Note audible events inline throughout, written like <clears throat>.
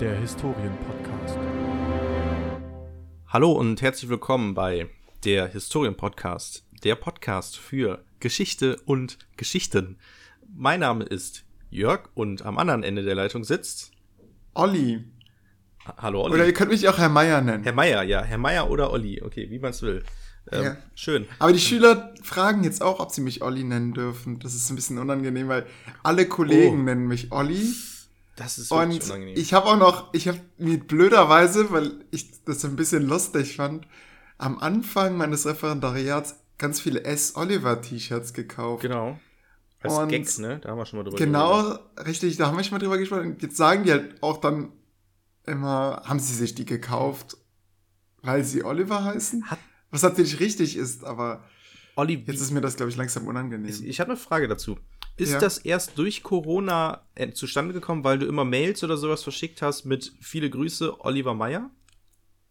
der Historien-Podcast. Hallo und herzlich willkommen bei der Historien-Podcast, der Podcast für Geschichte und Geschichten. Mein Name ist Jörg und am anderen Ende der Leitung sitzt. Olli. Hallo Olli. Oder ihr könnt mich auch Herr Meier nennen. Herr Meier, ja, Herr Meier oder Olli, okay, wie man es will. Ähm, Ja. Schön. Aber die Schüler fragen jetzt auch, ob sie mich Olli nennen dürfen. Das ist ein bisschen unangenehm, weil alle Kollegen Oh. nennen mich Olli. Das ist Und unangenehm. ich habe auch noch, ich habe mir blöderweise, weil ich das ein bisschen lustig fand, am Anfang meines Referendariats ganz viele S. Oliver T-Shirts gekauft. genau. Als Und- Gag, ne? Da haben wir schon mal drüber Genau, richtig, da haben wir schon mal drüber gesprochen. Und Jetzt sagen die halt auch dann immer, haben sie sich die gekauft, weil sie Oliver heißen? Hat- Was natürlich richtig ist, aber Olli, jetzt ist mir das, glaube ich, langsam unangenehm. Ich, ich habe eine Frage dazu. Ist Ja. das erst durch Corona äh, zustande gekommen, weil du immer Mails oder sowas verschickt hast mit viele Grüße, Oliver Meyer?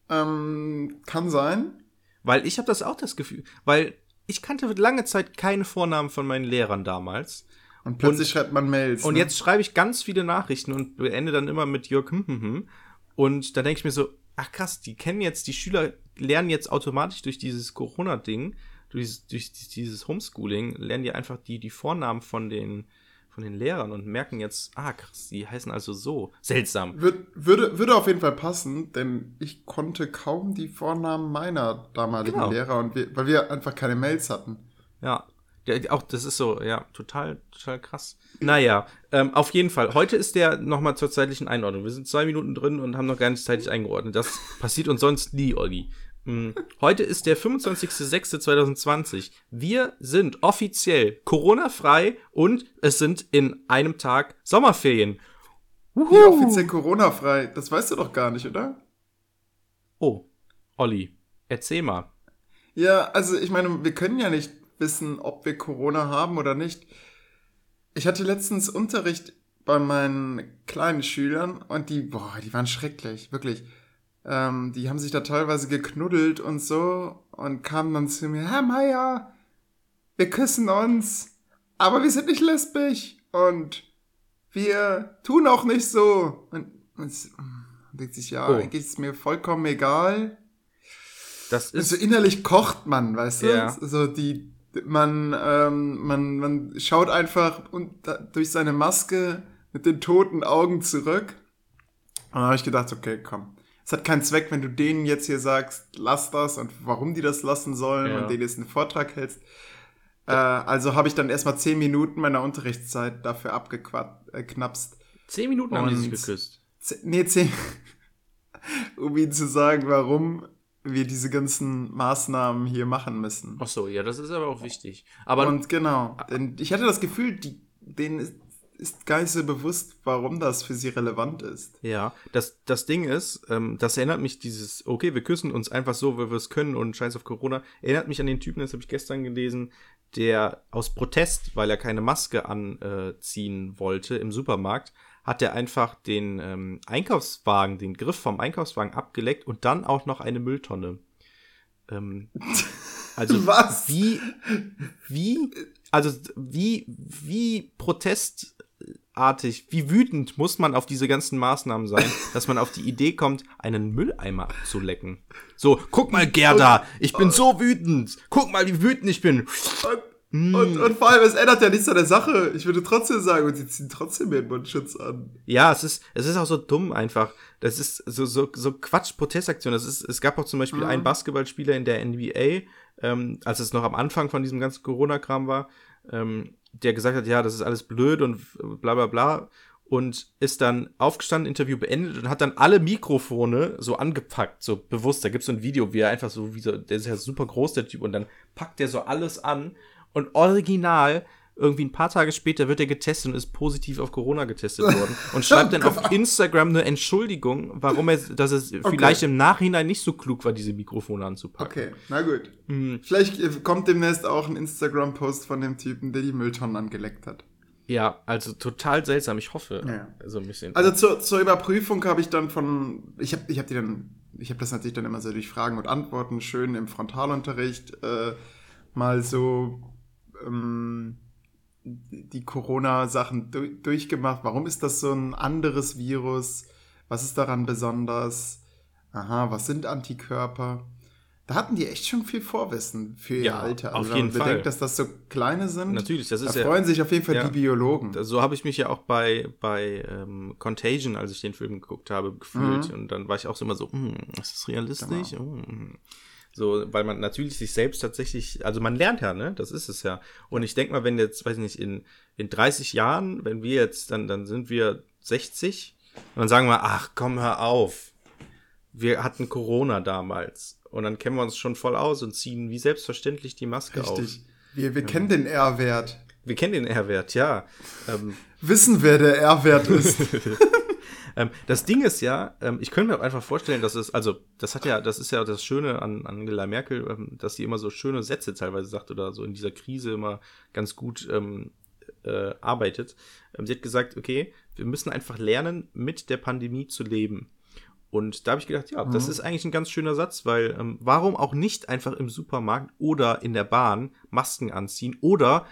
ähm, kann sein. Weil ich habe das auch das Gefühl, weil ich kannte lange Zeit keine Vornamen von meinen Lehrern damals. Und plötzlich Und- schreibt man Mails. Und ne? jetzt schreibe ich ganz viele Nachrichten und beende dann immer mit Jörg hm, hm, hm. Und da denke ich mir so, ach krass, die kennen jetzt, die Schüler lernen jetzt automatisch durch dieses Corona-Ding, durch, dieses- durch dieses Homeschooling, lernen die einfach die, die Vornamen von den, von den Lehrern und merken jetzt, ah krass, die heißen also so. Seltsam. Würde, würde, würde auf jeden Fall passen, denn ich konnte kaum die Vornamen meiner damaligen Genau. Lehrer, und wir, weil wir einfach keine Mails hatten. Ja. Der, auch das ist so, ja, total, total krass. Naja, ähm, auf jeden Fall. Heute ist der nochmal zur zeitlichen Einordnung. Wir sind zwei Minuten drin und haben noch gar nicht zeitlich eingeordnet. Das passiert uns sonst nie, Olli. Mm, Heute ist der 25.06.2020. Wir sind offiziell Corona-frei und es sind in einem Tag Sommerferien. Wie offiziell Corona-frei, das weißt du doch gar nicht, oder? Oh, Olli, erzähl mal. Ja, also ich meine, wir können ja nicht wissen, ob wir Corona haben oder nicht. Ich hatte letztens Unterricht bei meinen kleinen Schülern und die, boah, die waren schrecklich, wirklich. Ähm, die haben sich da teilweise geknuddelt und so und kamen dann zu mir, Herr Meier, wir küssen uns, aber wir sind nicht lesbisch und wir tun auch nicht so. Und, und man denkt sich, ja, Oh. eigentlich ist es mir vollkommen egal. Das ist. Also innerlich kocht man, weißt du? Ja. So die, man, ähm, man, man schaut einfach und durch seine Maske mit den toten Augen zurück. Und dann habe ich gedacht, okay, komm. Es hat keinen Zweck, wenn du denen jetzt hier sagst, lass das und warum die das lassen sollen Ja. und denen jetzt einen Vortrag hältst. Äh, also habe ich dann erstmal zehn Minuten meiner Unterrichtszeit dafür abgeknapst. Zehn Minuten haben die sich geküsst. Nee, zehn. <laughs> um ihnen zu sagen, warum wir diese ganzen Maßnahmen hier machen müssen. Ach so, ja, das ist aber auch wichtig. Aber Und genau, denn ich hatte das Gefühl, die, denen ist, gar nicht so bewusst, warum das für sie relevant ist. Ja, das, das Ding ist, ähm, das erinnert mich dieses, okay, wir küssen uns einfach so, weil wir es können und scheiß auf Corona, erinnert mich an den Typen, das habe ich gestern gelesen, der aus Protest, weil er keine Maske anziehen wollte im Supermarkt, hat er einfach den ähm, Einkaufswagen, den Griff vom Einkaufswagen abgeleckt und dann auch noch eine Mülltonne. Ähm, <laughs> also Was? wie, wie, also wie, wie protestartig, wie wütend muss man auf diese ganzen Maßnahmen sein, <laughs> dass man auf die Idee kommt, einen Mülleimer abzulecken. So, guck mal, Gerda, ich bin so wütend. Guck mal, wie wütend ich bin. Und, und, und vor allem, es ändert ja nichts an der Sache. Ich würde trotzdem sagen, und sie ziehen trotzdem ihren Mundschutz an. Ja, es ist, es ist auch so dumm einfach. Das ist so, so, so Quatsch-Protestaktion. Das ist, es gab auch zum Beispiel einen Basketballspieler in der NBA, ähm, als es noch am Anfang von diesem ganzen Corona-Kram war, ähm, der gesagt hat, ja, das ist alles blöd und bla bla bla. Und ist dann aufgestanden, Interview beendet und hat dann alle Mikrofone so angepackt, so bewusst. Da gibt's so ein Video, wie er einfach so, wie so, der ist ja super groß, der Typ, und dann packt der so alles an und original irgendwie ein paar Tage später wird er getestet und ist positiv auf Corona getestet worden <laughs> und schreibt dann auf Instagram eine Entschuldigung, warum er, dass es vielleicht im Nachhinein nicht so klug war, diese Mikrofone anzupacken. Okay, na gut. Hm. Vielleicht äh, kommt demnächst auch ein Instagram-Post von dem Typen, der die Mülltonnen angeleckt hat. Ja, also total seltsam. Ich hoffe, Ja. so ein bisschen. Also zur, zur Überprüfung habe ich dann von, ich habe ich hab die dann, ich habe das natürlich dann immer so durch Fragen und Antworten schön im Frontalunterricht äh, mal so ähm, die Corona-Sachen du durchgemacht. Warum ist das so ein anderes Virus? Was ist daran besonders? Aha, was sind Antikörper? Da hatten die echt schon viel Vorwissen für ihr Ja, Alter. auf wenn jeden man Fall. bedenkt, dass das so kleine sind. Natürlich, das da ist ja- freuen sich auf jeden Fall ja. die Biologen. So habe ich mich ja auch bei, bei ähm, Contagion, als ich den Film geguckt habe, gefühlt. Mhm. Und dann war ich auch so immer so, hm, ist das realistisch? Genau. Hm. So, weil man natürlich sich selbst tatsächlich, also man lernt ja, ne? Das ist es ja. Und ich denke mal, wenn jetzt, weiß ich nicht, in, in 30 Jahren, wenn wir jetzt, dann, dann sind wir 60 und dann sagen wir, ach komm, hör auf. Wir hatten Corona damals. Und dann kennen wir uns schon voll aus und ziehen wie selbstverständlich die Maske auf. Richtig. Wir, wir kennen den R-Wert. Wir kennen den R-Wert, ja. Ähm, Wissen, wer der R-Wert ist. <laughs> Ähm, das Ding ist ja, ähm, ich könnte mir auch einfach vorstellen, dass es, also, das hat ja, das ist ja das Schöne an an Angela Merkel, ähm, dass sie immer so schöne Sätze teilweise sagt oder so in dieser Krise immer ganz gut ähm, äh, arbeitet. Ähm, sie hat gesagt, okay, wir müssen einfach lernen, mit der Pandemie zu leben. Und da habe ich gedacht, ja, das Mhm. ist eigentlich ein ganz schöner Satz, weil ähm, warum auch nicht einfach im Supermarkt oder in der Bahn Masken anziehen oder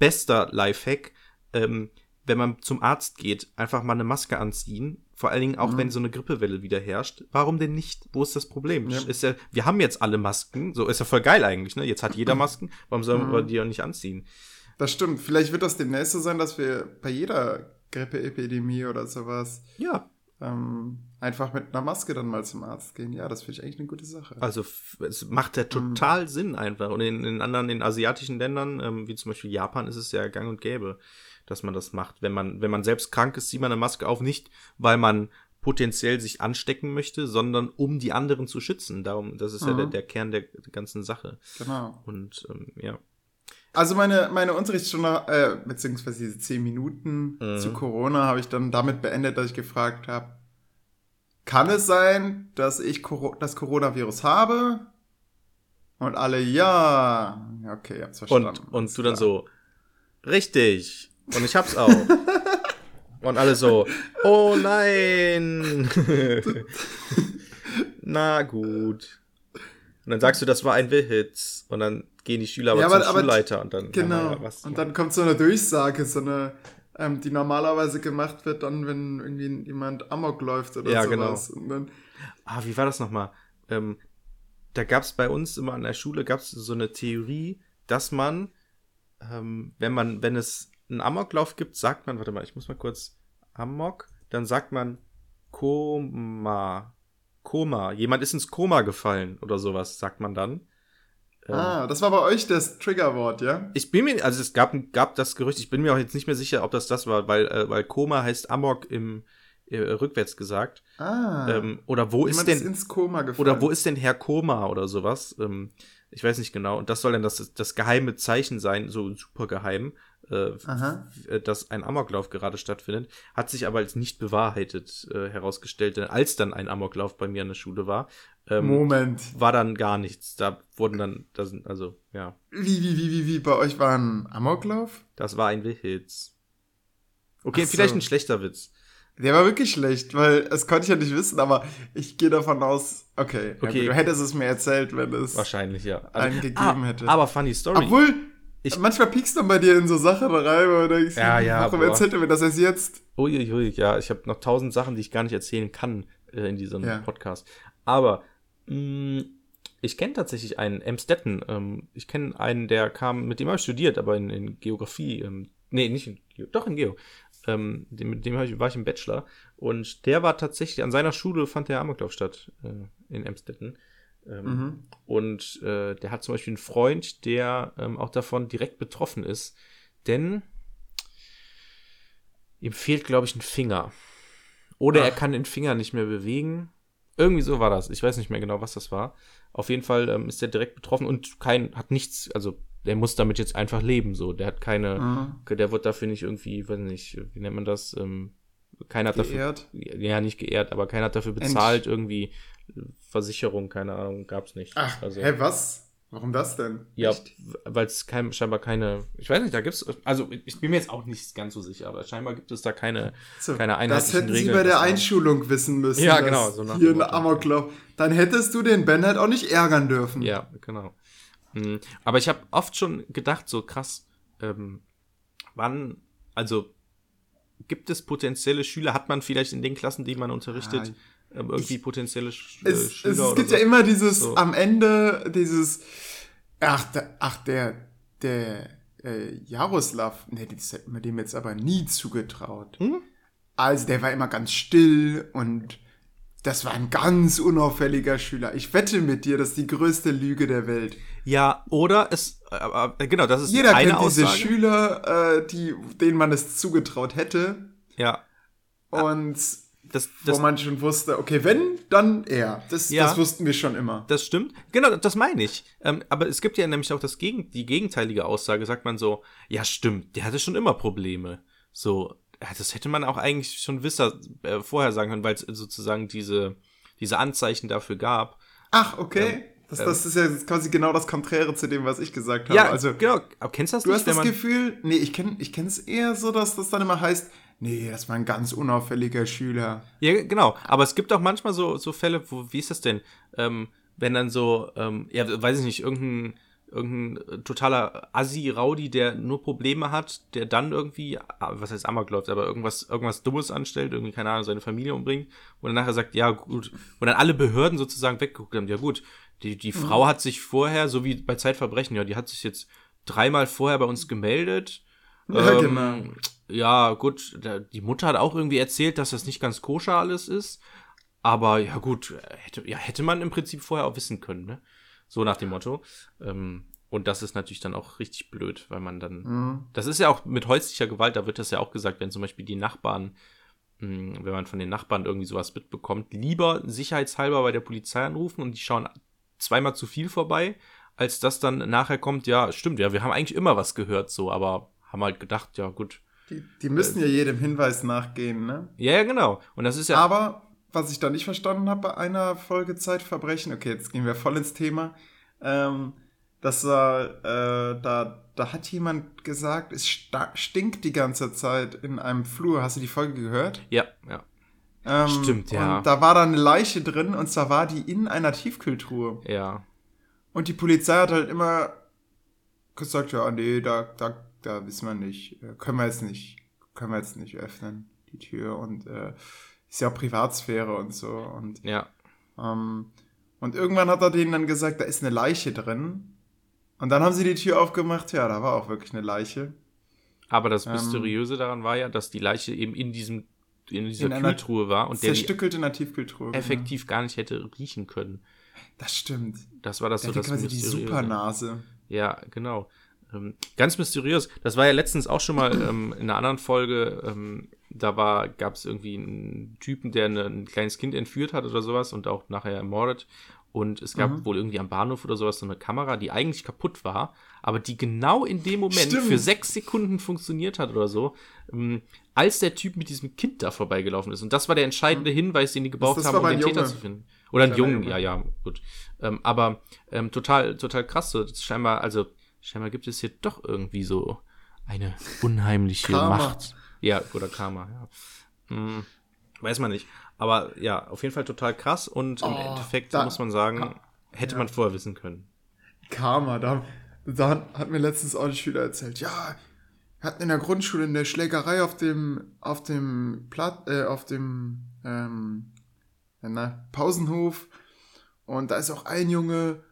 bester Lifehack, ähm, wenn man zum Arzt geht, einfach mal eine Maske anziehen. Vor allen Dingen auch, Mhm. wenn so eine Grippewelle wieder herrscht. Warum denn nicht? Wo ist das Problem? Ja. Ist ja, wir haben jetzt alle Masken. So ist ja voll geil eigentlich, ne? Jetzt hat jeder <clears throat> Masken. Warum sollen Mhm. wir die auch nicht anziehen? Das stimmt. Vielleicht wird das demnächst so sein, dass wir bei jeder Grippeepidemie oder sowas Ja, ähm, einfach mit einer Maske dann mal zum Arzt gehen. Ja, das finde ich eigentlich eine gute Sache. also es macht ja total Sinn einfach. Und in, in anderen, in asiatischen Ländern, ähm, wie zum Beispiel Japan, ist es ja gang und gäbe, dass man das macht. Wenn man, wenn man selbst krank ist, zieht man eine Maske auf, nicht weil man potenziell sich anstecken möchte, sondern um die anderen zu schützen. Darum, das ist ja Mhm. der, der Kern der, der ganzen Sache. Genau. Und ähm, ja. Also meine, meine Unterrichtsstunde, äh, beziehungsweise diese zehn Minuten Mhm. zu Corona habe ich dann damit beendet, dass ich gefragt habe, kann es sein, dass ich Coro das Coronavirus habe? Und alle, ja. Okay, hab's verstanden. Und, und du dann so, richtig. Und ich hab's auch. und alle so, oh nein. Na gut. Und dann sagst du, das war ein Witz. Und dann gehen die Schüler aber Ja, zum aber- Schulleiter und dann. Genau. Ja, was, und dann kommt so eine Durchsage, so eine, ähm, die normalerweise gemacht wird, dann, wenn irgendwie jemand Amok läuft oder Ja, sowas. Und dann, ah, wie war das nochmal? Ähm, da gab's bei uns immer an der Schule gab's so eine Theorie, dass man, ähm, wenn man, wenn es einen Amoklauf gibt, sagt man, warte mal, ich muss mal kurz Amok, dann sagt man Koma. Koma. Jemand ist ins Koma gefallen oder sowas, sagt man dann. Ähm, ah, das war bei euch das Triggerwort, ja? Ich bin mir, also es gab, gab das Gerücht, ich bin mir auch jetzt nicht mehr sicher, ob das das war, weil, äh, weil Koma heißt Amok im äh, rückwärts gesagt. Ah. Ähm, oder wo ist jemand denn ist ins Koma gefallen. oder wo ist denn Herr Koma oder sowas? Ähm, ich weiß nicht genau. Und das soll dann das, das geheime Zeichen sein, so super geheim, äh, äh, dass ein Amoklauf gerade stattfindet. Hat sich aber als nicht bewahrheitet äh, herausgestellt, denn als dann ein Amoklauf bei mir an der Schule war, ähm, Moment. war dann gar nichts. Da wurden dann, da sind, also, ja, Wie, wie, wie, wie, wie, bei euch war ein Amoklauf? das war ein Witz. Okay, so. vielleicht ein schlechter Witz. Der war wirklich schlecht, weil das konnte ich ja nicht wissen, aber ich gehe davon aus, okay, ja Okay. gut, du hättest es mir erzählt, wenn es Wahrscheinlich, ja. einen gegeben ah, hätte. Aber funny story. Obwohl, Ich- manchmal piekst man bei dir in so Sachen rein, du denkst, Ja, ja, warum boah. erzählt er mir das erst jetzt? Uiuiui, ja, ich habe noch tausend Sachen, die ich gar nicht erzählen kann äh, in diesem Ja. Podcast. Aber mh, ich kenne tatsächlich einen, Emstetten. Ähm, ich kenne einen, der kam, mit dem habe ich studiert, aber in, in Geografie. Ähm, nee, nicht in Geo, doch in Geo. Ähm, dem, mit dem ich, war ich im Bachelor. Und der war tatsächlich, an seiner Schule fand der Amoklauf statt, äh, in Emstetten. Ähm, Mhm. Und äh, der hat zum Beispiel einen Freund, der ähm, auch davon direkt betroffen ist. Denn ihm fehlt, glaube ich, ein Finger. Oder er Ach. kann den Finger nicht mehr bewegen. Irgendwie so war das. Ich weiß nicht mehr genau, was das war. Auf jeden Fall ähm, ist er direkt betroffen und kein, hat nichts, also der muss damit jetzt einfach leben, so. Der hat keine, Mhm. der wird dafür nicht irgendwie, weiß nicht, wie nennt man das? Ähm, keiner hat dafür, Geehrt. ja, nicht geehrt, aber keiner hat dafür bezahlt, irgendwie äh, Versicherung, keine Ahnung, gab's nicht. Ach, also, hä, was? Warum das denn? ja, weil es kein, scheinbar keine, ich weiß nicht, da gibt's, also ich bin mir jetzt auch nicht ganz so sicher, aber scheinbar gibt es da keine, So, keine das einheitlichen hätten sie bei der Einschulung wissen müssen. Ja, genau, so nach hier ein. Amoklauf. Dann hättest du den Ben halt auch nicht ärgern dürfen. Ja, genau. Mhm. Aber ich habe oft schon gedacht, so krass, ähm, wann, also gibt es potenzielle Schüler? Hat man vielleicht in den Klassen, die man unterrichtet, ähm, irgendwie ich- potenzielle Sch äh, Es, es, Schüler es oder gibt so? ja immer dieses, So. am Ende, dieses, ach, da, ach der, der äh, Jaroslav, ne, das hätten wir dem jetzt aber nie zugetraut. Hm? Also der war immer ganz still und das war ein ganz unauffälliger Schüler. Ich wette mit dir, das ist die größte Lüge der Welt. Ja, oder es, äh, äh, genau, das ist Jeder eine kennt diese Aussage. Schüler, äh, die, denen man es zugetraut hätte Ja, und das, wo das, man schon wusste, okay, wenn, dann er. Das, Ja. das wussten wir schon immer. das stimmt. Genau, das meine ich. Ähm, aber es gibt ja nämlich auch das Gegen, die gegenteilige Aussage, sagt man so, ja, stimmt, der hatte schon immer Probleme. So, das hätte man auch eigentlich schon wisser, äh, vorher sagen können, weil es sozusagen diese, diese Anzeichen dafür gab. Ach, okay. das, das ist ja quasi genau das Konträre zu dem, was ich gesagt habe. Ja, also genau. Aber kennst du das du nicht, hast wenn das Gefühl, nee, ich kenne ich es eher so, dass das dann immer heißt, nee, das war ein ganz unauffälliger Schüler. Ja, genau. Aber es gibt auch manchmal so, so Fälle, wo, wie ist das denn? Ähm, wenn dann so, ähm, ja, weiß ich nicht, irgendein, irgendein totaler Assi-Raudi, der nur Probleme hat, der dann irgendwie, ah, was heißt Amok läuft, aber irgendwas, irgendwas Dummes anstellt, irgendwie, keine Ahnung, seine Familie umbringt und dann nachher sagt, ja, gut, und dann alle Behörden sozusagen weggeguckt haben, ja gut, die, die Frau hat sich vorher, so wie bei Zeitverbrechen, ja, die hat sich jetzt dreimal vorher bei uns gemeldet. <laughs> Ja, Ähm, genau. Ja, gut, da- die Mutter hat auch irgendwie erzählt, dass das nicht ganz koscher alles ist. Aber ja, gut, hätte, ja, hätte man im Prinzip vorher auch wissen können, ne? So nach dem Motto. Ähm, und das ist natürlich dann auch richtig blöd, weil man dann. Mhm. Das ist ja auch mit häuslicher Gewalt, da wird das ja auch gesagt, wenn zum Beispiel die Nachbarn, mh, wenn man von den Nachbarn irgendwie sowas mitbekommt, lieber sicherheitshalber bei der Polizei anrufen und die schauen zweimal zu viel vorbei, als dass dann nachher kommt, ja, stimmt, ja, wir haben eigentlich immer was gehört, so, aber haben halt gedacht, ja, gut. Die, die müssen ja jedem Hinweis nachgehen, ne? Ja, ja, genau. Und das ist ja. Aber was ich da nicht verstanden habe bei einer Folge Zeitverbrechen, okay, jetzt gehen wir voll ins Thema, ähm, das war, äh, da, da hat jemand gesagt, es stinkt die ganze Zeit in einem Flur. Hast du die Folge gehört? ja, ja. Ähm, Stimmt, ja. Und da war da eine Leiche drin und zwar war die in einer Tiefkühltruhe. Ja. Und die Polizei hat halt immer gesagt, ja, nee, da, da, da wissen wir nicht, äh, können wir jetzt nicht, können wir jetzt nicht öffnen, die Tür und äh, ist ja auch Privatsphäre und so und Ja. ähm, und irgendwann hat er denen dann gesagt, da ist eine Leiche drin und dann haben sie die Tür aufgemacht, ja, da war auch wirklich eine Leiche. Aber das Ähm, Mysteriöse daran war ja, dass die Leiche eben in diesem, in dieser In Kühltruhe war und der die Zerstückelt in der Tiefkühltruhe. genau. effektiv gar nicht hätte riechen können. Das stimmt. Das war das Der so das quasi die. Supernase. Ja, genau. Ähm, ganz mysteriös. Das war ja letztens auch schon mal ähm, in einer anderen Folge. Ähm, da war, gab es irgendwie einen Typen, der eine, ein kleines Kind entführt hat oder sowas und auch nachher ermordet. Und es gab Mhm. wohl irgendwie am Bahnhof oder sowas so eine Kamera, die eigentlich kaputt war, aber die genau in dem Moment Stimmt. für sechs Sekunden funktioniert hat oder so, ähm, als der Typ mit diesem Kind da vorbeigelaufen ist. Und das war der entscheidende Hinweis, den die gebraucht Mhm. haben, um den ein Täter Junge. zu finden. Oder ein Jungen, Junge. ja, ja, gut. Ähm, aber ähm, total, total krass. So, das ist scheinbar, also scheinbar gibt es hier doch irgendwie so eine unheimliche Karma. Macht. Ja, oder Karma, ja. Hm, weiß man nicht. Aber ja, auf jeden Fall total krass und im Oh, Endeffekt da- muss man sagen, Ka- hätte ja. man vorher wissen können. Karma, da, da hat, mir letztens auch ein Schüler erzählt, ja, wir hatten in der Grundschule eine Schlägerei auf dem, auf dem Platt, äh, auf dem, ähm, na, Pausenhof und da ist auch ein Junge,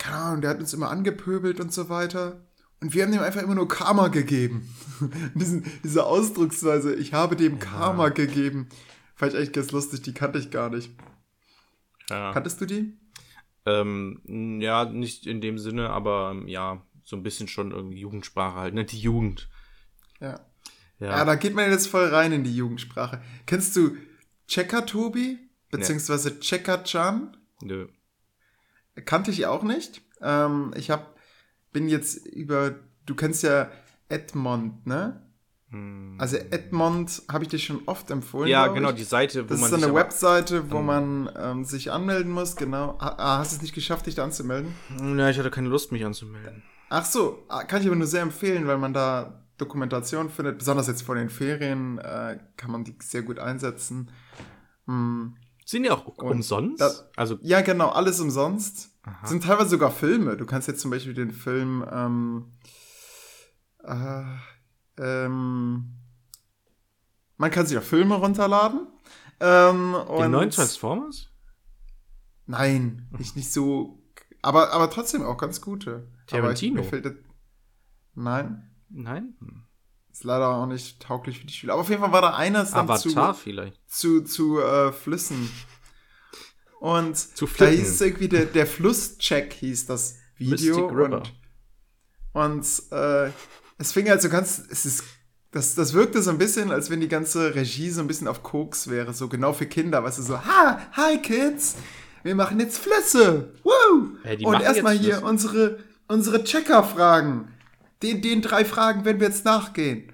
keine Ahnung, der hat uns immer angepöbelt und so weiter und wir haben dem einfach immer nur Karma gegeben. <laughs> Diesen, diese Ausdrucksweise, ich habe dem Karma gegeben, fand ich echt ganz lustig, die kannte ich gar nicht. Ja. Kanntest du die? Ähm, ja, nicht in dem Sinne, aber ähm, ja, so ein bisschen schon irgendwie Jugendsprache halt, ne? Die Jugend. Ja. Ja. Ja, da geht man jetzt voll rein in die Jugendsprache. Kennst du Checker Tobi? Beziehungsweise Checker Chan? Nö. Kannte ich auch nicht. Ähm, ich hab, bin jetzt über, du kennst ja Edmond, ne? Hm. Also Edmond habe ich dir schon oft empfohlen. ja, genau, ich. die Seite, wo Das man ist so sich eine Webseite, wo Ähm. man ähm, sich anmelden muss, genau. Ah, hast du es nicht geschafft, dich da anzumelden? Ja, ich hatte keine Lust, mich anzumelden. Ach so, ah, kann ich aber nur sehr empfehlen, weil man da Dokumentation findet. Besonders jetzt vor den Ferien äh, kann man die sehr gut einsetzen. Hm. Sind die auch Und umsonst? das- also, Ja, genau, alles umsonst. aha. Sind teilweise sogar Filme. Du kannst jetzt zum Beispiel den Film ähm, äh, ähm, Man kann sich auch Filme runterladen. Ähm, Den neuen Transformers? Nein, nicht, nicht so. Aber, aber trotzdem auch ganz gute. Tarantino? Aber ich, mir fällt das, nein, Nein? Hm. Ist leider auch nicht tauglich für die Schüler. Aber auf jeden Fall war da eines dann zu, vielleicht. zu, zu äh, Flüssen. Und Zu da hieß es irgendwie, der, der Flusscheck hieß das Video. Und, und äh, es fing halt so ganz, es ist, das, das wirkte so ein bisschen, als wenn die ganze Regie so ein bisschen auf Koks wäre, so genau für Kinder, weißt du, so, ha, hi Kids, wir machen jetzt Flüsse, woo! Die und erstmal hier Flüsse. unsere, unsere Checker-Fragen. Den, den drei Fragen werden wir jetzt nachgehen.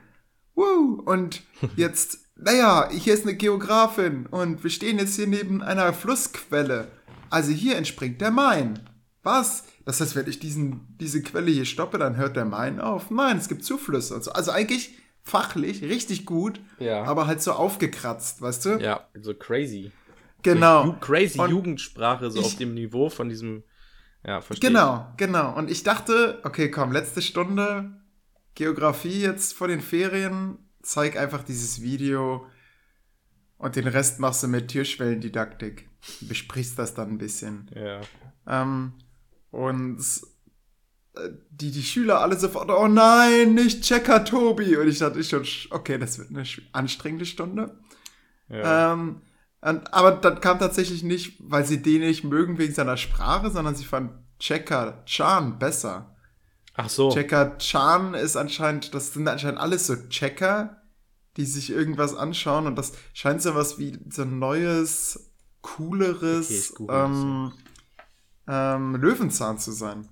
Woo! Und <laughs> jetzt, naja, hier ist eine Geografin und wir stehen jetzt hier neben einer Flussquelle. Also hier entspringt der Main. Was? Das heißt, wenn ich diesen, diese Quelle hier stoppe, dann hört der Main auf? Nein, es gibt Zuflüsse und so. Also eigentlich fachlich richtig gut, Ja. aber halt so aufgekratzt, weißt du? Ja, so crazy. Genau. So crazy Und Jugendsprache, so ich- auf dem Niveau von diesem. Ja, verstehe. Genau, genau. Und ich dachte, okay, komm, letzte Stunde Geografie jetzt vor den Ferien. Zeig einfach dieses Video und den Rest machst du mit Türschwellendidaktik. Besprichst das dann ein bisschen. Ja. Ähm, und äh, die, die Schüler alle sofort, oh nein, nicht Checker Tobi. Und ich dachte ich schon, okay, das wird eine anstrengende Stunde. ja. Ähm, aber das kam tatsächlich nicht, weil sie den nicht mögen wegen seiner Sprache, sondern sie fanden Checker Chan besser. Ach so. Checker Chan ist anscheinend, das sind anscheinend alles so Checker, die sich irgendwas anschauen und das scheint so was wie so ein neues, Okay, cooleres das, ähm, ähm, Löwenzahn zu sein.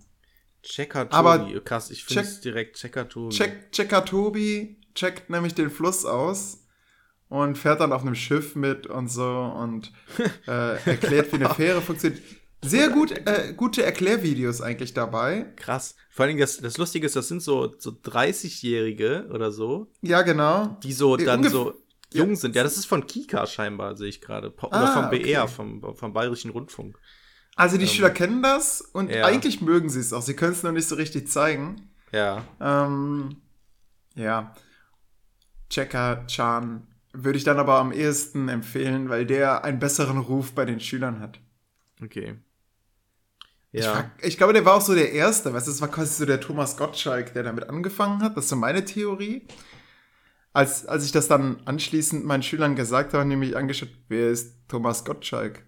Checker Tobi. Aber Krass, ich finde es direkt Checker Tobi. Check, Checker Tobi checkt nämlich den Fluss aus und fährt dann auf einem Schiff mit und so und äh, erklärt, wie eine <laughs> Fähre funktioniert. Sehr gut, äh, gute Erklärvideos eigentlich dabei. Krass. Vor allen Dingen, das, das Lustige ist, das sind so, so 30-Jährige oder so, Ja, genau. die so Äh, dann ungef- so jung sind. Ja, das ist von Kika scheinbar, sehe ich gerade. Oder Ah, vom BR, okay. vom, vom Bayerischen Rundfunk. Also die Schüler kennen das und ja. eigentlich mögen sie es auch. Sie können es noch nicht so richtig zeigen. Ja. Ähm, ja. Checker Chan würde ich dann aber am ehesten empfehlen, weil der einen besseren Ruf bei den Schülern hat. Okay. Ich, Ja. frag, ich glaube, der war auch so der Erste. Weißt du, das war quasi so der Thomas Gottschalk, der damit angefangen hat. Das ist so meine Theorie. Als, als ich das dann anschließend meinen Schülern gesagt habe, nämlich angeschaut, wer ist Thomas Gottschalk?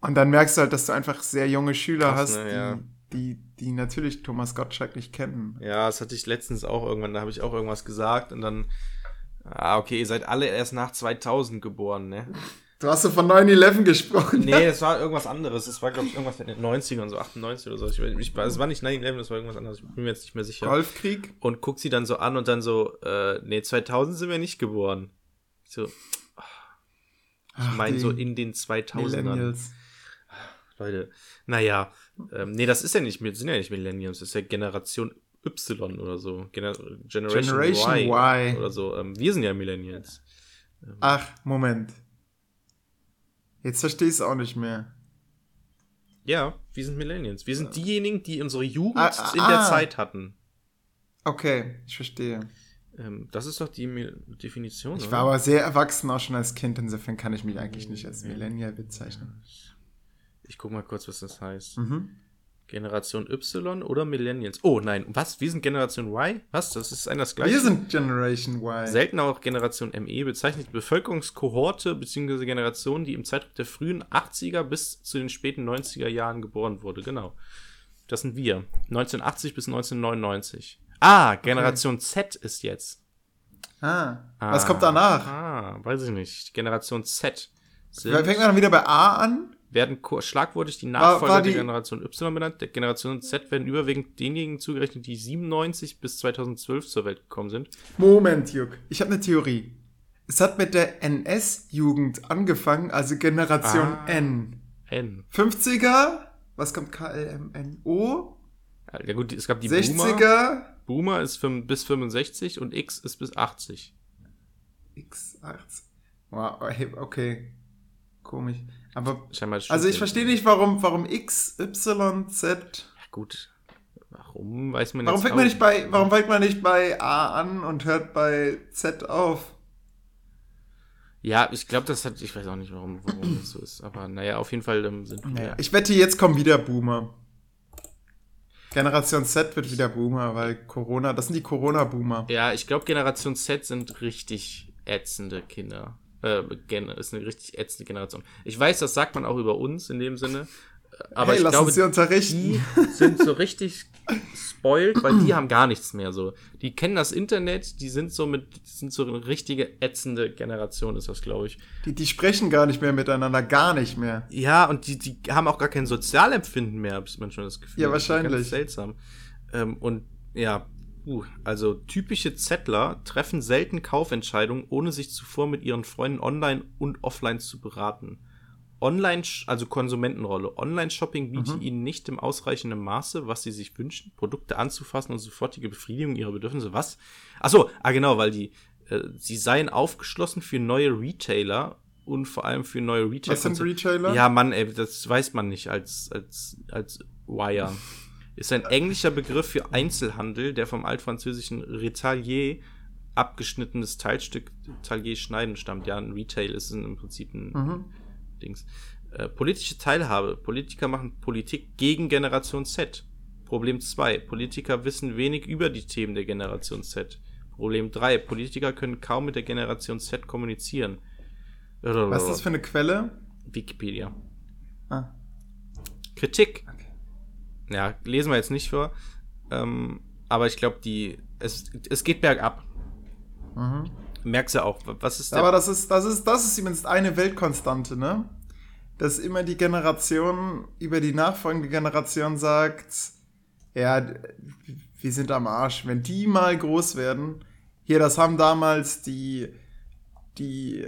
Und dann merkst du halt, dass du einfach sehr junge Schüler Krass, hast, ne, ja. die, die, die natürlich Thomas Gottschalk nicht kennen. Ja, das hatte ich letztens auch irgendwann, da habe ich auch irgendwas gesagt und dann, ah, okay, ihr seid alle erst nach 2000 geboren, ne? Du hast so von 9-11 gesprochen. Nee, <laughs> das war irgendwas anderes. Das war, glaube ich, irgendwas in den 90ern, so 98 oder so. Ich, ich, es war nicht 9-11, das war irgendwas anderes. Ich bin mir jetzt nicht mehr sicher. Golfkrieg? Und guckt sie dann so an und dann so, äh, nee, 2000 sind wir nicht geboren. Ich so, ich meine so in den 2000ern. Millennials. Leute, naja, ähm, nee, das ist ja nicht, sind ja nicht Millennials, das ist ja Generation Y oder so. Gener Generation, Generation y, Y. oder so. Ähm, wir sind ja Millennials. Ach, Moment. Jetzt verstehe ich es auch nicht mehr. Ja, wir sind Millennials. Wir sind diejenigen, die unsere Jugend Ah, ah, in der ah. Zeit hatten. Okay, ich verstehe. Ähm, das ist doch die Mil Definition. Ich oder? war aber sehr erwachsen auch schon als Kind, insofern kann ich mich eigentlich nicht als Millennial bezeichnen. Ich guck mal kurz, was das heißt. Mhm. Generation Y oder Millennials? Oh nein, was? Wir sind Generation Y? Was? Das ist ein das gleiche. Wir sind Generation Y. Selten auch Generation ME bezeichnet die Bevölkerungskohorte bzw. Generation, die im Zeitraum der frühen 80er bis zu den späten 90er Jahren geboren wurde. Genau. Das sind wir. 1980 bis 1999. Ah, Generation Z ist jetzt. ah, Ah, was kommt danach? Ah, weiß ich nicht. Generation Z. Sind, Fängt man dann wieder bei A an? Werden schlagwortlich die Nachfolger war die- der Generation Y benannt. Der Generation Z werden überwiegend denjenigen zugerechnet, die 97 bis 2012 zur Welt gekommen sind. Moment, Juk. Ich habe eine Theorie. Es hat mit der NS-Jugend angefangen, also Generation Ah. N. N. 50er? Was kommt KLMNO? Ja gut, es gab die Boomer. 60er? Boomer ist fünf- bis 65 und X ist bis 80. X8. Wow, hey, okay. Komisch. Aber, also ich verstehe nicht, warum, warum X, Y, Z. Ja, gut. Warum weiß man Warum fängt man nicht bei, warum fängt man nicht bei A an und hört bei Z auf? Ja, ich glaube, das hat, ich weiß auch nicht, warum, warum das so ist, aber naja, auf jeden Fall ähm, sind wir. Naja, ich wette, jetzt kommen wieder Boomer. Generation Z wird wieder Boomer, weil Corona, das sind die Corona-Boomer. Ja, ich glaube, Generation Z sind richtig ätzende Kinder. Äh, ist eine richtig ätzende Generation. Ich weiß, das sagt man auch über uns in dem Sinne. Aber hey, ich glaube, die sind so richtig spoiled, weil die haben gar nichts mehr so. Die kennen das Internet, die sind so mit, sind so eine richtige ätzende Generation, ist das, glaube ich. Die, die sprechen gar nicht mehr miteinander, gar nicht mehr. Ja, und die, die haben auch gar kein Sozialempfinden mehr, habe ich manchmal das Gefühl. Ja, Das ist wahrscheinlich. Seltsam. Ähm, und ja, uh, also typische Zettler treffen selten Kaufentscheidungen, ohne sich zuvor mit ihren Freunden online und offline zu beraten. Online, also Konsumentenrolle. Online-Shopping bietet Mhm. ihnen nicht im ausreichenden Maße, was sie sich wünschen, Produkte anzufassen und sofortige Befriedigung ihrer Bedürfnisse. Was? Achso, ah genau, weil die, äh, sie seien aufgeschlossen für neue Retailer und vor allem für neue Retail. Was sind Retailer? Ja, Mann, ey, das weiß man nicht als, als, als Wire. <laughs> Ist ein englischer Begriff für Einzelhandel, der vom altfranzösischen Retalier abgeschnittenes Teilstück Talier schneiden stammt. Ja, ein Retail ist im Prinzip ein Mhm. Dings. Äh, politische Teilhabe. Politiker machen Politik gegen Generation Z. Problem 2. Politiker wissen wenig über die Themen der Generation Z. Problem 3. Politiker können kaum mit der Generation Z kommunizieren. Was ist das für eine Quelle? Wikipedia. Ah. Kritik. Ja, lesen wir jetzt nicht vor. Ähm, aber ich glaube, die. Es, es geht bergab. Mhm. Merkst du auch. Was ist. Aber das ist, das ist, das ist zumindest eine Weltkonstante, ne? Dass immer die Generation über die nachfolgende Generation sagt, ja, wir sind am Arsch. Wenn die mal groß werden, hier, das haben damals die, die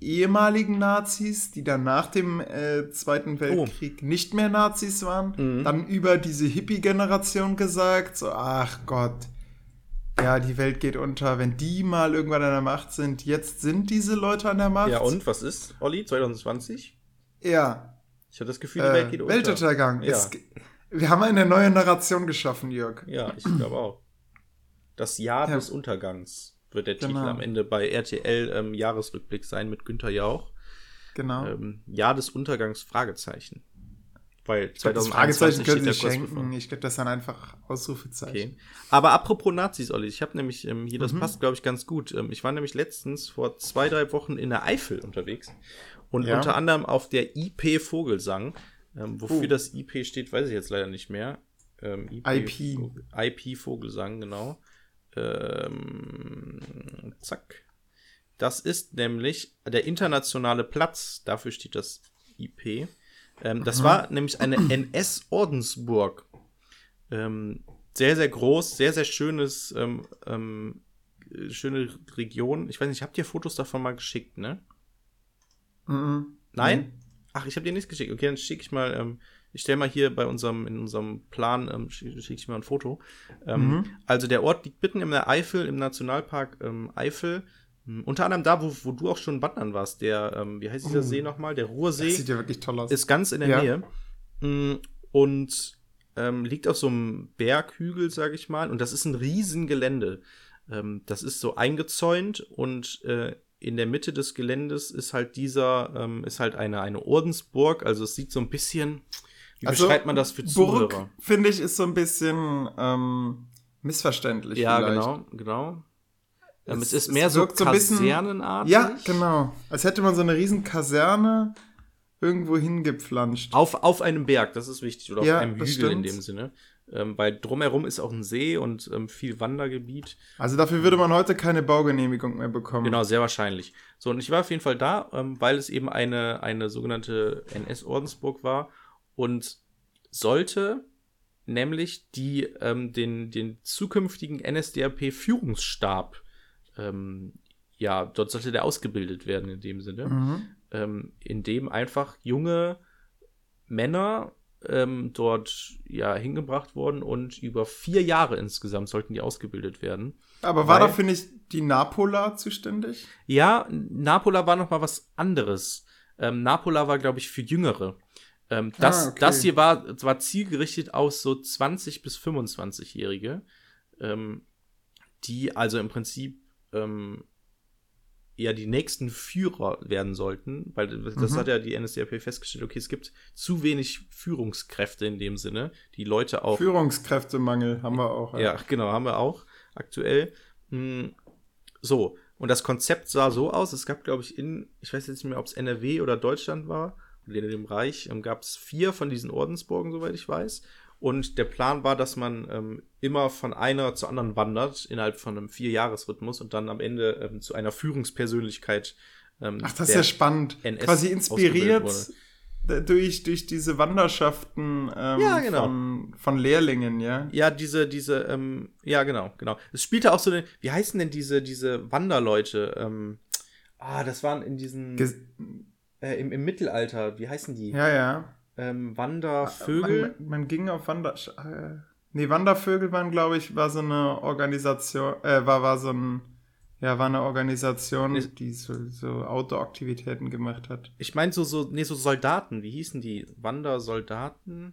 ehemaligen Nazis, die dann nach dem äh, Zweiten Weltkrieg nicht mehr Nazis waren, Mhm. dann über diese Hippie-Generation gesagt, so, ach Gott, ja, die Welt geht unter, wenn die mal irgendwann an der Macht sind. Jetzt sind diese Leute an der Macht. ja, und was ist, Olli? 2020? Ja, Ich habe das Gefühl, die äh, Welt geht unter. Weltuntergang. Ja. Es, wir haben eine neue Narration geschaffen, Jörg. Ja, ich glaube auch. Das Jahr Ja. des Untergangs wird der Titel Genau. am Ende bei RTL ähm, Jahresrückblick sein mit Günther Jauch. Genau. Ähm, Jahr des Untergangs, Fragezeichen. Weil Ich glaub, das 2021 Fragezeichen können Sie schenken. Ich glaube, das sind einfach Ausrufezeichen. Okay. Aber apropos Nazis, Olli, ich habe nämlich ähm, hier, das Mhm. passt, glaube ich, ganz gut. Ähm, ich war nämlich letztens vor zwei, drei Wochen in der Eifel unterwegs und Ja. unter anderem auf der IP Vogelsang. Ähm, wofür Oh. das IP steht, weiß ich jetzt leider nicht mehr. Ähm, IP. Vogel- IP Vogelsang, genau. Ähm, zack. Das ist nämlich der internationale Platz, dafür steht das IP. Ähm, das war nämlich eine <clears throat> NS-Ordensburg. Ähm, sehr, sehr groß, sehr, sehr schönes, ähm, ähm, äh, schöne Region. Ich weiß nicht, habt ihr Fotos davon mal geschickt, ne? Mhm. Nein? Ach, ich habe dir nichts geschickt. Okay, dann schicke ich mal, ähm, ich stelle mal hier bei unserem, in unserem Plan, ähm, schicke schick ich mal ein Foto. Ähm, Mhm. Also der Ort liegt mitten in der Eifel, im Nationalpark ähm, Eifel. Ähm, Unter anderem da, wo, wo du auch schon wandern warst. Der, ähm, wie heißt dieser Oh. See nochmal? Der Das Ruhrsee sieht ja wirklich toll aus. ist ganz in der Ja. Nähe. Mm, Und ähm, liegt auf so einem Berghügel, sage ich mal. Und das ist ein Riesengelände. Ähm, das ist so eingezäunt und äh, in der Mitte des Geländes ist halt dieser, ähm, ist halt eine, eine Ordensburg. Also es sieht so ein bisschen, wie Also, beschreibt man das für Burg, Zuhörer? finde ich, ist so ein bisschen ähm, missverständlich. Ja, vielleicht. genau, genau. Ähm, es, Es- ist es mehr so wirkt so bisschen- Kasernenartig. Ja, genau. Als hätte man so eine riesen Kaserne irgendwo hingepflanscht. Auf, auf einem Berg, das ist wichtig. Oder Ja, auf einem Hügel in stimmt. dem Sinne. Ähm, weil drumherum ist auch ein See und ähm, viel Wandergebiet. Also dafür würde man heute keine Baugenehmigung mehr bekommen. Genau, sehr wahrscheinlich. So, und ich war auf jeden Fall da, ähm, weil es eben eine, eine sogenannte NS-Ordensburg war und sollte nämlich die, ähm, den, den zukünftigen NSDAP-Führungsstab, ähm, ja, dort sollte der ausgebildet werden in dem Sinne. Mhm. ähm, in dem einfach junge Männer ähm, dort ja hingebracht wurden und über vier Jahre insgesamt sollten die ausgebildet werden. Aber war Weil- da, finde ich, die Napola zuständig? Ja, Napola war noch mal was anderes. Ähm, Napola war, glaube ich, für Jüngere. Ähm, das, Ah, okay. das hier war, war zielgerichtet aus so 20 bis 25-Jährige, ähm, die also im Prinzip ähm, ja die nächsten Führer werden sollten, weil das Mhm. hat ja die NSDAP festgestellt, okay, es gibt zu wenig Führungskräfte in dem Sinne, die Leute auch Führungskräftemangel haben wir auch. ja, genau, haben wir auch aktuell. Hm, So, und das Konzept sah so aus, es gab, glaube ich, in, ich weiß jetzt nicht mehr, ob es NRW oder Deutschland war, dem Reich, ähm, gab es vier von diesen Ordensburgen, soweit ich weiß. Und der Plan war, dass man ähm, immer von einer zur anderen wandert, innerhalb von einem Vierjahresrhythmus und dann am Ende ähm, zu einer Führungspersönlichkeit. Ähm, Ach, das ist ja spannend. NS Quasi inspiriert durch, durch diese Wanderschaften ähm, Ja, genau. von, von Lehrlingen, ja. Ja, diese, diese, ähm, ja, genau, genau. Es spielte auch so eine, wie heißen denn diese, diese Wanderleute? Ähm, ah, das waren in diesen, Ges äh, im, im Mittelalter, wie heißen die? ja, ja. Ähm, Wandervögel? Man, man ging auf Wander... Äh, nee, Wandervögel waren, glaube ich, war so eine Organisation, äh, war, war so ein, ja, war eine Organisation, Ist- die so, so Outdoor-Aktivitäten gemacht hat. Ich meine so, so, nee, so Soldaten, wie hießen die? Wandersoldaten?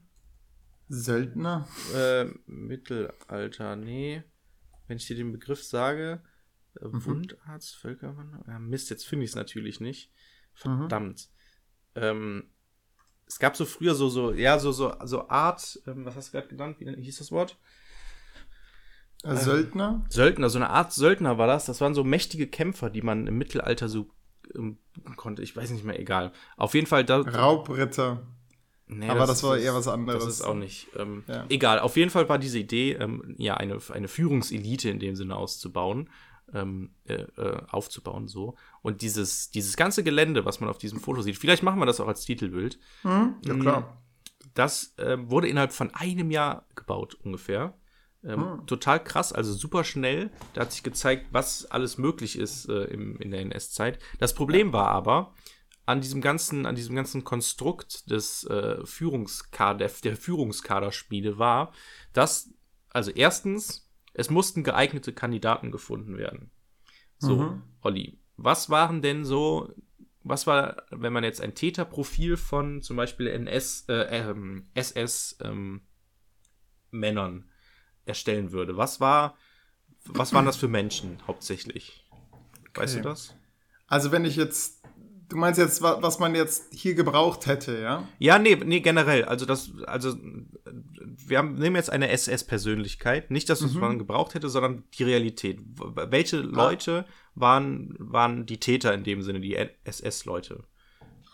Söldner? Äh, Mittelalter, nee. Wenn ich dir den Begriff sage, äh, Mhm. Wundarzt, Völkerwanderer? Ja, Mist, jetzt finde ich es natürlich nicht. Mhm. Verdammt. Ähm, es gab so früher so, so, ja, so, so, so Art, ähm, was hast du gerade genannt? Wie hieß das Wort? Äh, Söldner? Söldner, so eine Art Söldner war das. Das waren so mächtige Kämpfer, die man im Mittelalter so ähm, konnte. Ich weiß nicht mehr, egal. Auf jeden Fall da. Raubritter. Nee, Aber das war ist- eher was anderes. Das ist auch nicht. Ähm, Ja. Egal, auf jeden Fall war diese Idee, ähm, ja, eine, eine Führungselite in dem Sinne auszubauen, ähm, äh, äh, aufzubauen, so. Und dieses, dieses ganze Gelände, was man auf diesem Foto sieht, vielleicht machen wir das auch als Titelbild, Hm? Ja, Mhm. klar. das ähm, wurde innerhalb von einem Jahr gebaut, ungefähr. Ähm, Hm. Total krass, also super schnell. Da hat sich gezeigt, was alles möglich ist äh, im, in der NS-Zeit. Das Problem war aber, an diesem ganzen, an diesem ganzen Konstrukt des äh, Führungskader, der Führungskaderspiele war, dass, also erstens, es mussten geeignete Kandidaten gefunden werden. So, Mhm. Olli, was waren denn so, was war, wenn man jetzt ein Täterprofil von zum Beispiel NS, äh, ähm, SS ähm, Männern erstellen würde? Was war, was waren das für Menschen hauptsächlich? Weißt du das? Also wenn ich jetzt, du meinst jetzt, wa- was man jetzt hier gebraucht hätte, ja? Ja, nee, nee, generell. Also das, also wir haben, nehmen jetzt eine SS-Persönlichkeit. Nicht, dass es Mhm. man gebraucht hätte, sondern die Realität. Welche Leute waren, waren die Täter in dem Sinne, die SS-Leute?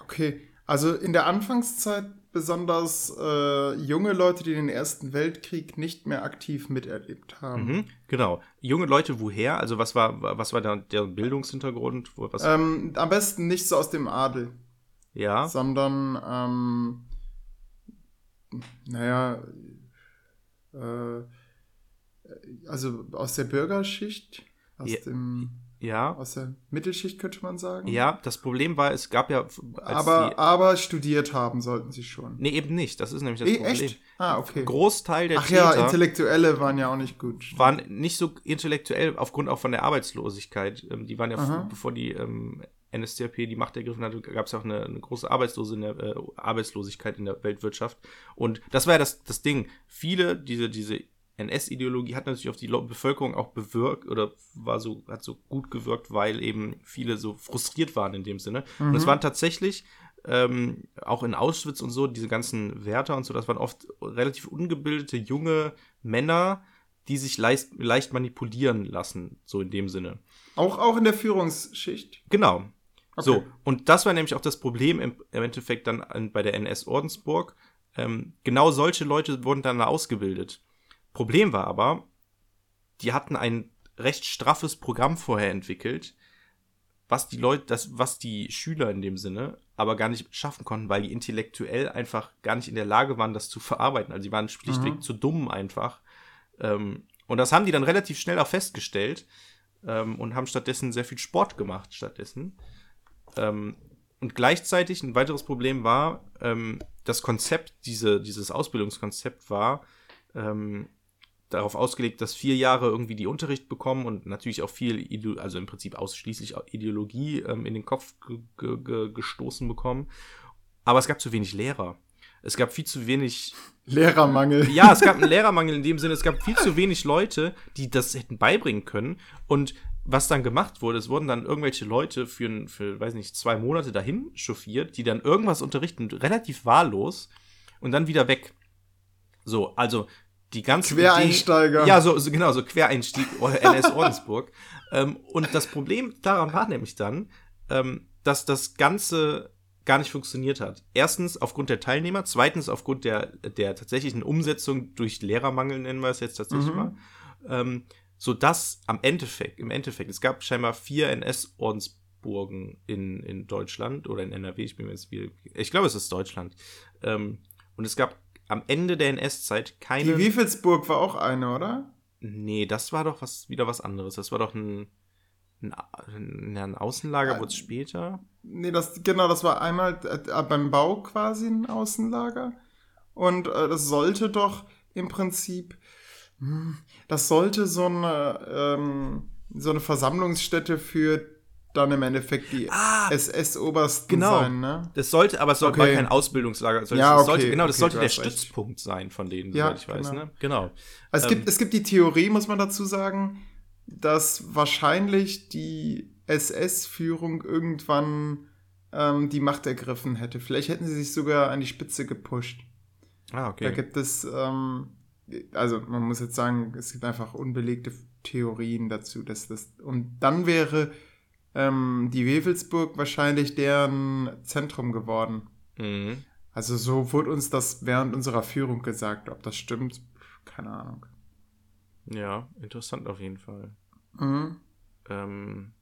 Okay, also in der Anfangszeit besonders äh, junge Leute, die den Ersten Weltkrieg nicht mehr aktiv miterlebt haben. Mhm, genau. Junge Leute, woher? Also was war, was war da der Bildungshintergrund? Was, Ähm, am besten nicht so aus dem Adel, ja. sondern, ähm, naja, äh, also aus der Bürgerschicht, aus, Ja. dem, Ja. aus der Mittelschicht könnte man sagen. Ja, das Problem war, es gab ja. Als aber, aber studiert haben sollten sie schon. nee, eben nicht. Das ist nämlich das Eh, Problem. echt? Ah, okay. Großteil der Ach ja, Täter Intellektuelle waren ja auch nicht gut. waren nicht so intellektuell, aufgrund auch von der Arbeitslosigkeit. Ähm, die waren ja, Aha. bevor die ähm, NSDAP die Macht ergriffen hatte, gab es auch eine, eine große Arbeitslose in der, äh, Arbeitslosigkeit in der Weltwirtschaft. Und das war ja das, das Ding. Viele, diese, diese NS-Ideologie hat natürlich auf die Bevölkerung auch bewirkt oder war so, hat so gut gewirkt, weil eben viele so frustriert waren in dem Sinne. Und es waren tatsächlich ähm, auch in Auschwitz und so, diese ganzen Wärter und so, das waren oft relativ ungebildete junge Männer, die sich leicht, leicht manipulieren lassen, so in dem Sinne. Auch, auch in der Führungsschicht. Genau. Okay. So, und das war nämlich auch das Problem im, im Endeffekt dann an, bei der NS Ordensburg. Ähm, genau solche Leute wurden dann da ausgebildet. Problem war aber, die hatten ein recht straffes Programm vorher entwickelt, was die Leute, das, was die Schüler in dem Sinne aber gar nicht schaffen konnten, weil die intellektuell einfach gar nicht in der Lage waren, das zu verarbeiten. Also die waren schlichtweg Mhm. zu dumm einfach. Ähm, und das haben die dann relativ schnell auch festgestellt ähm, und haben stattdessen sehr viel Sport gemacht stattdessen. Ähm, und gleichzeitig ein weiteres Problem war, ähm, das Konzept, diese, dieses Ausbildungskonzept war ähm, darauf ausgelegt, dass vier Jahre irgendwie die Unterricht bekommen und natürlich auch viel, Ide also im Prinzip ausschließlich Ideologie ähm, in den Kopf ge ge ge gestoßen bekommen. Aber es gab zu wenig Lehrer. es gab viel zu wenig Lehrermangel. Ja, es gab einen Lehrermangel in dem Sinne, es gab viel zu wenig Leute, die das hätten beibringen können. Und was dann gemacht wurde, es wurden dann irgendwelche Leute für, für weiß nicht, zwei Monate dahin chauffiert, die dann irgendwas unterrichten, relativ wahllos und dann wieder weg. So, also die ganze Quereinsteiger. Idee, ja, so, so genau, so Quereinstieg <laughs> NS Ordensburg. ähm, und das Problem daran war nämlich dann, ähm, dass das Ganze gar nicht funktioniert hat. Erstens aufgrund der Teilnehmer, zweitens aufgrund der, der tatsächlichen Umsetzung durch Lehrermangel, nennen wir es jetzt tatsächlich mhm. mal. Ähm, so dass am Endeffekt, im Endeffekt, es gab scheinbar vier NS-Ordensburgen in, in Deutschland oder in NRW, ich bin mir jetzt wieder, ich glaube, es ist Deutschland. Ähm, und es gab am Ende der NS-Zeit keine. Die Wiefelsburg war auch eine, oder? Nee, das war doch was, wieder was anderes. Das war doch ein, ein, ein Außenlager, wurde es später. Nee, das, genau, das war einmal äh, beim Bau quasi ein Außenlager. Und äh, das sollte doch im Prinzip, hm, das sollte so eine, ähm, so eine Versammlungsstätte für dann im Endeffekt die ah, SS-Obersten genau. sein, ne? Das sollte, aber es soll okay. kein Ausbildungslager sein. Ja, okay, sollte, genau, das okay, sollte der Stützpunkt sein von denen, ja, soweit ich weiß, genau. ne? Genau. Also es, ähm, gibt, es gibt die Theorie, muss man dazu sagen, dass wahrscheinlich die SS-Führung irgendwann ähm, die Macht ergriffen hätte. Vielleicht hätten sie sich sogar an die Spitze gepusht. Ah, okay. Da gibt es, ähm, also man muss jetzt sagen, es gibt einfach unbelegte Theorien dazu, dass das. Und dann wäre ähm, die Wewelsburg wahrscheinlich deren Zentrum geworden. Mhm. Also so wurde uns das während unserer Führung gesagt. Ob das stimmt, keine Ahnung. Ja, interessant auf jeden Fall. Mhm. Ähm,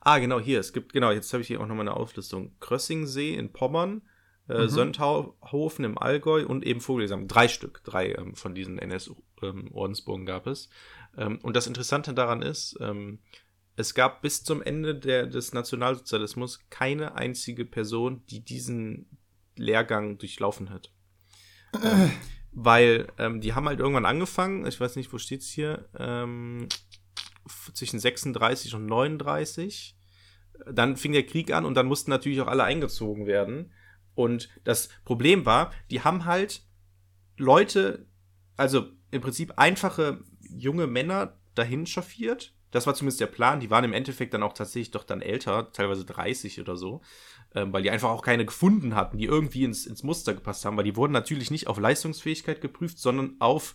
ah, genau, hier. Es gibt, genau, jetzt habe ich hier auch nochmal eine Auflistung. Krössingsee in Pommern, äh, mhm. Söndhofen im Allgäu und eben Vogelsang. Drei Stück, drei ähm, von diesen NS-Ordensburgen ähm, gab es. Ähm, und das Interessante daran ist, ähm, es gab bis zum Ende der, des Nationalsozialismus keine einzige Person, die diesen Lehrgang durchlaufen hat. Äh. Weil ähm, die haben halt irgendwann angefangen, ich weiß nicht, wo steht's hier, ähm, zwischen 36 und 39. Dann fing der Krieg an und dann mussten natürlich auch alle eingezogen werden. Und das Problem war, die haben halt Leute, also im Prinzip einfache junge Männer dahin chauffiert. Das war zumindest der Plan. Die waren im Endeffekt dann auch tatsächlich doch dann älter, teilweise 30 oder so, ähm, weil die einfach auch keine gefunden hatten, die irgendwie ins, ins Muster gepasst haben, weil die wurden natürlich nicht auf Leistungsfähigkeit geprüft, sondern auf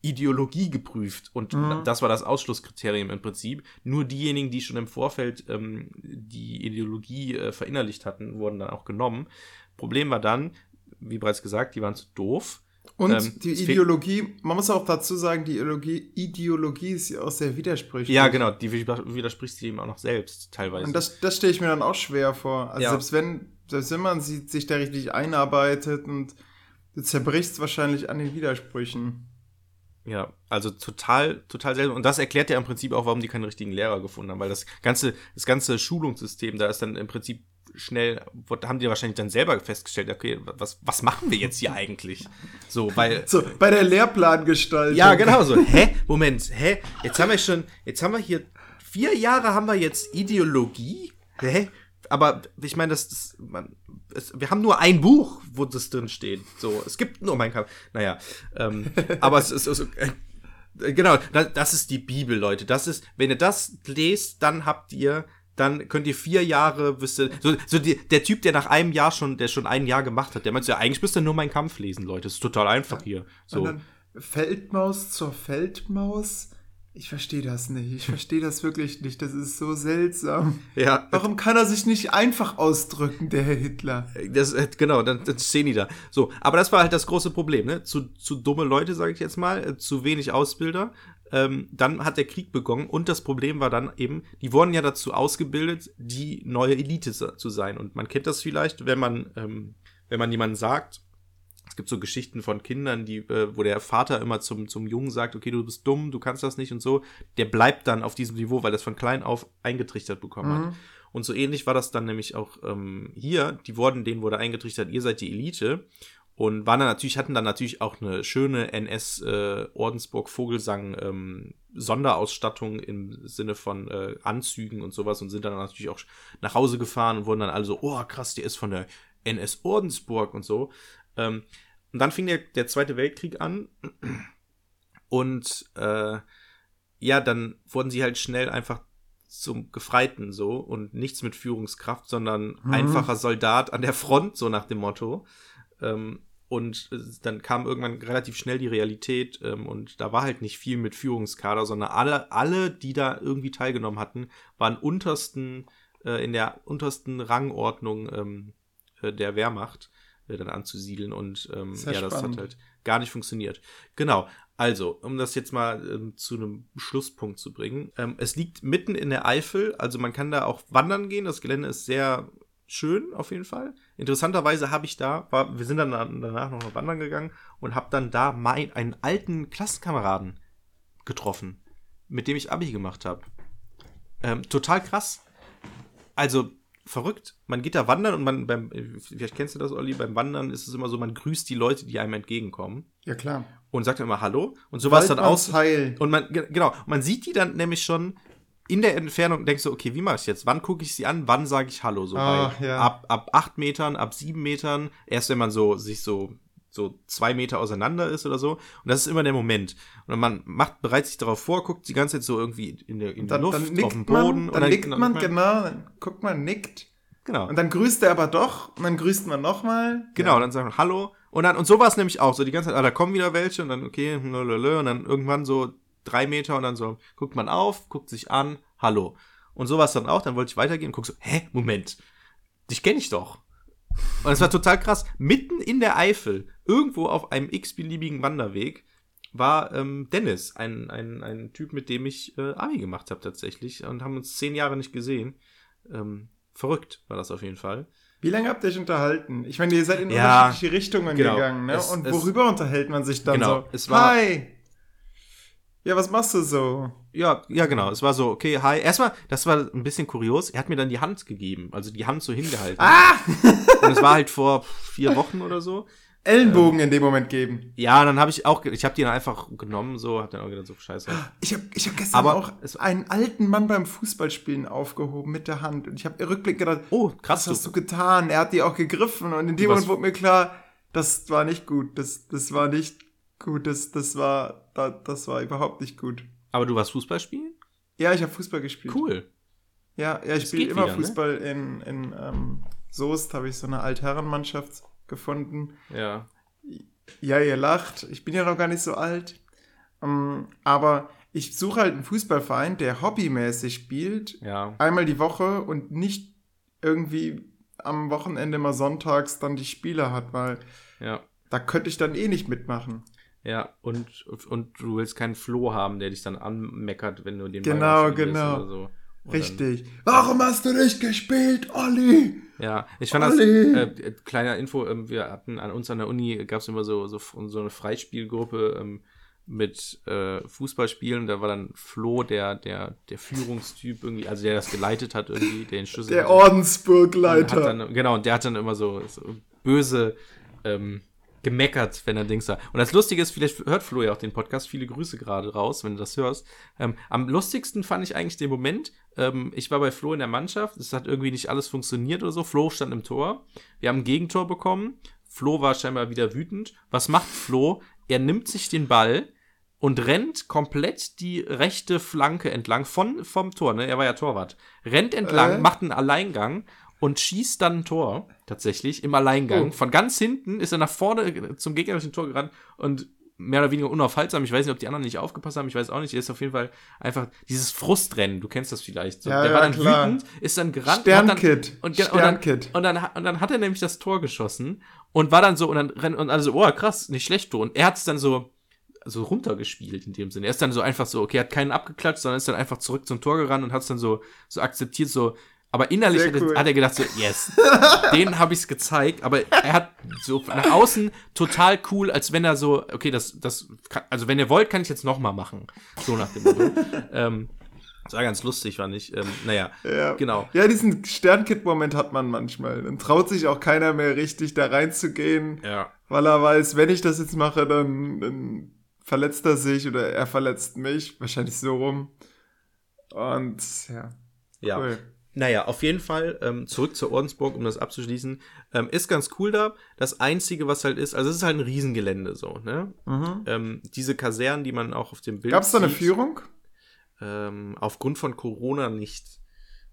Ideologie geprüft. Und mhm. das war das Ausschlusskriterium im Prinzip. Nur diejenigen, die schon im Vorfeld ähm, die Ideologie äh, verinnerlicht hatten, wurden dann auch genommen. Problem war dann, wie bereits gesagt, die waren zu doof. Und ähm, die Ideologie, man muss auch dazu sagen, die Ideologie, Ideologie ist ja auch sehr widersprüchlich. Ja, genau, die widerspricht sie eben auch noch selbst teilweise. Und das, das stelle ich mir dann auch schwer vor. Also ja. selbst wenn, selbst wenn man sie, sich da richtig einarbeitet und du zerbrichst wahrscheinlich an den Widersprüchen. Ja, also total, total selten. Und das erklärt ja im Prinzip auch, warum die keinen richtigen Lehrer gefunden haben, weil das ganze, das ganze Schulungssystem, da ist dann im Prinzip schnell, haben die wahrscheinlich dann selber festgestellt, okay, was, was machen wir jetzt hier eigentlich? So, weil. <laughs> So, bei der Lehrplangestaltung. Ja, genau so. Hä? Moment, hä? Jetzt haben wir schon, jetzt haben wir hier, vier Jahre haben wir jetzt Ideologie? Hä? Aber ich meine, das, das man, es, wir haben nur ein Buch, wo das drin steht. So, es gibt nur mein Kampf. Naja, ähm, aber es ist, also, äh, genau, das, das ist die Bibel, Leute. Das ist, wenn ihr das lest, dann habt ihr dann könnt ihr vier Jahre, wisst ihr, so, so die, der Typ, der nach einem Jahr schon, der schon ein Jahr gemacht hat, der meint ja, eigentlich müsst ihr nur meinen Kampf lesen, Leute. Das ist total einfach hier. So. Feldmaus zur Feldmaus. Ich verstehe das nicht. Ich verstehe das wirklich nicht. Das ist so seltsam. Ja. Warum kann er sich nicht einfach ausdrücken, der Herr Hitler? Das, äh, genau, dann, dann stehen die da. So, aber das war halt das große Problem, ne? Zu, zu dumme Leute, sage ich jetzt mal, äh, zu wenig Ausbilder. Ähm, dann hat der Krieg begonnen und das Problem war dann eben, die wurden ja dazu ausgebildet, die neue Elite zu sein. Und man kennt das vielleicht, wenn man, ähm, wenn man jemandem sagt, es gibt so Geschichten von Kindern, die, äh, wo der Vater immer zum, zum Jungen sagt, okay, du bist dumm, du kannst das nicht und so. Der bleibt dann auf diesem Niveau, weil das von klein auf eingetrichtert bekommen mhm. hat. Und so ähnlich war das dann nämlich auch ähm, hier. Die wurden, denen wurde eingetrichtert, ihr seid die Elite. Und waren dann natürlich, hatten dann natürlich auch eine schöne NS äh, Ordensburg Vogelsang ähm, Sonderausstattung im Sinne von äh, Anzügen und sowas und sind dann natürlich auch nach Hause gefahren und wurden dann alle so, oh krass, der ist von der NS Ordensburg und so. Ähm, und dann fing der, der Zweite Weltkrieg an und äh, ja, dann wurden sie halt schnell einfach zum Gefreiten so und nichts mit Führungskraft, sondern Mhm. einfacher Soldat an der Front, so nach dem Motto. Ähm, und dann kam irgendwann relativ schnell die Realität ähm, und da war halt nicht viel mit Führungskader, sondern alle, alle, die da irgendwie teilgenommen hatten, waren untersten, äh, in der untersten Rangordnung ähm, äh, der Wehrmacht äh, dann anzusiedeln und ähm, Sehr ja, das hat spannend. halt gar nicht funktioniert. Genau. Also, um das jetzt mal ähm, zu einem Schlusspunkt zu bringen. Ähm, es liegt mitten in der Eifel, also man kann da auch wandern gehen. Das Gelände ist sehr schön auf jeden Fall. Interessanterweise habe ich da, war, wir sind dann danach noch mal wandern gegangen und habe dann da mein, einen alten Klassenkameraden getroffen, mit dem ich Abi gemacht habe. Ähm, total krass. Also verrückt. Man geht da wandern und man beim, vielleicht kennst du das, Olli, beim Wandern ist es immer so, man grüßt die Leute, die einem entgegenkommen Ja, klar. und sagt immer Hallo. Und so war es dann auch. Heil. Und man, ge- genau, man sieht die dann nämlich schon in der Entfernung denkst so, okay, wie mache ich jetzt? Wann gucke ich sie an? Wann sage ich Hallo? So bei, ja. ab, ab acht Metern, ab sieben Metern, erst wenn man so sich so so zwei Meter auseinander ist oder so. Und das ist immer der Moment. Und man macht, bereitet sich darauf vor, guckt die ganze Zeit so irgendwie in der, in der Dann, Luft, dann nickt auf dem Boden. man, dann und nickt man, genau, dann guckt man, nickt. genau. Und dann grüßt er aber doch, und dann grüßt man nochmal. Genau, und dann sagen wir Hallo. Und dann, und so war es nämlich auch. So die ganze Zeit, ah, da kommen wieder welche und dann, okay, lölölö, und dann irgendwann so drei Meter und dann so, guckt man auf, guckt sich an, Hallo. Und so war es dann auch. Dann wollte ich weitergehen und guck so, hä, Moment, dich kenne ich doch. Und es war total krass. Mitten in der Eifel, irgendwo auf einem x-beliebigen Wanderweg, war ähm, Dennis, ein, ein, ein Typ, mit dem ich äh, Abi gemacht habe tatsächlich und haben uns zehn Jahre nicht gesehen. Ähm, verrückt war das auf jeden Fall. Wie lange habt ihr euch unterhalten? Ich meine, ihr seid in Ja, unterschiedliche Richtungen genau. gegangen, ne? Es- und es- worüber unterhält man sich dann Genau, so? es war- Hi! Ja, was machst du so? Ja, ja, genau. Es war so, okay, hi. Erstmal, das war ein bisschen kurios. Er hat mir dann die Hand gegeben, also die Hand so hingehalten. Ah! <laughs> Und es war halt vor vier Wochen oder so. Ellenbogen in dem Moment geben. Ja, dann habe ich auch, ich habe die dann einfach genommen, so, hab dann auch gedacht, so scheiße. Ich habe ich hab gestern Aber auch es- einen alten Mann beim Fußballspielen aufgehoben mit der Hand. Und ich habe rückblickend gedacht, Oh, krass. was hast du getan? Er hat die auch gegriffen. Und in dem Moment wurde mir klar, das war nicht gut. Das, das war nicht gut. Das, das, war, das, war überhaupt nicht gut. Aber du warst Fußball spielen? Ja, ich habe Fußball gespielt. Cool. Ja, ja ich spiele immer wieder, ne? Fußball in, in ähm, Soest, habe ich so eine Altherrenmannschaft gefunden. Ja. Ja, ihr lacht. Ich bin ja noch gar nicht so alt. Ähm, aber ich suche halt einen Fußballverein, der hobbymäßig spielt, Ja. einmal die Woche und nicht irgendwie am Wochenende mal sonntags dann die Spiele hat, weil Ja. da könnte ich dann eh nicht mitmachen. Ja, und, und du willst keinen Floh haben, der dich dann anmeckert, wenn du den Genau, genau. Oder so. Und Richtig. Warum hast du nicht gespielt, Olli? Dann, ja, ich fand das, Olli! äh, kleiner Info, ähm, wir hatten an uns an der Uni, gab es immer so, so, so eine Freispielgruppe ähm, mit äh, Fußballspielen. Da war dann Flo, der, der, der Führungstyp irgendwie, also der das geleitet hat irgendwie, der den Schlüssel Der Ordensburgleiter. Hat dann, genau, und der hat dann immer so, so böse ähm, gemeckert, wenn er Dings da. Und das Lustige ist, vielleicht hört Flo ja auch den Podcast, viele Grüße gerade raus, wenn du das hörst. Ähm, am lustigsten fand ich eigentlich den Moment, ähm, ich war bei Flo in der Mannschaft, es hat irgendwie nicht alles funktioniert oder so. Flo stand im Tor, wir haben ein Gegentor bekommen. Flo war scheinbar wieder wütend. Was macht Flo? Er nimmt sich den Ball und rennt komplett die rechte Flanke entlang von, vom Tor, ne? Er war ja Torwart. Rennt entlang, Äh? macht einen Alleingang und schießt dann ein Tor, tatsächlich, im Alleingang. Oh. Von ganz hinten ist er nach vorne zum gegnerischen Tor gerannt und mehr oder weniger unaufhaltsam. Ich weiß nicht, ob die anderen nicht aufgepasst haben. Ich weiß auch nicht. Er ist auf jeden Fall einfach dieses Frustrennen. Du kennst das vielleicht. So, Ja, der ja, war dann klar. wütend, ist dann gerannt. hat dann, Sternkid. und, ge- und, dann, Sternkid. und, dann, und dann hat er nämlich das Tor geschossen und war dann so, und dann rennt, und also, oh, krass, nicht schlecht, Tor. Und er hat es dann so, so runtergespielt in dem Sinne. Er ist dann so einfach so, okay, hat keinen abgeklatscht, sondern ist dann einfach zurück zum Tor gerannt und hat es dann so, so akzeptiert, so, aber innerlich hat, er- cool. hat er gedacht so, yes, <laughs> den habe ich's gezeigt, aber er hat so nach außen total cool, als wenn er so, okay, das, das, kann, also wenn ihr wollt, kann ich jetzt noch mal machen, so nach dem Motto. <laughs> ähm, das war ganz lustig, fand ich. Ähm, naja, Ja. genau. Ja, diesen Sternkid-Moment hat man manchmal. Dann traut sich auch keiner mehr richtig da reinzugehen, Ja. weil er weiß, wenn ich das jetzt mache, dann, dann verletzt er sich oder er verletzt mich. Wahrscheinlich so rum. Und ja, Ja. cool. Naja, auf jeden Fall, ähm, zurück zur Ordensburg, um das abzuschließen. Ähm, ist ganz cool da. Das Einzige, was halt ist, also es ist halt ein Riesengelände so, ne? Ähm, diese Kasernen, die man auch auf dem Bild Gab es da eine Führung? Ähm, aufgrund von Corona nicht.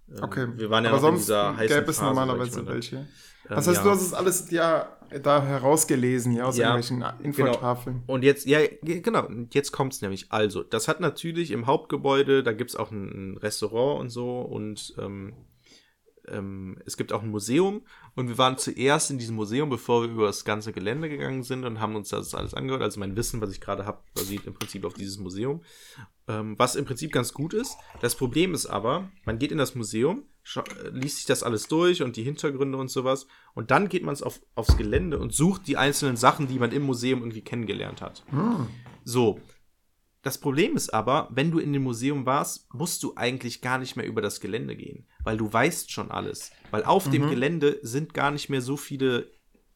Ähm, Okay. Wir waren ja Aber noch in sonst dieser heißen gäbe es Phase, normalerweise mal, ne? welche. Ähm, Das heißt, ja. du hast es alles ja da herausgelesen, ja, aus Ja, irgendwelchen Infotafeln. Und jetzt, ja, ge- genau, jetzt kommt's nämlich. Also, das hat natürlich im Hauptgebäude, da gibt's auch ein, ein Restaurant und so und ähm, ähm, es gibt auch ein Museum und wir waren zuerst in diesem Museum, bevor wir über das ganze Gelände gegangen sind und haben uns das alles angehört. Also mein Wissen, was ich gerade habe, basiert im Prinzip auf dieses Museum, ähm, was im Prinzip ganz gut ist. Das Problem ist aber, man geht in das Museum, liest sich das alles durch und die Hintergründe und sowas und dann geht man auf, aufs Gelände und sucht die einzelnen Sachen, die man im Museum irgendwie kennengelernt hat. So. Das Problem ist aber, wenn du in dem Museum warst, musst du eigentlich gar nicht mehr über das Gelände gehen, weil du weißt schon alles. Weil auf dem Gelände sind gar nicht mehr so viele,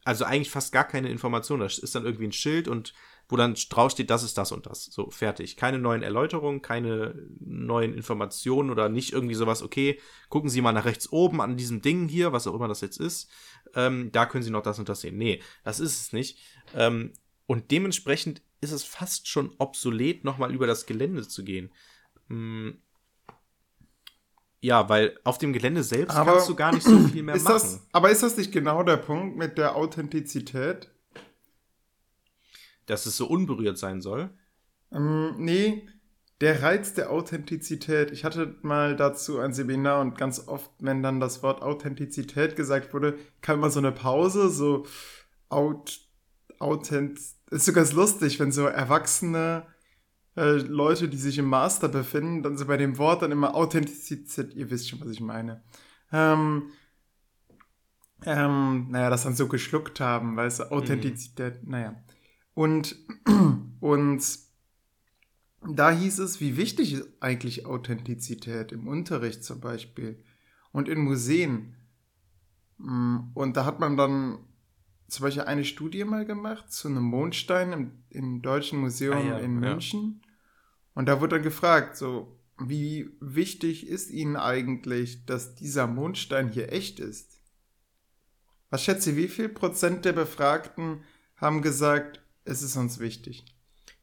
also eigentlich fast gar keine Informationen. Da ist dann irgendwie ein Schild und wo dann draufsteht, das ist das und das. So, fertig. Keine neuen Erläuterungen, keine neuen Informationen oder nicht irgendwie sowas, okay, gucken Sie mal nach rechts oben an diesem Ding hier, was auch immer das jetzt ist. Ähm, da können Sie noch das und das sehen. Nee, das ist es nicht. Ähm, und dementsprechend ist es fast schon obsolet, nochmal über das Gelände zu gehen. Mm. Ja, weil auf dem Gelände selbst Aber kannst du gar nicht so viel <clears throat> mehr Ist machen. das, aber ist das nicht genau der Punkt mit der Authentizität? Dass es so unberührt sein soll. Ähm, nee, der Reiz der Authentizität. Ich hatte mal dazu ein Seminar und ganz oft, wenn dann das Wort Authentizität gesagt wurde, kam immer so eine Pause, so Aut, Authent. Ist so ganz lustig, wenn so erwachsene äh, Leute, die sich im Master befinden, dann so bei dem Wort dann immer Authentizität, ihr wisst schon, was ich meine. Ähm, ähm, naja, das dann so geschluckt haben, weißt du, Authentizität, naja. Und, <clears throat> und da hieß es, wie wichtig ist eigentlich Authentizität im Unterricht zum Beispiel und in Museen. Mm, Und da hat man dann zum Beispiel eine Studie mal gemacht zu einem Mondstein im, im Deutschen Museum Ah, ja, in ja. München. Und da wurde dann gefragt, so, wie wichtig ist Ihnen eigentlich, dass dieser Mondstein hier echt ist? Was schätzt ihr, wie viel Prozent der Befragten haben gesagt, es ist uns wichtig?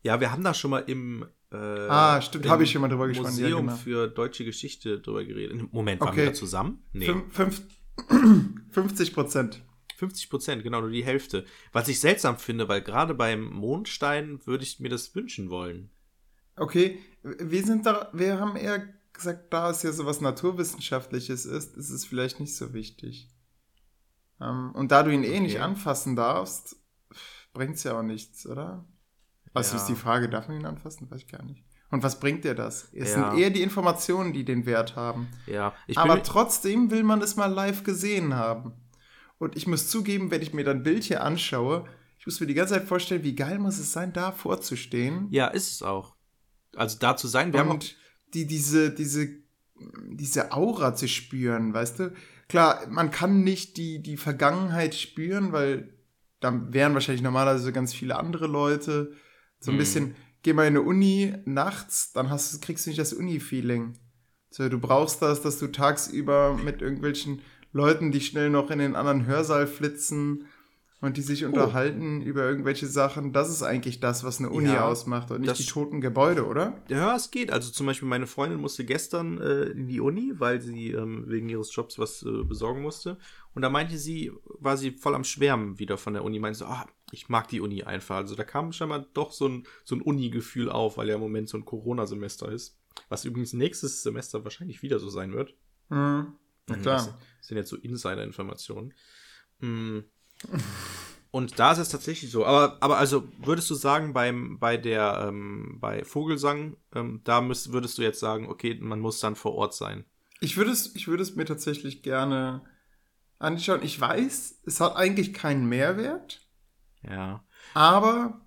Ja, wir haben da schon mal im, äh, Ah, stimmt, im habe ich schon mal drüber gesprochen, ja, Museum genau. für deutsche Geschichte drüber geredet. Moment, waren Okay. wir da zusammen? Nee. Fünf, fünf, <clears throat> 50 Prozent. 50 Prozent, genau, nur die Hälfte. Was ich seltsam finde, weil gerade beim Mondstein würde ich mir das wünschen wollen. Okay, wir sind da, wir haben eher gesagt, da es ja sowas Naturwissenschaftliches ist, ist es vielleicht nicht so wichtig. Ähm, und da du ihn eh nicht Okay. anfassen darfst, bringt's ja auch nichts, oder? Was Ja. ist die Frage, darf man ihn anfassen? Weiß ich gar nicht. Und was bringt dir das? Es Ja. sind eher die Informationen, die den Wert haben. Ja, ich Aber trotzdem will man es mal live gesehen haben. Und ich muss zugeben, wenn ich mir dann Bild hier anschaue, ich muss mir die ganze Zeit vorstellen, wie geil muss es sein, da vorzustehen. ja, ist es auch. Also da zu sein, wir haben auch, und die, diese, diese, diese Aura zu spüren, weißt du? Klar, man kann nicht die, die Vergangenheit spüren, weil da wären wahrscheinlich normalerweise ganz viele andere Leute. So ein Mhm. bisschen, geh mal in eine Uni nachts, dann hast, kriegst du nicht das Uni-Feeling. So, du brauchst das, dass du tagsüber mit irgendwelchen Leuten, die schnell noch in den anderen Hörsaal flitzen und die sich Oh. unterhalten über irgendwelche Sachen. Das ist eigentlich das, was eine Uni Ja, ausmacht und nicht die toten Gebäude, oder? Ja, es geht. Also zum Beispiel meine Freundin musste gestern äh, in die Uni, weil sie ähm, wegen ihres Jobs was äh, besorgen musste. Und da meinte sie, war sie voll am Schwärmen wieder von der Uni. Meinte so, ah, ich mag die Uni einfach. Also da kam scheinbar doch so ein, so ein Uni-Gefühl auf, weil ja im Moment so ein Corona-Semester ist. Was übrigens nächstes Semester wahrscheinlich wieder so sein wird. Mhm. Na Mhm, klar. Das sind jetzt so Insider-Informationen. Mm. Und da ist es tatsächlich so. Aber, aber also würdest du sagen, beim, bei der, ähm, bei Vogelsang, ähm, da müsst, würdest du jetzt sagen, okay, man muss dann vor Ort sein. Ich würde es, ich würde es mir tatsächlich gerne anschauen. Ich weiß, es hat eigentlich keinen Mehrwert, Ja. aber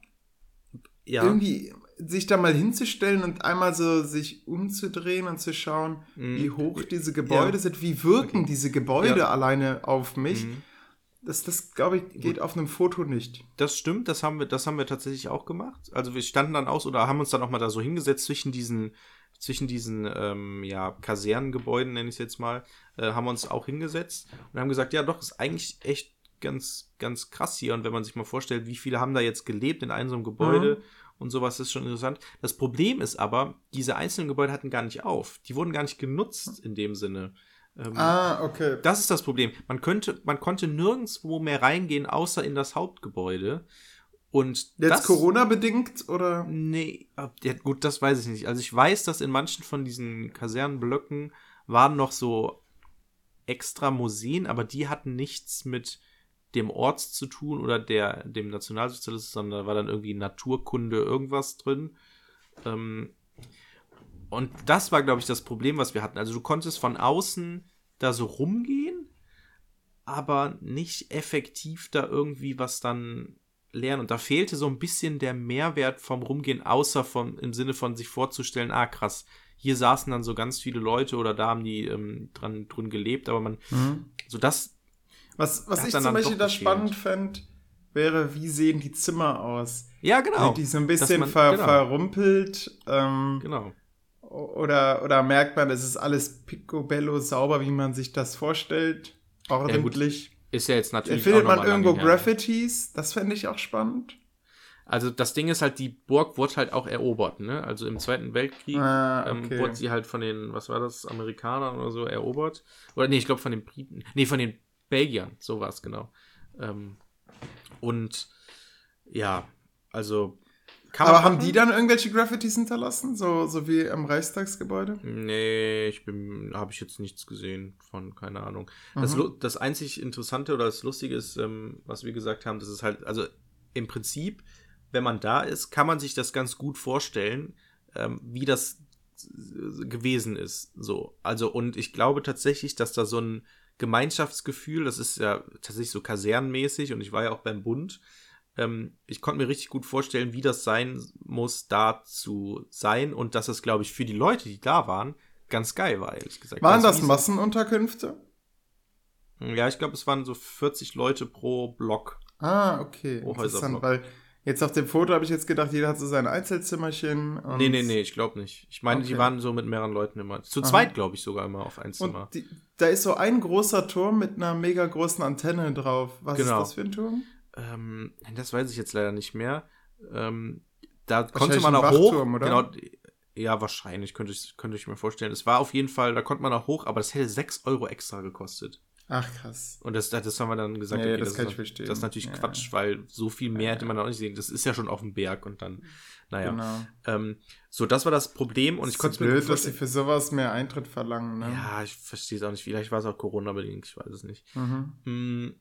Ja. irgendwie sich da mal hinzustellen und einmal so sich umzudrehen und zu schauen, Mhm. wie hoch diese Gebäude Ja. sind, wie wirken Okay. diese Gebäude Ja. alleine auf mich. Mhm. Das, das glaube ich, geht auf einem Foto nicht. Das stimmt, das haben wir, das haben wir tatsächlich auch gemacht. Also wir standen dann aus oder haben uns dann auch mal da so hingesetzt zwischen diesen, zwischen diesen ähm, ja, Kasernengebäuden, nenne ich es jetzt mal, äh, haben wir uns auch hingesetzt und haben gesagt, ja doch, ist eigentlich echt ganz, ganz krass hier. Und wenn man sich mal vorstellt, wie viele haben da jetzt gelebt in einem so einem Gebäude mhm. und sowas, ist schon interessant. Das Problem ist aber, diese einzelnen Gebäude hatten gar nicht auf. Die wurden gar nicht genutzt in dem Sinne. Ähm, ah, okay. Das ist das Problem. Man könnte, man konnte nirgendwo mehr reingehen, außer in das Hauptgebäude. Und Jetzt Corona-bedingt oder? Nee, ja, gut, das weiß ich nicht. Also ich weiß, dass in manchen von diesen Kasernenblöcken waren noch so extra Museen, aber die hatten nichts mit dem Ort zu tun oder der, dem Nationalsozialismus, sondern da war dann irgendwie Naturkunde irgendwas drin. Ähm, und das war, glaube ich, das Problem, was wir hatten. Also du konntest von außen da so rumgehen, aber nicht effektiv da irgendwie was dann lernen. Und da fehlte so ein bisschen der Mehrwert vom Rumgehen, außer vom, im Sinne von sich vorzustellen, ah krass, hier saßen dann so ganz viele Leute oder da haben die ähm, dran drin gelebt, aber man, mhm. so das. Was, was ich zum Beispiel da spannend fände, wäre, wie sehen die Zimmer aus? Ja, genau. Sind die so ein bisschen man, ver, genau. verrumpelt? Ähm, genau. Oder, oder merkt man, es ist alles picobello sauber, wie man sich das vorstellt? Ordentlich. Ja, ist ja jetzt natürlich. Findet man irgendwo Graffitis? Das fände ich auch spannend. Also das Ding ist halt, die Burg wurde halt auch erobert, ne? Also im Zweiten Weltkrieg ah, ähm, okay. ähm, wurde sie halt von den, was war das, Amerikanern oder so erobert. Oder nee, ich glaube von den Briten. Nee, von den Belgiern, so war es genau. Ähm, und ja, also aber haben die dann irgendwelche Graffitis hinterlassen? So, so wie am Reichstagsgebäude? Nee, ich bin, habe ich jetzt nichts gesehen von, keine Ahnung. Mhm. Das, das einzig Interessante oder das Lustige ist, ähm, was wir gesagt haben, das ist halt, also im Prinzip, wenn man da ist, kann man sich das ganz gut vorstellen, ähm, wie das gewesen ist. So. Also, und ich glaube tatsächlich, dass da so ein Gemeinschaftsgefühl, das ist ja tatsächlich so kasernenmäßig und ich war ja auch beim Bund, ähm, ich konnte mir richtig gut vorstellen, wie das sein muss, da zu sein und dass es, glaube ich, für die Leute, die da waren, ganz geil war, ehrlich gesagt. Waren das Massenunterkünfte? Ja, ich glaube, es waren so 40 Leute pro Block. Ah, okay. Pro Interessant, weil jetzt auf dem Foto habe ich jetzt gedacht, jeder hat so sein Einzelzimmerchen. Und nee, nee, nee, ich glaube nicht. Ich meine, okay. die waren so mit mehreren Leuten immer. Zu Aha. zweit, glaube ich, sogar immer auf ein Zimmer. Und die, da ist so ein großer Turm mit einer mega großen Antenne drauf. Was genau. ist das für ein Turm? Ähm, das weiß ich jetzt leider nicht mehr. Ähm, da konnte man auch hoch. Oder? Genau, ja, wahrscheinlich, könnte ich, könnte ich mir vorstellen. Es war auf jeden Fall, da konnte man auch hoch, aber das hätte 6 Euro extra gekostet. Ach, krass. Und das, das haben wir dann gesagt, ja, okay, das, das, kann ich verstehen. das ist natürlich ja, Quatsch, ja. weil so viel mehr hätte man auch nicht sehen. Das ist ja schon auf dem Berg und dann, naja. Genau. Ähm, so, das war das Problem und ich konnte mir blöd, dass sie für sowas mehr Eintritt verlangen, ne? Ja, ich verstehe es auch nicht. Vielleicht war es auch Corona-bedingt, ich weiß es nicht. Mhm.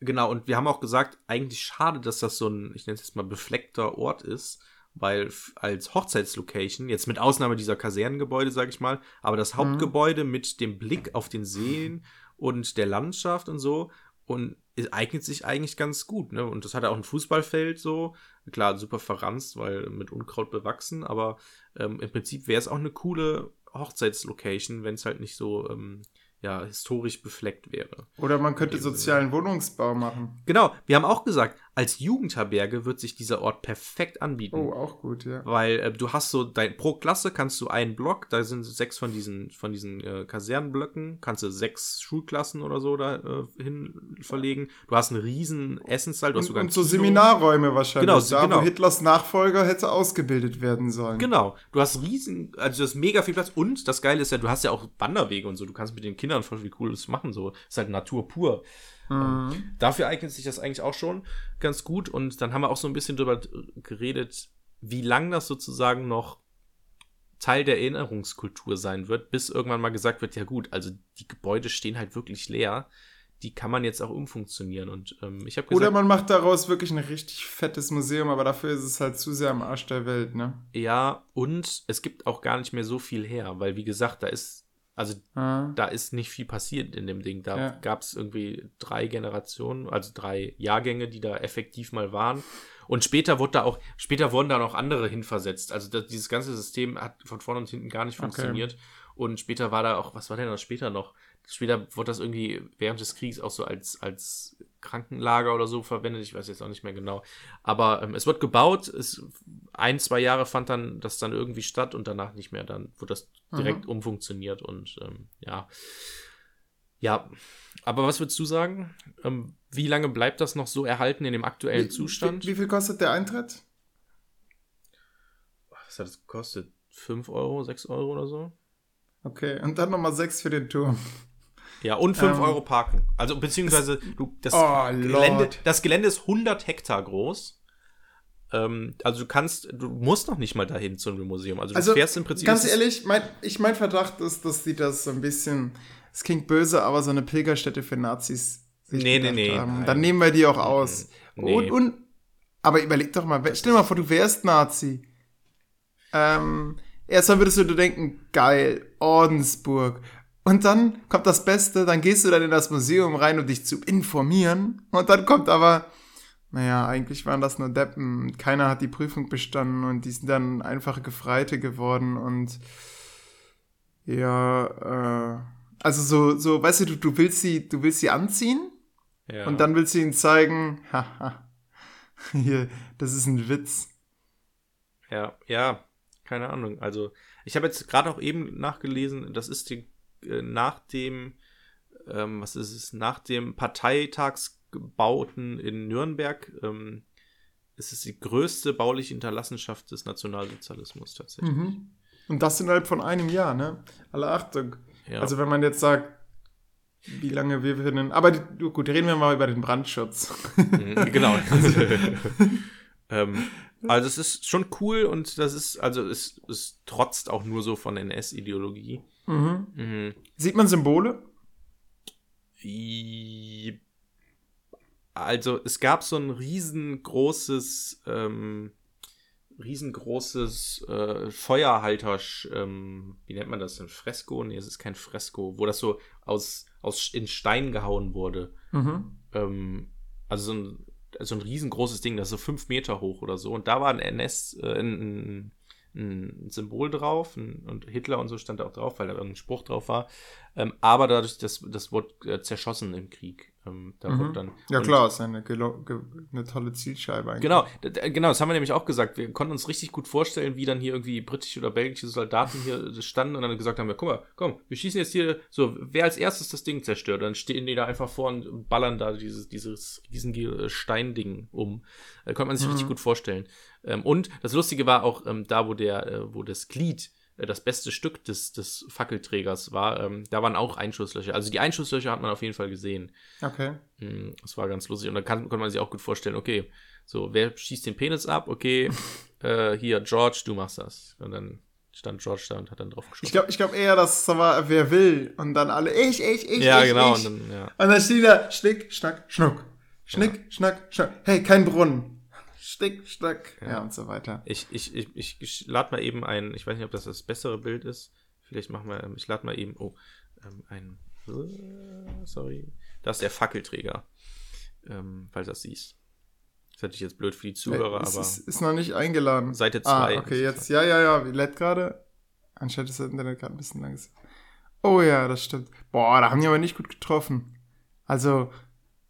Genau, und wir haben auch gesagt, eigentlich schade, dass das so ein, ich nenne es jetzt mal befleckter Ort ist, weil als Hochzeitslocation, jetzt mit Ausnahme dieser Kasernengebäude, sage ich mal, aber das mhm. Hauptgebäude mit dem Blick auf den Seen und der Landschaft und so und es eignet sich eigentlich ganz gut, ne? Und das hat auch ein Fußballfeld so, klar, super verranzt, weil mit Unkraut bewachsen, aber ähm, im Prinzip wäre es auch eine coole Hochzeitslocation, wenn es halt nicht so ähm, ja, historisch befleckt wäre. Oder man könnte sozialen Wohnungsbau machen. Genau, wir haben auch gesagt, als Jugendherberge wird sich dieser Ort perfekt anbieten. Oh, auch gut, ja. Weil äh, du hast so, dein, pro Klasse kannst du einen Block, da sind sechs von diesen, von diesen äh, Kasernenblöcken, kannst du sechs Schulklassen oder so da äh, hin verlegen. Du hast einen riesen Essenssaal, du hast sogar Und, und so Seminarräume wahrscheinlich, genau, da genau. wo Hitlers Nachfolger hätte ausgebildet werden sollen. Genau, du hast riesen, also du hast mega viel Platz und das Geile ist ja, du hast ja auch Wanderwege und so, du kannst mit den Kindern voll viel Cooles machen, so. ist halt Natur pur. Mhm. Dafür eignet sich das eigentlich auch schon ganz gut. Und dann haben wir auch so ein bisschen drüber geredet, wie lang das sozusagen noch Teil der Erinnerungskultur sein wird, bis irgendwann mal gesagt wird, ja gut, also die Gebäude stehen halt wirklich leer. Die kann man jetzt auch umfunktionieren. Und ähm, ich habe gesagt. Oder man macht daraus wirklich ein richtig fettes Museum, aber dafür ist es halt zu sehr am Arsch der Welt, ne? Ja, und es gibt auch gar nicht mehr so viel her, weil wie gesagt, da ist also ah. da ist nicht viel passiert in dem Ding. Da ja. gab es irgendwie drei Generationen, also drei Jahrgänge, die da effektiv mal waren. Und später wurde da auch, später wurden da noch andere hinversetzt. Also das, dieses ganze System hat von vorne und hinten gar nicht funktioniert. Okay. Und später war da auch, was war denn da später noch? Später wurde das irgendwie während des Kriegs auch so als, als Krankenlager oder so verwendet. Ich weiß jetzt auch nicht mehr genau. Aber ähm, es wird gebaut. Es, ein, zwei Jahre fand dann das dann irgendwie statt und danach nicht mehr. Dann wurde das direkt mhm. umfunktioniert und ähm, ja. Ja, aber was würdest du sagen? Ähm, wie lange bleibt das noch so erhalten in dem aktuellen wie, Zustand? Wie, wie, viel kostet der Eintritt? Was hat es gekostet? 5 Euro, 6 Euro oder so? Okay, und dann nochmal 6 für den Turm. Ja, und 5 ähm, Euro parken. Also, beziehungsweise, du, das, oh, Gelände, das Gelände ist 100 Hektar groß. Ähm, also, du kannst, du musst noch nicht mal dahin zu einem Museum. Also, du also, fährst im Prinzip. Ganz ehrlich, mein, ich mein Verdacht ist, dass die das so ein bisschen, es klingt böse, aber so eine Pilgerstätte für Nazis sich nee, nee, nee, haben. Dann nehmen wir die auch aus. Nee. Und, und, aber überleg doch mal, stell dir mal vor, du wärst Nazi. Ähm, erstmal würdest du dir denken, geil, Ordensburg. Und dann kommt das Beste, dann gehst du dann in das Museum rein, um dich zu informieren. Und dann kommt aber, naja, eigentlich waren das nur Deppen. Keiner hat die Prüfung bestanden und die sind dann einfache Gefreite geworden und ja, äh, also so, so, weißt du, du, du willst sie, du willst sie anziehen ja. und dann willst du ihnen zeigen, <laughs> haha, hier, das ist ein Witz. Ja, ja, keine Ahnung. Also, ich habe jetzt gerade auch eben nachgelesen, das ist die, nach dem, ähm, was ist es, nach dem Parteitagsbauten in Nürnberg, ähm, ist es die größte bauliche Hinterlassenschaft des Nationalsozialismus tatsächlich. Mhm. Und das innerhalb von einem Jahr, ne? Alle Achtung. Ja. Also, wenn man jetzt sagt, wie lange wir finden. Aber die, gut, reden wir mal über den Brandschutz. Mhm, genau. also, <laughs> <laughs> ähm, also es ist schon cool und das ist, also es, es trotzt auch nur so von NS-Ideologie. Mhm. Mhm. Sieht man Symbole? Also es gab so ein riesengroßes, ähm, riesengroßes äh, Feuerhalter, ähm, wie nennt man das, ein Fresko? Nee, es ist kein Fresko, wo das so aus, aus in Stein gehauen wurde. Mhm. Ähm, also so ein so ein riesengroßes Ding, das ist so fünf Meter hoch oder so. Und da war ein NS, äh, ein, ein, Symbol drauf ein, und Hitler und so stand da auch drauf, weil da irgendein Spruch drauf war. Ähm, aber dadurch, das, das wurde äh, zerschossen im Krieg. Ähm, da mhm. dann, ja klar, ist eine, eine tolle Zielscheibe eigentlich. Genau, genau, das haben wir nämlich auch gesagt. Wir konnten uns richtig gut vorstellen, wie dann hier irgendwie britische oder belgische Soldaten hier standen und dann gesagt haben, ja, guck mal, komm, wir schießen jetzt hier so, wer als erstes das Ding zerstört, dann stehen die da einfach vor und ballern da dieses, dieses riesen Steinding um. Da konnte man sich mhm. richtig gut vorstellen. Ähm, und das Lustige war auch ähm, da, wo der, äh, wo das Glied äh, das beste Stück des, des Fackelträgers war, ähm, da waren auch Einschusslöcher. Also die Einschusslöcher hat man auf jeden Fall gesehen. Okay. Mm, das war ganz lustig. Und da kann, konnte man sich auch gut vorstellen, okay, so, wer schießt den Penis ab? Okay, <laughs> äh, hier, George, du machst das. Und dann stand George da und hat dann drauf geschossen. Ich glaube ich glaub eher, dass es war, wer will. Und dann alle, ich, ich, ich, ja, ich, genau. ich. Und dann, ja. Und dann steht da, schnick, schnack, schnuck. Schnick, ja. schnack, schnuck. Hey, kein Brunnen. Stick, Stack, ja. ja, und so weiter. Ich, ich, ich, ich, ich lade mal eben ein, ich weiß nicht, ob das das bessere Bild ist. Vielleicht machen wir, ähm, ich lade mal eben, oh, ähm, ein, äh, sorry, das ist der Fackelträger, ähm, falls das siehst. Das hätte ich jetzt blöd für die Zuhörer, äh, ist, aber. Ist, ist noch nicht eingeladen. Seite 2. Ah, okay, jetzt, ja, ja, ja, wie lädt gerade. Anscheinend ist das Internet gerade ein bisschen langsam. Oh ja, das stimmt. Boah, da haben die aber nicht gut getroffen. Also.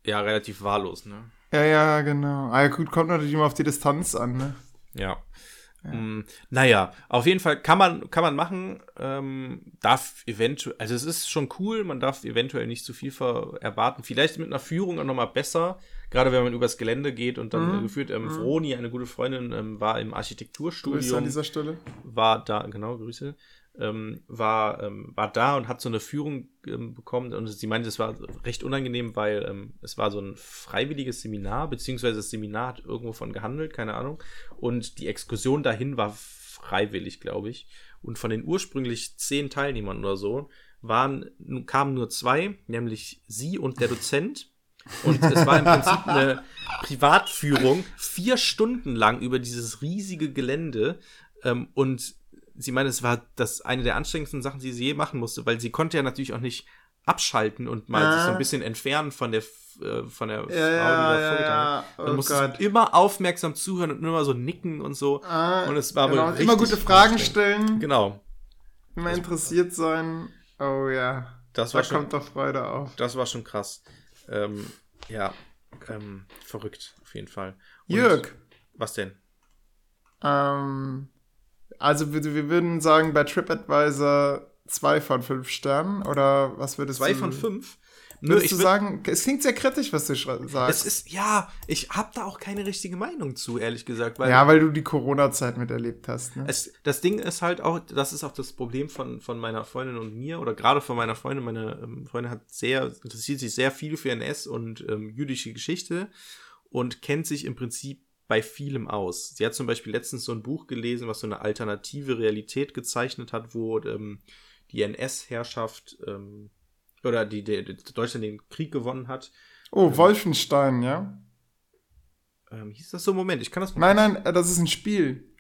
Ja, relativ wahllos, ne? Ja, ja, genau. Ah, ja, gut, kommt natürlich immer auf die Distanz an, ne? Ja. ja. Mm, naja, auf jeden Fall kann man, kann man machen, ähm, darf eventuell, also es ist schon cool, man darf eventuell nicht zu viel erwarten. Vielleicht mit einer Führung auch nochmal besser, gerade wenn man übers Gelände geht und dann mhm. geführt, ähm, mhm. Vroni, eine gute Freundin, ähm, war im Architekturstudium. Grüße an dieser Stelle. War da, genau, Grüße ähm, war, ähm, war da und hat so eine Führung ähm, bekommen und sie meinte, es war recht unangenehm, weil ähm, es war so ein freiwilliges Seminar, beziehungsweise das Seminar hat irgendwo von gehandelt, keine Ahnung. Und die Exkursion dahin war freiwillig, glaube ich. Und von den ursprünglich zehn Teilnehmern oder so waren, kamen nur zwei, nämlich sie und der Dozent. Und es war im Prinzip eine Privatführung, vier Stunden lang über dieses riesige Gelände. Ähm, und sie meinte, es war das eine der anstrengendsten Sachen, die sie je machen musste, weil sie konnte ja natürlich auch nicht abschalten und mal ah. sich so ein bisschen entfernen von der äh, von der ja, Frau, die da ja, ja. Oh Dann musste immer aufmerksam zuhören und immer so nicken und so. Ah, und es war genau. immer gute Fragen stellen. Genau. Immer interessiert sein. Oh ja. Das war da schon, kommt doch Freude auf. Das war schon krass. Ähm, ja. Ähm, verrückt, auf jeden Fall. Und Jörg. Was denn? Ähm, also wir, wir würden sagen, bei TripAdvisor zwei von fünf Sternen oder was würdest zwei du? Zwei von fünf? Nö, Würdest du sagen, es klingt sehr kritisch, was du sagst. Es ist, ja, ich habe da auch keine richtige Meinung zu, ehrlich gesagt. Weil ja, weil du die Corona-Zeit miterlebt hast. Ne? Es, das Ding ist halt auch, das ist auch das Problem von, von meiner Freundin und mir, oder gerade von meiner Freundin. Meine ähm, Freundin hat sehr, interessiert sich sehr viel für NS und ähm, jüdische Geschichte und kennt sich im Prinzip bei vielem aus. Sie hat zum Beispiel letztens so ein Buch gelesen, was so eine alternative Realität gezeichnet hat, wo ähm, die NS-Herrschaft ähm, oder die, die, die, Deutschland den Krieg gewonnen hat. Oh, ähm, Wolfenstein, ja? Ähm, hieß das so? Moment, ich kann das. Nein, nein, äh, das ist ein Spiel.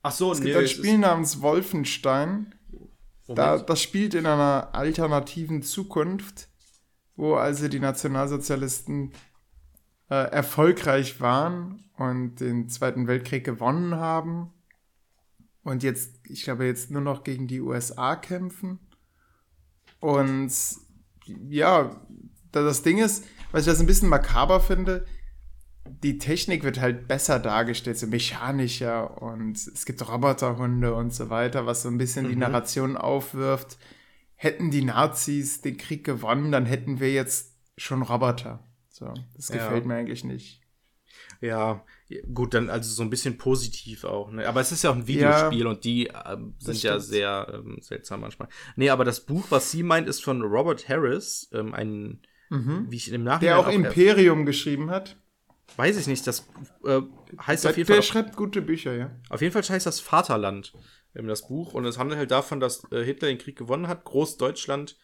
Ach so, es nee, gibt ein Spiel namens Wolfenstein. Da, das spielt in einer alternativen Zukunft, wo also die Nationalsozialisten äh, erfolgreich waren und den Zweiten Weltkrieg gewonnen haben und jetzt, ich glaube, jetzt nur noch gegen die USA kämpfen. Und ja, das Ding ist, was ich das ein bisschen makaber finde, die Technik wird halt besser dargestellt, so mechanischer und es gibt Roboterhunde und so weiter, was so ein bisschen mhm. die Narration aufwirft. Hätten die Nazis den Krieg gewonnen, dann hätten wir jetzt schon Roboter. So, das gefällt ja. mir eigentlich nicht. Ja, gut, dann also so ein bisschen positiv auch. Ne? Aber es ist ja auch ein Videospiel ja, und die äh, sind ja sehr ähm, seltsam manchmal. Nee, aber das Buch, was sie meint, ist von Robert Harris, ähm, ein, mhm. wie ich im Nachhinein. Der auch, auch Imperium geschrieben hat. Weiß ich nicht, das äh, heißt der, auf jeden der Fall. Der schreibt gute Bücher, ja. Auf jeden Fall heißt das Vaterland, ähm, das Buch. Und es handelt halt davon, dass äh, Hitler den Krieg gewonnen hat, Großdeutschland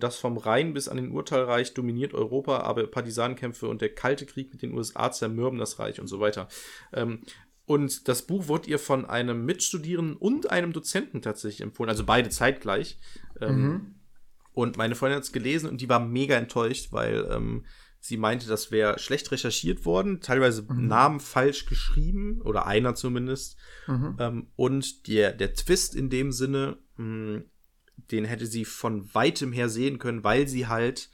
das vom Rhein bis an den Urteilreich dominiert Europa, aber Partisanenkämpfe und der Kalte Krieg mit den USA zermürben das Reich und so weiter. Ähm, und das Buch wurde ihr von einem Mitstudierenden und einem Dozenten tatsächlich empfohlen, also beide zeitgleich. Ähm, mhm. Und meine Freundin hat es gelesen und die war mega enttäuscht, weil ähm, sie meinte, das wäre schlecht recherchiert worden, teilweise mhm. Namen falsch geschrieben oder einer zumindest. Mhm. Ähm, und der, der Twist in dem Sinne, mh, hm, den hätte sie von weitem her sehen können, weil sie halt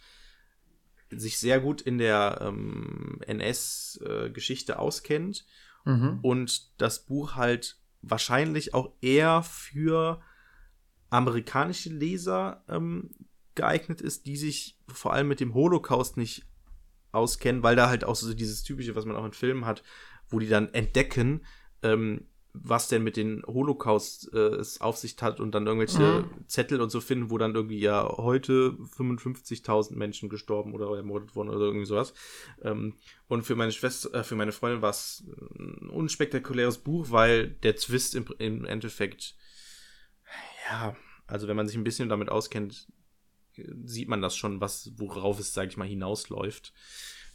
sich sehr gut in der ähm, NS-Geschichte äh, auskennt mhm. und das Buch halt wahrscheinlich auch eher für amerikanische Leser ähm, geeignet ist, die sich vor allem mit dem Holocaust nicht auskennen, weil da halt auch so dieses typische, was man auch in Filmen hat, wo die dann entdecken, ähm, was denn mit den Holocaust äh, es auf sich hat und dann irgendwelche mhm. Zettel und so finden, wo dann irgendwie ja heute 55.000 Menschen gestorben oder ermordet wurden oder irgendwie sowas. Ähm, und für meine Schwester, äh, für meine Freundin war es ein unspektakuläres Buch, weil der Twist im, im Endeffekt, ja, also wenn man sich ein bisschen damit auskennt, sieht man das schon, was, worauf es, sag ich mal, hinausläuft.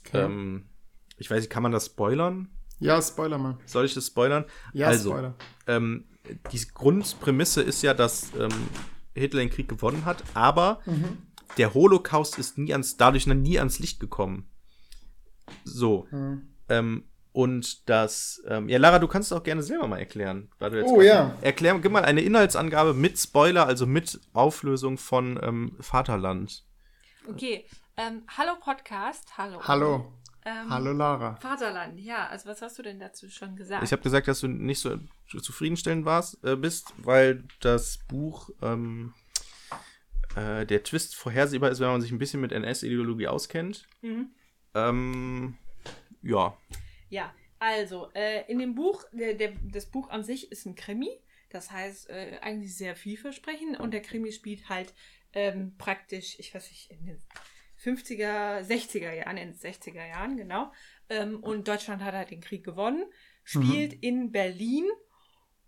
Okay. Ähm, ich weiß nicht, kann man das spoilern? Ja, Spoiler mal. Soll ich das spoilern? Ja, also, Spoiler. Ähm, die Grundprämisse ist ja, dass ähm, Hitler den Krieg gewonnen hat, aber mhm. der Holocaust ist nie ans, dadurch nie ans Licht gekommen. So. Mhm. Ähm, und das, ähm, ja, Lara, du kannst es auch gerne selber mal erklären. oh ja. Erklär, gib mal eine Inhaltsangabe mit Spoiler, also mit Auflösung von ähm, Vaterland. Okay. Ähm, hallo Podcast, hallo. Hallo. Ähm, Hallo Lara. Vaterland, ja. Also was hast du denn dazu schon gesagt? Ich habe gesagt, dass du nicht so zufriedenstellend warst, äh, bist, weil das Buch ähm, äh, der Twist vorhersehbar ist, wenn man sich ein bisschen mit NS-Ideologie auskennt. Mhm. Ähm, ja. Ja, also äh, in dem Buch, der, der, das Buch an sich ist ein Krimi. Das heißt, äh, eigentlich sehr vielversprechend. Und der Krimi spielt halt ähm, praktisch, ich weiß nicht, in den 50er, 60er Jahren, in den 60er Jahren, genau. Ähm, und Deutschland hat halt den Krieg gewonnen, spielt mhm. in Berlin.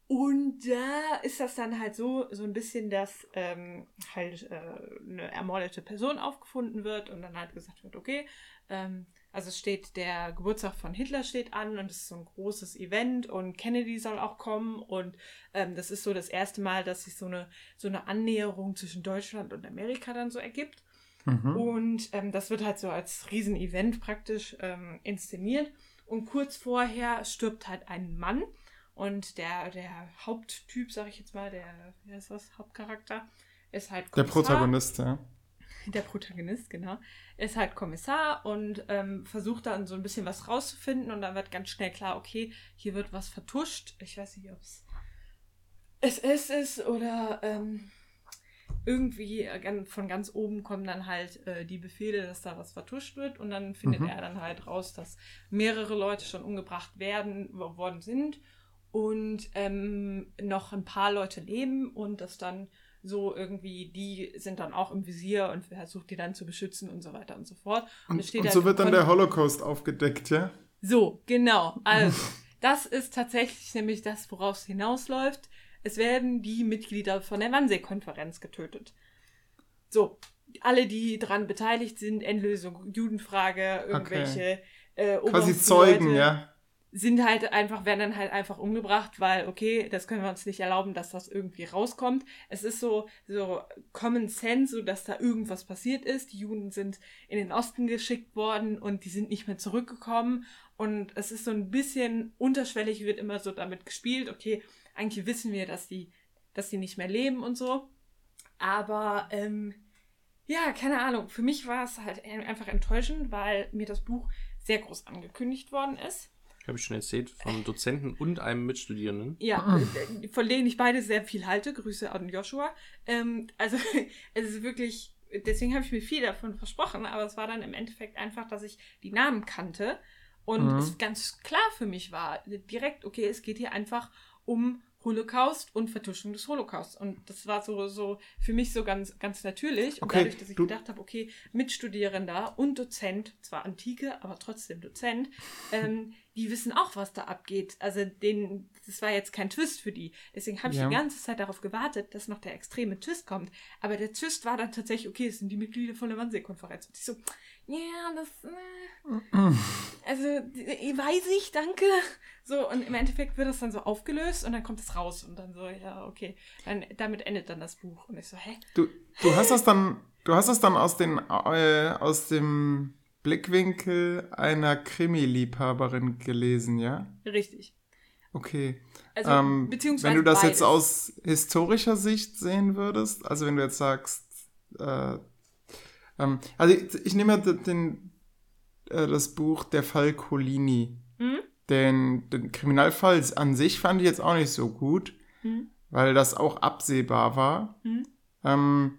Und da ist das dann halt so, so ein bisschen, dass ähm, halt äh, eine ermordete Person aufgefunden wird und dann halt gesagt wird, okay, ähm, also es steht, der Geburtstag von Hitler steht an und es ist so ein großes Event und Kennedy soll auch kommen und ähm, das ist so das erste Mal, dass sich so eine, so eine Annäherung zwischen Deutschland und Amerika dann so ergibt. Mhm. Und ähm, das wird halt so als Riesenevent praktisch ähm, inszeniert. Und kurz vorher stirbt halt ein Mann. Und der, der Haupttyp, sag ich jetzt mal, der, wie heißt das, Hauptcharakter, ist halt Kommissar. Der Protagonist, ja. der Protagonist, genau, ist halt Kommissar und ähm, versucht dann so ein bisschen was rauszufinden und dann wird ganz schnell klar, okay, hier wird was vertuscht. Ich weiß nicht, ob es SS ist oder ähm, irgendwie äh, von ganz oben kommen dann halt äh, die Befehle, dass da was vertuscht wird und dann findet Mhm. er dann halt raus, dass mehrere Leute schon umgebracht werden worden sind und ähm, noch ein paar Leute leben und dass dann so irgendwie, die sind dann auch im Visier und versucht die dann zu beschützen und so weiter und so fort. Und, steht und halt so wird dann der Holocaust aufgedeckt, ja? So, genau. Also, das ist tatsächlich nämlich das, woraus es hinausläuft. Es werden die Mitglieder von der Wannsee-Konferenz getötet. So, alle, die daran beteiligt sind, Endlösung, Judenfrage, irgendwelche äh, Quasi Zeugen, Leute, ja? sind halt einfach, werden dann halt einfach umgebracht, weil, okay, das können wir uns nicht erlauben, dass das irgendwie rauskommt. Es ist so, so Common Sense, so dass da irgendwas passiert ist. Die Juden sind in den Osten geschickt worden und die sind nicht mehr zurückgekommen. Und es ist so ein bisschen unterschwellig, wird immer so damit gespielt, okay, eigentlich wissen wir, dass die, dass die nicht mehr leben und so. Aber, ähm, ja, keine Ahnung. Für mich war es halt einfach enttäuschend, weil mir das Buch sehr groß angekündigt worden ist. Habe ich schon erzählt, vom Dozenten und einem Mitstudierenden. Ja, äh, von denen ich beide sehr viel halte. Grüße an Joshua. Ähm, also <laughs> es ist wirklich, deswegen habe ich mir viel davon versprochen, aber es war dann im Endeffekt einfach, dass ich die Namen kannte und Mhm. es ganz klar für mich war, direkt, okay, es geht hier einfach um Holocaust und Vertuschung des Holocausts. Und das war so, so für mich so ganz, ganz natürlich. Und Okay, dadurch, dass ich gedacht habe, okay, Mitstudierender und Dozent, zwar Antike, aber trotzdem Dozent, ähm, die wissen auch, was da abgeht. Also den, das war jetzt kein Twist für die. Deswegen habe ich Ja. die ganze Zeit darauf gewartet, dass noch der extreme Twist kommt. Aber der Twist war dann tatsächlich, okay, es sind die Mitglieder von der Wannsee-Konferenz. Und ich so, ja, das, äh, also, weiß ich, danke. So, und im Endeffekt wird das dann so aufgelöst und dann kommt es raus und dann so, ja, okay. Dann, damit endet dann das Buch. Und ich so, hä? Du, du hast das dann, du hast das dann aus, den, äh, aus dem Blickwinkel einer Krimi-Liebhaberin gelesen, ja? Richtig. Okay. Also, ähm, beziehungsweise wenn du das beides. jetzt aus historischer Sicht sehen würdest, also wenn du jetzt sagst, äh, ähm, also ich, ich nehme den, den, äh, das Buch Der Fall Colini. Mhm. Den, den Kriminalfall an sich fand ich jetzt auch nicht so gut, Mhm. weil das auch absehbar war. Mhm. Ähm,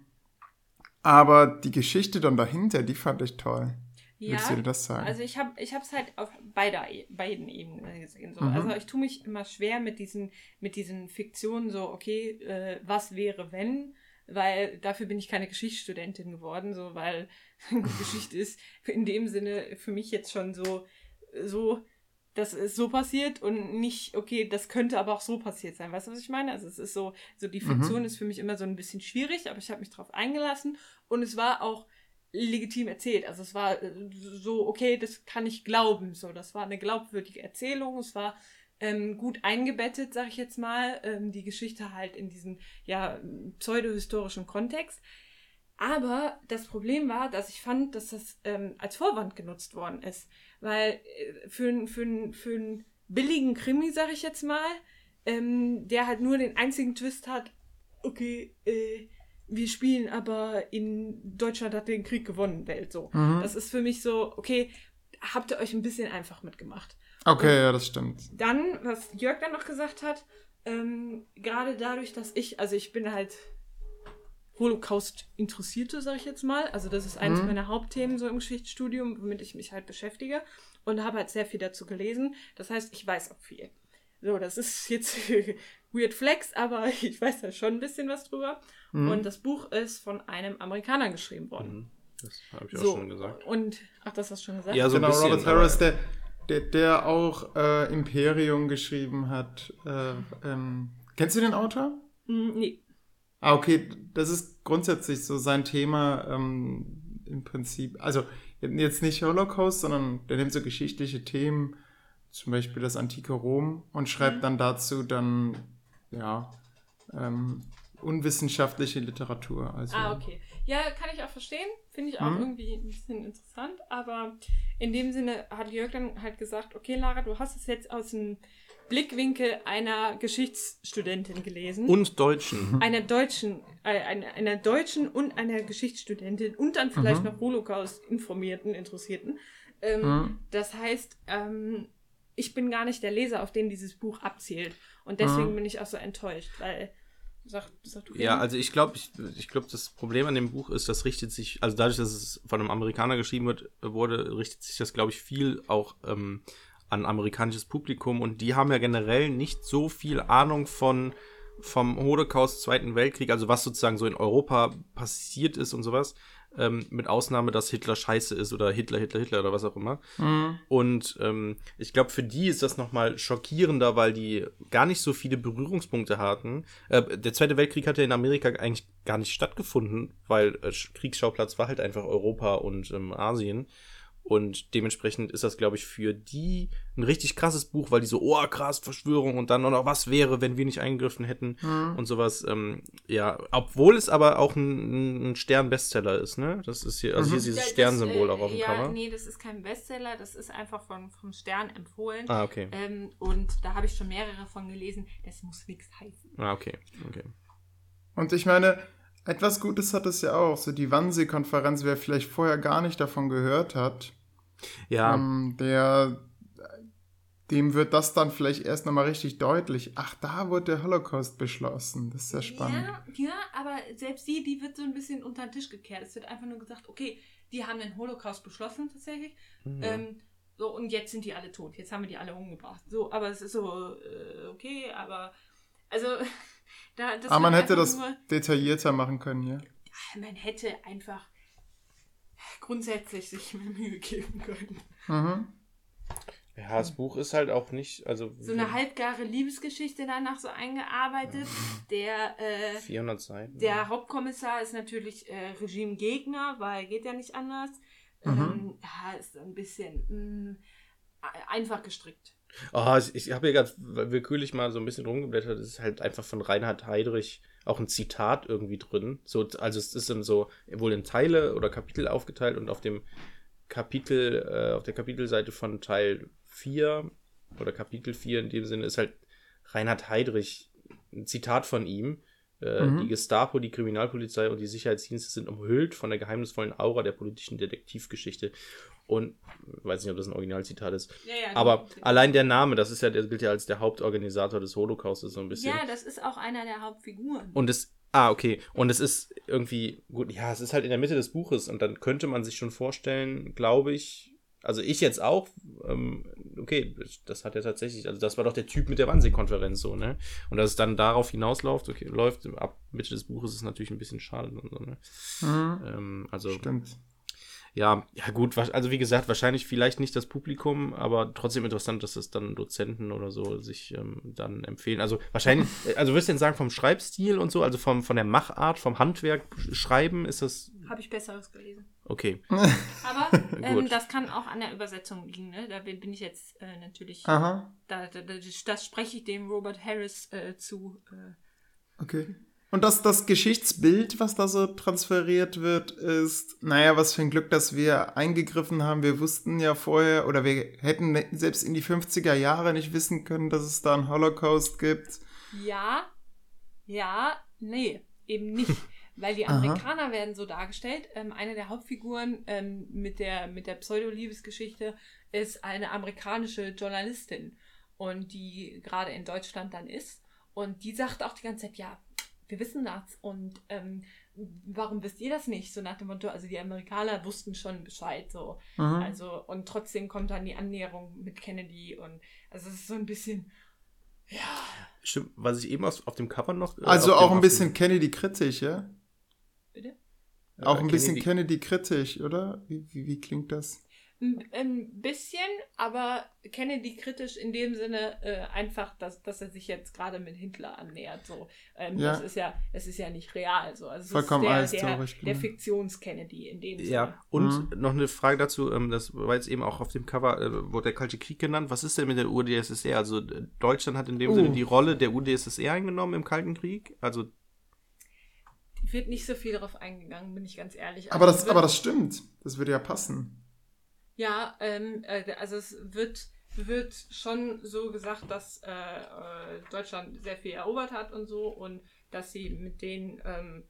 aber die Geschichte dann dahinter, die fand ich toll. Würdest du dir das sagen? Also ich habe ich es halt auf beider, E- beiden Ebenen gesehen. So. Mhm. Also ich tue mich immer schwer mit diesen, mit diesen Fiktionen, so, okay, äh, was wäre, wenn? Weil dafür bin ich keine Geschichtsstudentin geworden, so, weil <laughs> Geschichte ist in dem Sinne für mich jetzt schon so, so, das ist so passiert und nicht, okay, das könnte aber auch so passiert sein. Weißt du, was ich meine? Also es ist so, so die Mhm. Fiktion ist für mich immer so ein bisschen schwierig, aber ich habe mich darauf eingelassen und es war auch legitim erzählt. Also es war äh, so, okay, das kann ich glauben. So, das war eine glaubwürdige Erzählung. Es war ähm, gut eingebettet, sag ich jetzt mal, ähm, die Geschichte halt in diesen ja pseudohistorischen Kontext. Aber das Problem war, dass ich fand, dass das ähm, als Vorwand genutzt worden ist. Weil äh, für, für, für einen billigen Krimi, sag ich jetzt mal, ähm, der halt nur den einzigen Twist hat, okay, äh, wir spielen aber in Deutschland hat den Krieg gewonnen, Welt so. Mhm. Das ist für mich so, okay, habt ihr euch ein bisschen einfach mitgemacht. Okay, ja, das stimmt. Dann, was Jörg dann noch gesagt hat, ähm, gerade dadurch, dass ich, also ich bin halt Holocaust-Interessierte, sag ich jetzt mal. Also das ist eines Mhm. meiner Hauptthemen so im Geschichtsstudium, womit ich mich halt beschäftige und habe halt sehr viel dazu gelesen. Das heißt, ich weiß auch viel. So, das ist <laughs> jetzt weird flex, aber <laughs> ich weiß da schon ein bisschen was drüber. Mhm. Und das Buch ist von einem Amerikaner geschrieben worden. Mhm. Das habe ich auch So, schon gesagt. und, ach, das hast du schon gesagt? Ja, so genau, ein bisschen. Robert Harris, der, der, der auch äh, Imperium geschrieben hat. Äh, ähm, kennst du den Autor? Mm, nee. Ah, okay, das ist grundsätzlich so sein Thema ähm, im Prinzip. Also jetzt nicht Holocaust, sondern der nimmt so geschichtliche Themen, zum Beispiel das antike Rom, und schreibt Mhm. dann dazu dann, ja, ähm, unwissenschaftliche Literatur. Also, Ah, okay. Ja, kann ich auch verstehen. Finde ich auch Mhm. irgendwie ein bisschen interessant. Aber in dem Sinne hat Jörg dann halt gesagt, okay, Lara, du hast es jetzt aus dem Blickwinkel einer Geschichtsstudentin gelesen. Und Deutschen. einer deutschen, äh, einer, einer deutschen und einer Geschichtsstudentin und dann vielleicht noch Holocaust-Informierten, Interessierten. Ähm, Mhm. Das heißt, ähm, ich bin gar nicht der Leser, auf den dieses Buch abzielt. Und deswegen Mhm. bin ich auch so enttäuscht, weil. Sag, sag du Ja, also ich glaube, ich, ich glaube, das Problem an dem Buch ist, das richtet sich, also dadurch, dass es von einem Amerikaner geschrieben wird, wurde, richtet sich das, glaube ich, viel auch ähm, an amerikanisches Publikum und die haben ja generell nicht so viel Ahnung von vom Holocaust, Zweiten Weltkrieg, also was sozusagen so in Europa passiert ist und sowas, ähm, mit Ausnahme, dass Hitler scheiße ist oder Hitler, Hitler, Hitler oder was auch immer. Mhm. Und ähm, ich glaube, für die ist das nochmal schockierender, weil die gar nicht so viele Berührungspunkte hatten. Äh, der Zweite Weltkrieg hat ja in Amerika eigentlich gar nicht stattgefunden, weil äh, Sch- Kriegsschauplatz war halt einfach Europa und ähm, Asien. Und dementsprechend ist das, glaube ich, für die ein richtig krasses Buch, weil die so, oh krass, Verschwörung und dann auch noch, was wäre, wenn wir nicht eingegriffen hätten und sowas. Ähm, ja, obwohl es aber auch ein, ein Stern-Bestseller ist, ne? Das ist hier, also hier ist dieses Ja, das, Sternsymbol äh, auch auf dem ja, Cover. Nee, das ist kein Bestseller, das ist einfach von, vom Stern empfohlen. Ah, okay. Ähm, und da habe ich schon mehrere von gelesen. Das muss nichts heißen. Ah, okay. Okay. Und ich meine, etwas Gutes hat es ja auch. So die Wannsee-Konferenz, wer vielleicht vorher gar nicht davon gehört hat, Ja, ähm, der dem wird das dann vielleicht erst nochmal richtig deutlich. Ach, da wurde der Holocaust beschlossen. Das ist ja spannend. Ja, ja, aber selbst die, die wird so ein bisschen unter den Tisch gekehrt. Es wird einfach nur gesagt, okay, die haben den Holocaust beschlossen tatsächlich. Mhm. Ähm, so, und jetzt sind die alle tot. Jetzt haben wir die alle umgebracht. So, aber es ist so, äh, okay, aber also <laughs> da das Aber man wird hätte das nur- detaillierter machen können, ja. man hätte einfach grundsätzlich sich mehr Mühe geben können. Mhm. ja, das Buch ist halt auch nicht, also So eine halbgare Liebesgeschichte danach so eingearbeitet. Der, äh, 400 Seiten. der Hauptkommissar ist natürlich äh, Regimegegner, weil geht ja nicht anders. Mhm. Ähm, ja, ist ein bisschen mh, einfach gestrickt. Oh, ich, ich habe hier gerade willkürlich mal so ein bisschen rumgeblättert. Es ist halt einfach von Reinhard Heydrich auch ein Zitat irgendwie drin. So, also es ist dann so wohl in Teile oder Kapitel aufgeteilt und auf dem Kapitel, äh, auf der Kapitelseite von Teil 4 oder Kapitel 4 in dem Sinne ist halt Reinhard Heydrich ein Zitat von ihm. Äh, Mhm. Die Gestapo, die Kriminalpolizei und die Sicherheitsdienste sind umhüllt von der geheimnisvollen Aura der politischen Detektivgeschichte. Und ich weiß nicht, ob das ein Originalzitat ist. Ja, ja, Aber genau. allein der Name, das ist ja, der gilt ja als der Hauptorganisator des Holocaustes so ein bisschen. Ja, das ist auch einer der Hauptfiguren. Und es, ah, okay. Und es ist irgendwie, gut, ja, es ist halt in der Mitte des Buches und dann könnte man sich schon vorstellen, glaube ich, also ich jetzt auch, ähm, okay, das hat ja tatsächlich, also das war doch der Typ mit der Wannsee-Konferenz so, ne? Und dass es dann darauf hinausläuft, okay, läuft, ab Mitte des Buches ist natürlich ein bisschen schade und so, ne? Mhm. Ähm, also, Stimmt. Ja, ja gut, also wie gesagt, wahrscheinlich vielleicht nicht das Publikum, aber trotzdem interessant, dass das dann Dozenten oder so sich ähm, dann empfehlen. Also wahrscheinlich, <laughs> äh, also würdest du denn sagen, vom Schreibstil und so, also vom, von der Machart, vom Handwerk schreiben, ist das Habe ich Besseres gelesen. okay. <laughs> Aber ähm, Gut. das kann auch an der Übersetzung liegen. Ne? Da bin bin ich jetzt äh, natürlich. Aha, Da, da, da, das spreche ich dem Robert Harris äh, zu. Äh, okay. Und das, das Geschichtsbild, was da so transferiert wird, ist, naja, was für ein Glück, dass wir eingegriffen haben. Wir wussten ja vorher, oder wir hätten selbst in die 50er Jahre nicht wissen können, dass es da einen Holocaust gibt. ja, ja, nee, eben nicht. <laughs> Weil die Aha. Amerikaner werden so dargestellt. Ähm, eine der Hauptfiguren ähm, mit der, mit der Pseudo-Liebesgeschichte ist eine amerikanische Journalistin. Und die gerade in Deutschland dann ist. Und die sagt auch die ganze Zeit, ja, wir wissen das. Und ähm, warum wisst ihr das nicht? So nach dem Motto, also die Amerikaner wussten schon Bescheid. So. Mhm. Also, und trotzdem kommt dann die Annäherung mit Kennedy und also es ist so ein bisschen. Ja. Stimmt, was ich eben auf, auf dem Cover noch. äh, also auch ein bisschen Kennedy-kritisch, ja? Bitte? Auch äh, ein bisschen Kennedy- Kennedy-kritisch, oder? Wie, wie, wie klingt das? Ein, bisschen, aber Kennedy kritisch in dem Sinne äh, einfach, dass, dass er sich jetzt gerade mit Hitler annähert. So. Ähm, Ja. Das ist ja, es ist ja nicht real. So. Also es Vollkommen ist der, der, der. Fiktions-Kennedy in dem Sinne. Ja, und Mhm. noch eine Frage dazu, ähm, das war jetzt eben auch auf dem Cover, äh, wurde der Kalte Krieg genannt. Was ist denn mit der UdSSR? Also äh, Deutschland hat in dem Oh. Sinne die Rolle der UdSSR eingenommen im Kalten Krieg. Also Wird nicht so viel darauf eingegangen, bin ich ganz ehrlich. Aber Also das, aber das stimmt. Das würde ja passen. Ja, ähm, äh, also es wird wird schon so gesagt, dass äh, äh, Deutschland sehr viel erobert hat und so und dass sie mit denen ähm,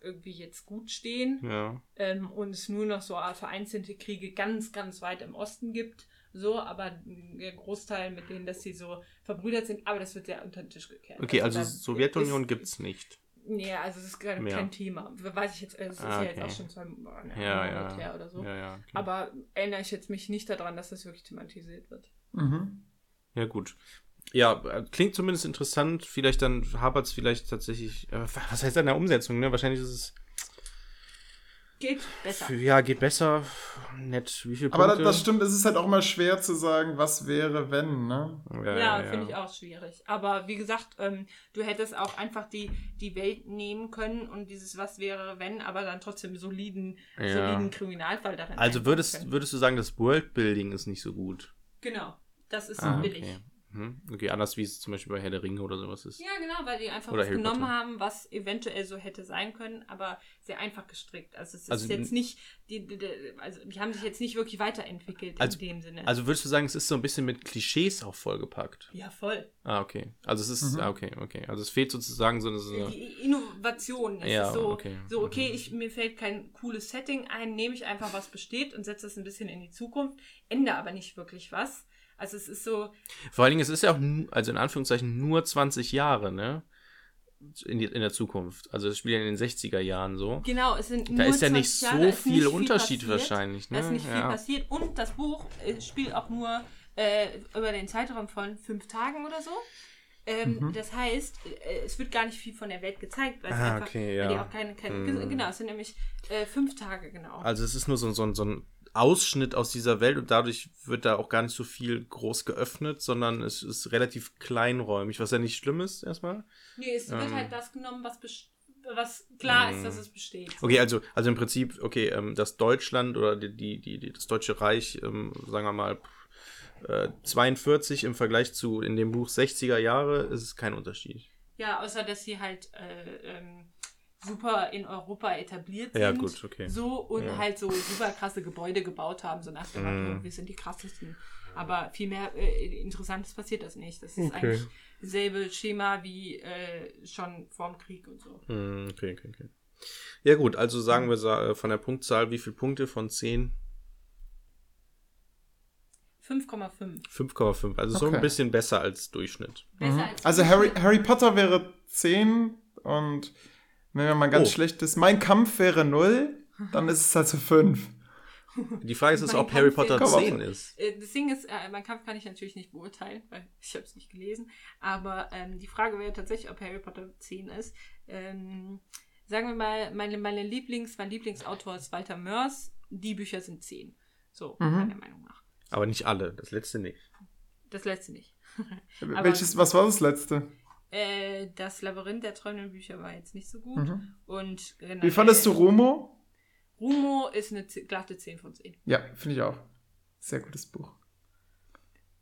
irgendwie jetzt gut stehen Ja. ähm, und es nur noch so vereinzelte Kriege ganz, ganz weit im Osten gibt. So, aber der Großteil mit denen, dass sie so verbrüdert sind, aber das wird sehr unter den Tisch gekehrt. Okay, also da Sowjetunion gibt es nicht. Nee, also es ist gerade Mehr. kein Thema. Weiß ich jetzt, es ist Ah, ja jetzt okay. auch schon zwei Monate Ja, ja. her oder so. Ja, ja. Okay. Aber erinnere ich jetzt mich nicht daran, dass das wirklich thematisiert wird. Mhm. Ja, gut. Ja, äh, klingt zumindest interessant. Vielleicht dann hapert es vielleicht tatsächlich. Äh, was heißt an der Umsetzung, ne? Wahrscheinlich ist es. Geht besser. Ja, geht besser. Nett. Wie viele Aber Punkte? das, das stimmt, es ist halt auch mal schwer zu sagen, was wäre, wenn, ne? Ja, finde ich auch schwierig. Aber wie gesagt, ähm, du hättest auch einfach die, die Welt nehmen können und dieses Was wäre, wenn, aber dann trotzdem soliden, Ja. soliden Kriminalfall darin. Also würdest, können. würdest du sagen, das Worldbuilding ist nicht so gut? Genau, das ist Ah, so billig. okay. Hm. Okay, anders wie es zum Beispiel bei Herr der Ringe oder sowas ist. Ja, genau, weil die einfach Oder was Harry genommen Potter. haben, was eventuell so hätte sein können, aber sehr einfach gestrickt. Also es ist Also jetzt nicht, die, die, die, also die haben sich jetzt nicht wirklich weiterentwickelt Also- in dem Sinne. Also würdest du sagen, es ist so ein bisschen mit Klischees auch vollgepackt? ja, voll. Ah, okay. Also es ist, Mhm. ah, okay, okay. Also es fehlt sozusagen so eine. So eine Die Innovation. Es Ja, ist so, okay. so, okay, Mhm. ich, mir fällt kein cooles Setting ein, nehme ich einfach, was besteht und setze das ein bisschen in die Zukunft, ändere aber nicht wirklich was. Also es ist so, Vor allen Dingen, es ist ja auch, also in Anführungszeichen, nur 20 Jahre, ne? In, die, in der Zukunft. Also es spielt ja in den 60er Jahren so. genau, es sind Da nur ist ja 20 nicht Jahre, so viel nicht Unterschied passiert. wahrscheinlich, ne? Da ist nicht viel ja. passiert. Und das Buch äh, spielt auch nur äh, über den Zeitraum von fünf Tagen oder so. Ähm, Mhm. Das heißt, äh, es wird gar nicht viel von der Welt gezeigt, weil, es Ah, einfach, okay, weil die ja. auch keine, keine Mhm. genau, es sind nämlich äh, fünf Tage genau. Also es ist nur so, so, so ein Ausschnitt aus dieser Welt und dadurch wird da auch gar nicht so viel groß geöffnet, sondern es ist relativ kleinräumig, was ja nicht schlimm ist erstmal. nee, es wird ähm, halt das genommen, was, was klar ist, Mhm. dass es besteht. Okay, also, also im Prinzip, okay, ähm, das Deutschland oder die, die, die, das Deutsche Reich, ähm, sagen wir mal, äh, 42 im Vergleich zu in dem Buch 60er Jahre, ist es kein Unterschied. Ja, außer dass sie halt äh, ähm, super in Europa etabliert sind. Ja, gut, okay. So und Ja. halt so super krasse Gebäude gebaut haben, so nach dem Motto, Mhm. wir sind die krassesten. Aber viel mehr äh, Interessantes passiert das nicht. Das ist Okay. eigentlich dasselbe Schema wie äh, schon vorm Krieg und so. Hm, okay, okay, okay. Ja gut, also sagen wir äh, von der Punktzahl, wie viele Punkte von 10? 5,5. 5,5. Also so ein Okay. bisschen besser als Durchschnitt. Besser Mhm. als Also Harry, Harry Potter wäre 10 und wenn wir mal ganz Oh. schlecht ist, mein Kampf wäre 0, dann ist es also 5. Die Frage ist, Mein ob Harry Kampf Potter wäre- 10 ist. Das Ding ist, äh, mein Kampf kann ich natürlich nicht beurteilen, weil ich habe es nicht gelesen. Aber ähm, die Frage wäre tatsächlich, ob Harry Potter 10 ist. Ähm, sagen wir mal, meine, meine Lieblings, mein Lieblingsautor ist Walter Mörs. Die Bücher sind 10. So, Mhm. meiner Meinung nach. Aber nicht alle, das letzte nicht. Das letzte nicht. <laughs> Welches, was war das letzte? Äh, das Labyrinth der träumenden Bücher war jetzt nicht so gut. Mhm. Und Wie fandest du Rumo? Rumo ist eine glatte 10 von 10. Ja, finde ich auch. Sehr gutes Buch.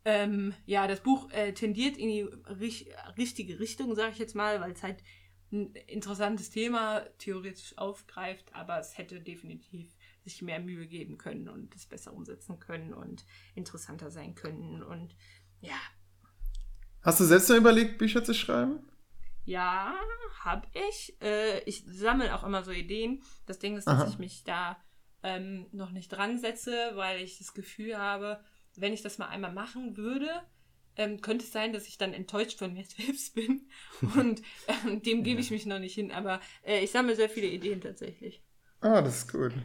Ähm, ja, das Buch äh, tendiert in die rich richtige Richtung, sage ich jetzt mal, weil es halt ein interessantes Thema theoretisch aufgreift, aber es hätte definitiv sich mehr Mühe geben können und es besser umsetzen können und interessanter sein können. Und ja, Hast du selbst mal überlegt, Bücher zu schreiben? ja, hab ich. Äh, ich sammle auch immer so Ideen. Das Ding ist, dass Aha. ich mich da ähm, noch nicht dran setze, weil ich das Gefühl habe, wenn ich das mal einmal machen würde, ähm, könnte es sein, dass ich dann enttäuscht von mir <laughs> selbst bin. Und ähm, dem gebe ich mich noch nicht hin. Aber äh, ich sammle sehr viele Ideen tatsächlich. Ah, das ist gut. Bin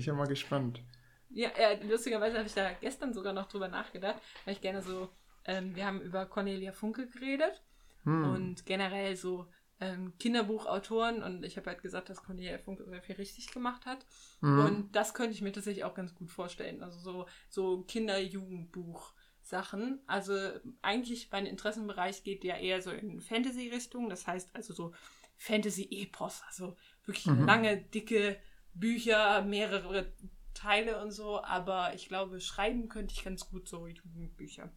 ich ja mal gespannt. Ja, äh, lustigerweise habe ich da gestern sogar noch drüber nachgedacht, weil ich gerne so, ähm, wir haben über Cornelia Funke geredet Hm. und generell so ähm, Kinderbuchautoren und ich habe halt gesagt, dass Cornelia Funke sehr viel richtig gemacht hat. Mhm. Und das könnte ich mir tatsächlich auch ganz gut vorstellen. Also so, so Kinder-Jugendbuch-Sachen. Also eigentlich mein Interessenbereich geht ja eher so in Fantasy-Richtung. Das heißt also so Fantasy-Epos. Also wirklich Mhm. lange, dicke Bücher, mehrere Teile und so. Aber ich glaube, schreiben könnte ich ganz gut so Jugendbücher.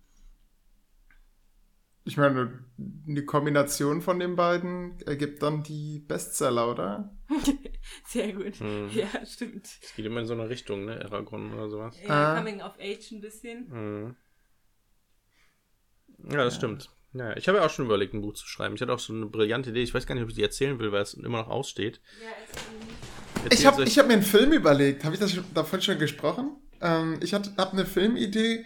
Ich meine, die Kombination von den beiden ergibt dann die Bestseller, oder? <laughs> Sehr gut. Mhm. Ja, stimmt. Es geht immer in so eine Richtung, ne? Aragorn oder sowas. Ja, Ah. Coming of Age ein bisschen. Mhm. Ja, das stimmt. Ja, ich habe ja auch schon überlegt, ein Buch zu schreiben. Ich hatte auch so eine brillante Idee. Ich weiß gar nicht, ob ich die erzählen will, weil es immer noch aussteht. Ja, nicht. Ich habe hab mir einen Film überlegt. Habe ich das schon, davon schon gesprochen? Ähm, ich habe eine Filmidee.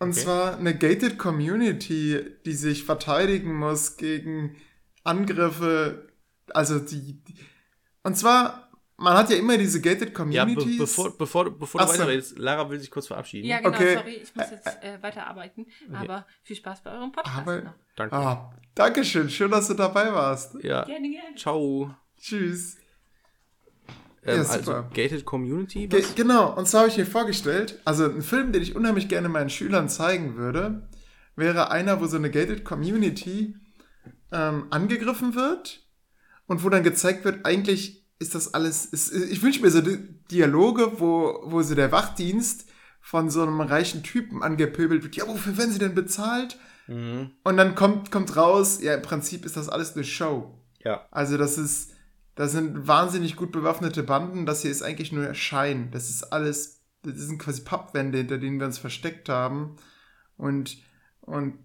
Und Okay. zwar eine gated Community, die sich verteidigen muss gegen Angriffe. Also die. und zwar, man hat ja immer diese gated ja, be Communities. bevor, bevor, du- bevor du so. weiterredest, Lara will sich kurz verabschieden. Ja, genau, Okay. sorry, ich muss jetzt äh, weiterarbeiten. Aber viel Spaß bei eurem Podcast. Aber- noch. Danke. Ah, Dankeschön, schön, dass du dabei warst. Ja, Gerne, gerne. ciao. Tschüss. Ähm, Ja, also, super. Gated Community? Ge genau, und zwar habe ich mir vorgestellt, also ein Film, den ich unheimlich gerne meinen Schülern zeigen würde, wäre einer, wo so eine gated Community ähm, angegriffen wird und wo dann gezeigt wird, eigentlich ist das alles, ist, ich wünsche mir so Di Dialoge, wo, wo so der Wachdienst von so einem reichen Typen angepöbelt wird, ja, wofür werden sie denn bezahlt? Mhm. Und dann kommt, kommt raus, ja, im Prinzip ist das alles eine Show. Ja. Also das ist, das sind wahnsinnig gut bewaffnete Banden. Das hier ist eigentlich nur Schein. Das ist alles, das sind quasi Pappwände, hinter denen wir uns versteckt haben. Und, und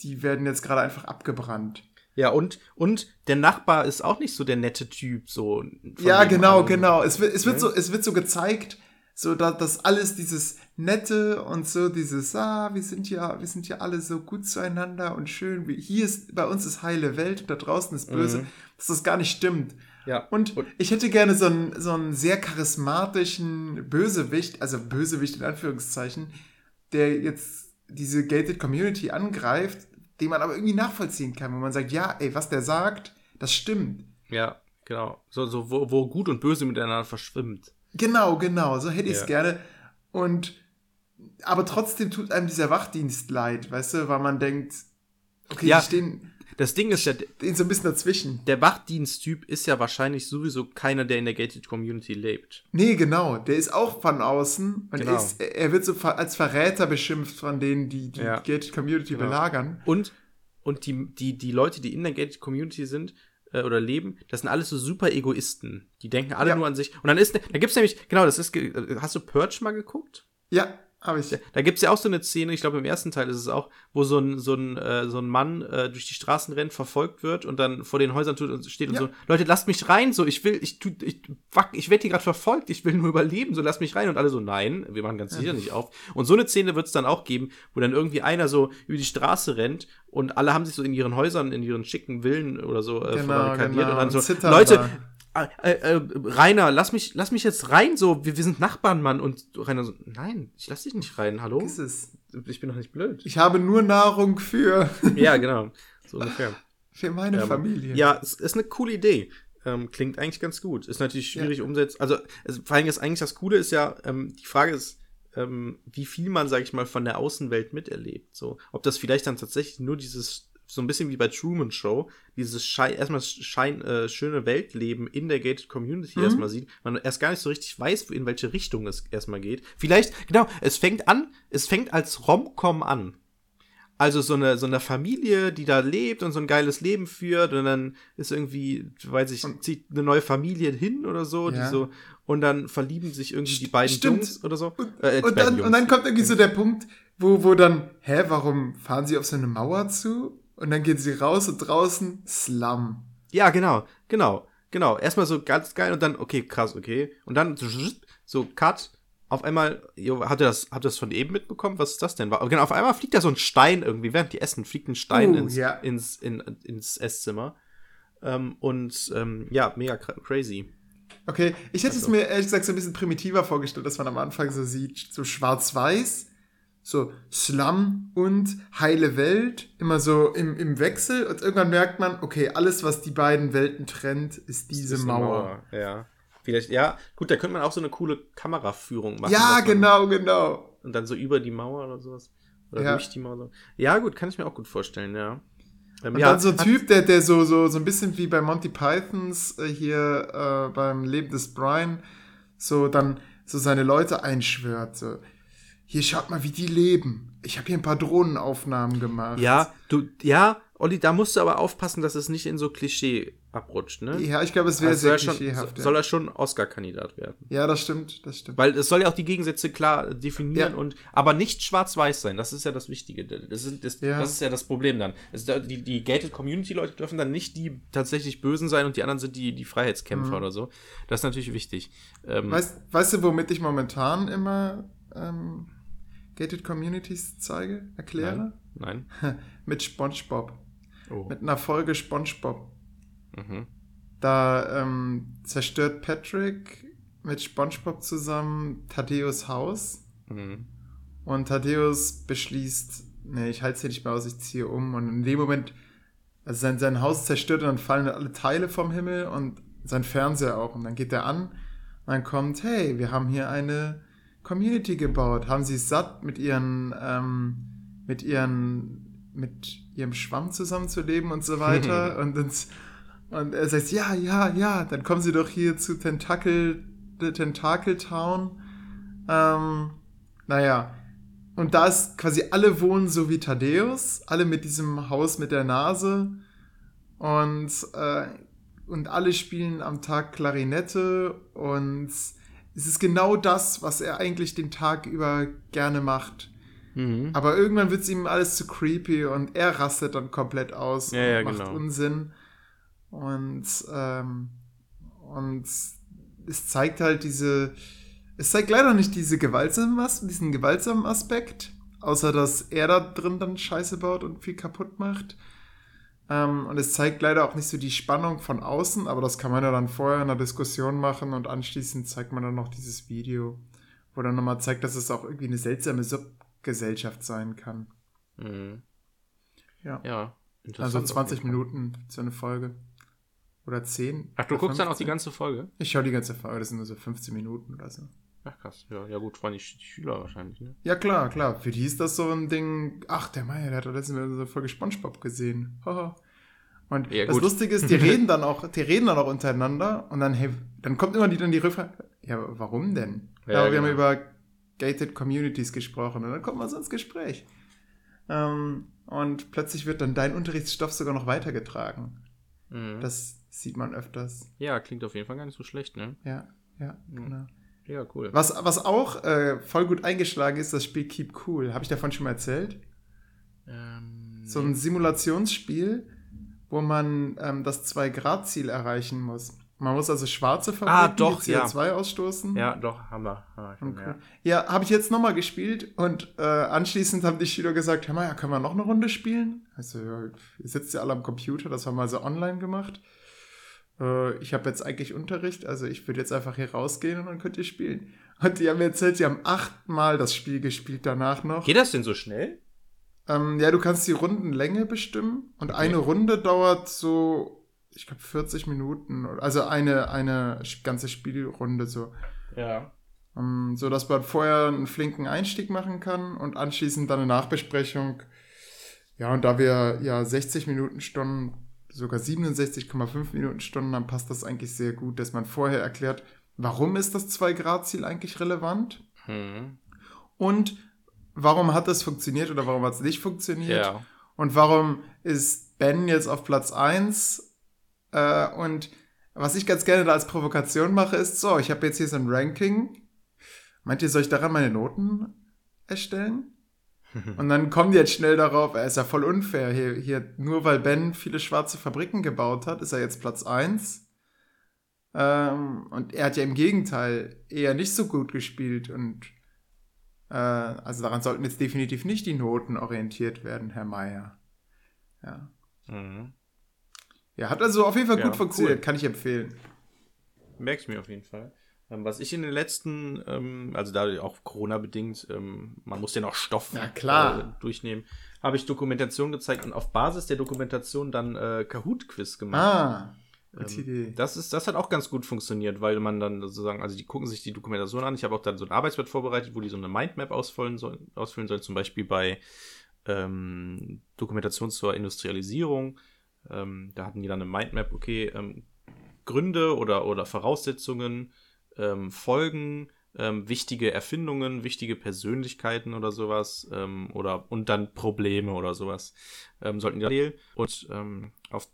die werden jetzt gerade einfach abgebrannt. Ja, und, und der Nachbar ist auch nicht so der nette Typ, so. ja, genau, genau. Es wird, es wird Ne? so, es wird so gezeigt, so dass das alles dieses Nette und so dieses, ah, wir sind ja, wir sind ja alle so gut zueinander und schön. Wie, hier ist, bei uns ist heile Welt, da draußen ist böse, Mhm. dass das gar nicht stimmt. Ja. Und Und- ich hätte gerne so einen, so einen sehr charismatischen Bösewicht, also Bösewicht in Anführungszeichen, der jetzt diese gated Community angreift, den man aber irgendwie nachvollziehen kann, wo man sagt, ja, ey, was der sagt, das stimmt. Ja, genau. So, so wo, wo Gut und Böse miteinander verschwimmt. Genau, genau, so hätte ich es Ja. gerne. Und aber trotzdem tut einem dieser Wachdienst leid, weißt du, weil man denkt, okay, Ja. die stehen, Das Ding ist ja, so ein bisschen dazwischen. der Wachdiensttyp ist ja wahrscheinlich sowieso keiner, der in der Gated Community lebt. Nee, genau. Der ist auch von außen und Genau. ist, er wird so als Verräter beschimpft von denen, die die Ja. Gated Community Genau. belagern. Und, und die, die, die Leute, die in der Gated Community sind äh, oder leben, das sind alles so super Egoisten. Die denken alle Ja. nur an sich. Und dann ist, da gibt's nämlich, genau, das ist, äh, hast du Purge mal geguckt? Ja, habe ich. Da gibt's ja auch so eine Szene, ich glaube im ersten Teil ist es auch, wo so ein, so ein, äh, so ein Mann äh, durch die Straßen rennt, verfolgt wird und dann vor den Häusern tut und steht und Ja. so, Leute, lasst mich rein, so, ich will, ich tu, ich, fuck, ich werde hier gerade verfolgt, ich will nur überleben, so, lasst mich rein und alle so, nein, wir machen ganz sicher nicht auf. Und so eine Szene wird's dann auch geben, wo dann irgendwie einer so über die Straße rennt und alle haben sich so in ihren Häusern, in ihren schicken Villen oder so äh, Genau, verbarrikadiert genau, und dann und so, zittern Leute, da. Äh, äh, Rainer, lass mich, lass mich jetzt rein, so, wir, wir sind Nachbarn, Mann. Und Rainer so, nein, ich lass dich nicht rein, hallo? Ist es. Ich bin doch nicht blöd. Ich habe nur Nahrung für, <laughs> ja, genau. So ungefähr. für meine Ähm, Familie. Ja, es ist eine coole Idee. Ähm, klingt eigentlich ganz gut. Ist natürlich schwierig umsetzt. Also, es, vor allem das eigentlich das Coole ist ja, ähm, die Frage ist, ähm, wie viel man, sag ich mal, von der Außenwelt miterlebt. So, ob das vielleicht dann tatsächlich nur dieses, so ein bisschen wie bei Truman Show, dieses Schei erstmal Schein, äh, schöne Weltleben in der Gated Community Mhm. erstmal sieht, man erst gar nicht so richtig weiß, in welche Richtung es erstmal geht. Vielleicht, genau, es fängt an, es fängt als Rom-Com an. Also so eine, so eine Familie, die da lebt und so ein geiles Leben führt und dann ist irgendwie, weiß ich, zieht eine neue Familie hin oder so, Ja. die so, und dann verlieben sich irgendwie die beiden stimmt. Jungs oder so. Und, Äh, und, dann, und dann kommt irgendwie so der Punkt, wo, wo dann, hä, warum fahren sie auf so eine Mauer zu? Und dann gehen sie raus und draußen Slum. Ja, genau, genau, genau. Erstmal so ganz geil und dann, okay, krass, okay. Und dann so Cut. Auf einmal, jo, habt ihr das, habt ihr das von eben mitbekommen? Was ist das denn? War- Genau, auf einmal fliegt da so ein Stein irgendwie, während die essen, fliegt ein Stein Uh, ins, ja. ins, in, ins Esszimmer. Ähm, und ähm, ja, mega cra- crazy. Okay, ich hätte es Also. mir ehrlich gesagt so ein bisschen primitiver vorgestellt, dass man am Anfang so sieht, so schwarz-weiß, so Slum und heile Welt, immer so im, im Wechsel und irgendwann merkt man, okay, alles, was die beiden Welten trennt, ist diese Ist eine Mauer. Ja. Vielleicht, ja, gut, da könnte man auch so eine coole Kameraführung machen. Ja, genau, genau. Und dann so über die Mauer oder sowas. Oder Ja. durch die Mauer. Ja, gut, kann ich mir auch gut vorstellen, ja. Ähm, Und ja, dann so ein Typ, der, der so, so, so ein bisschen wie bei Monty Pythons äh, hier äh, beim Leben des Brian, so dann so seine Leute einschwört. So, hier schaut mal, wie die leben. Ich habe hier ein paar Drohnenaufnahmen gemacht. Ja, du, ja, Olli, da musst du aber aufpassen, dass es nicht in so Klischee abrutscht, ne? Ja, ich glaube, es wäre Also sehr schon, klischeehaft. soll er schon Oscar-Kandidat werden. ja, das stimmt, das stimmt. Weil es soll ja auch die Gegensätze klar definieren Ja. und aber nicht schwarz-weiß sein. Das ist ja das Wichtige. Das ist, das, Ja. das ist ja das Problem dann. Es, die, die Gated Community-Leute dürfen dann nicht die tatsächlich Bösen sein und die anderen sind die, die Freiheitskämpfer Mhm. oder so. Das ist natürlich wichtig. Ähm, Weißt, weißt du, womit ich momentan immer ähm, Gated Communities zeige, erkläre? nein. <laughs> Mit SpongeBob. Oh. Mit einer Folge SpongeBob. Mhm. Da ähm, zerstört Patrick mit SpongeBob zusammen Thaddeus Haus. Mhm. Und Thaddeus beschließt, nee, ich halte es hier nicht mehr aus, ich ziehe um. Und in dem Moment, also sein, sein Haus zerstört und dann fallen alle Teile vom Himmel und sein Fernseher auch. Und dann geht er an und dann kommt, hey, wir haben hier eine Community gebaut. Haben sie es satt, mit ihren, ähm, mit ihren, mit ihrem Schwamm zusammenzuleben und so weiter. <laughs> und, ins, und er sagt, ja, ja, ja, dann kommen sie doch hier zu Tentakel, Tentakel Town. Ähm, naja, und da ist quasi alle wohnen so wie Thaddeus, alle mit diesem Haus mit der Nase und, äh, und alle spielen am Tag Klarinette und es ist genau das, was er eigentlich den Tag über gerne macht. Mhm. Aber irgendwann wird es ihm alles zu creepy und er rastet dann komplett aus Ja, ja, und macht genau. Unsinn. Und, ähm, und es zeigt halt diese, es zeigt leider nicht diese gewaltsamen, diesen gewaltsamen Aspekt, außer dass er da drin dann Scheiße baut und viel kaputt macht. Ähm, und es zeigt leider auch nicht so die Spannung von außen, aber das kann man ja dann vorher in einer Diskussion machen und anschließend zeigt man dann noch dieses Video, wo dann nochmal zeigt, dass es auch irgendwie eine seltsame Subgesellschaft sein kann. Mhm. Ja. Ja. Also interessant 20 auf jeden Fall. Minuten so eine Folge. Oder 10. Ach, du guckst dann auch die 15? ganze Folge? Ich schaue die ganze Folge, das sind nur so 15 Minuten oder so. Ach krass. Ja, ja gut, vor allem die Sch- die Schüler wahrscheinlich, ne? Ja, klar, klar. Für die ist das so ein Ding. Ach, der Meier, der hat doch letztens wieder so eine Folge Spongebob gesehen. Haha. Und Ja, das gut. Lustige ist, die <laughs> reden dann auch, die reden dann auch untereinander und dann, hey, dann kommt immer die, dann die Rückfrage, ja, warum denn? Ja, Ja, wir genau. haben über Gated Communities gesprochen und dann kommt man so ins Gespräch. Ähm, und plötzlich wird dann dein Unterrichtsstoff sogar noch weitergetragen. Mhm. Das sieht man öfters. ja, klingt auf jeden Fall gar nicht so schlecht, ne? Ja, ja, Mhm. genau. Ja, cool. Was, was auch äh, voll gut eingeschlagen ist, das Spiel Keep Cool. Habe ich davon schon mal erzählt? Ähm, So ein Simulationsspiel, wo man ähm, das 2-Grad-Ziel erreichen muss. Man muss also schwarze Fabriken, Ah, doch, die ja. CO2 ausstoßen. Ja, doch, haben wir. Schon, Und ja. cool. Ja, habe ich jetzt nochmal gespielt und äh, anschließend haben die Schüler gesagt, hör mal, ja, können wir noch eine Runde spielen? Also, ja, ihr sitzt ja alle am Computer, das haben wir also online gemacht. Äh, ich habe jetzt eigentlich Unterricht, also ich würde jetzt einfach hier rausgehen und dann könnt ihr spielen. Und die haben mir erzählt, sie haben achtmal das Spiel gespielt danach noch. Geht das denn so schnell? Ähm, ja, du kannst die Rundenlänge bestimmen und Okay. eine Runde dauert so, ich glaube, 40 Minuten. Also eine, eine ganze Spielrunde so. Ja. Ähm, so dass man vorher einen flinken Einstieg machen kann und anschließend dann eine Nachbesprechung. Ja, und da wir ja 60 Minuten Stunden, sogar 67,5 Minuten Stunden haben, passt das eigentlich sehr gut, dass man vorher erklärt, warum ist das 2-Grad-Ziel eigentlich relevant Hm. und warum hat das funktioniert oder warum hat es nicht funktioniert. Ja. Und warum ist Ben jetzt auf Platz 1? Äh, und was ich ganz gerne da als Provokation mache, ist so, ich habe jetzt hier so ein Ranking. Meint ihr, soll ich daran meine Noten erstellen? <laughs> Und dann kommen die jetzt schnell darauf, er ist ja voll unfair. Hier, hier, nur weil Ben viele schwarze Fabriken gebaut hat, ist er jetzt Platz 1. Ähm, und er hat ja im Gegenteil eher nicht so gut gespielt und äh, also daran sollten jetzt definitiv nicht die Noten orientiert werden, Herr Meier. Ja. Mhm. Ja, hat also auf jeden Fall Ja, gut funktioniert, cool. kann ich empfehlen. Merke ich mir auf jeden Fall. Ähm, was ich in den letzten, ähm, also da auch Corona-bedingt, ähm, man muss ja noch Stoff Ja, klar. Äh, durchnehmen, habe ich Dokumentation gezeigt und auf Basis der Dokumentation dann äh, Kahoot-Quiz gemacht. Ah, gute Ähm, Idee. Das, ist, das hat auch ganz gut funktioniert, weil man dann sozusagen, also die gucken sich die Dokumentation an. Ich habe auch dann so ein Arbeitsblatt vorbereitet, wo die so eine Mindmap ausfüllen sollen, ausfüllen sollen zum Beispiel bei ähm, Dokumentation zur Industrialisierung. Da hatten die dann eine Mindmap, okay, ähm, Gründe oder, oder Voraussetzungen, ähm, Folgen ähm, wichtige Erfindungen, wichtige Persönlichkeiten oder sowas ähm, oder und dann Probleme oder sowas ähm, sollten die. Und ähm, auf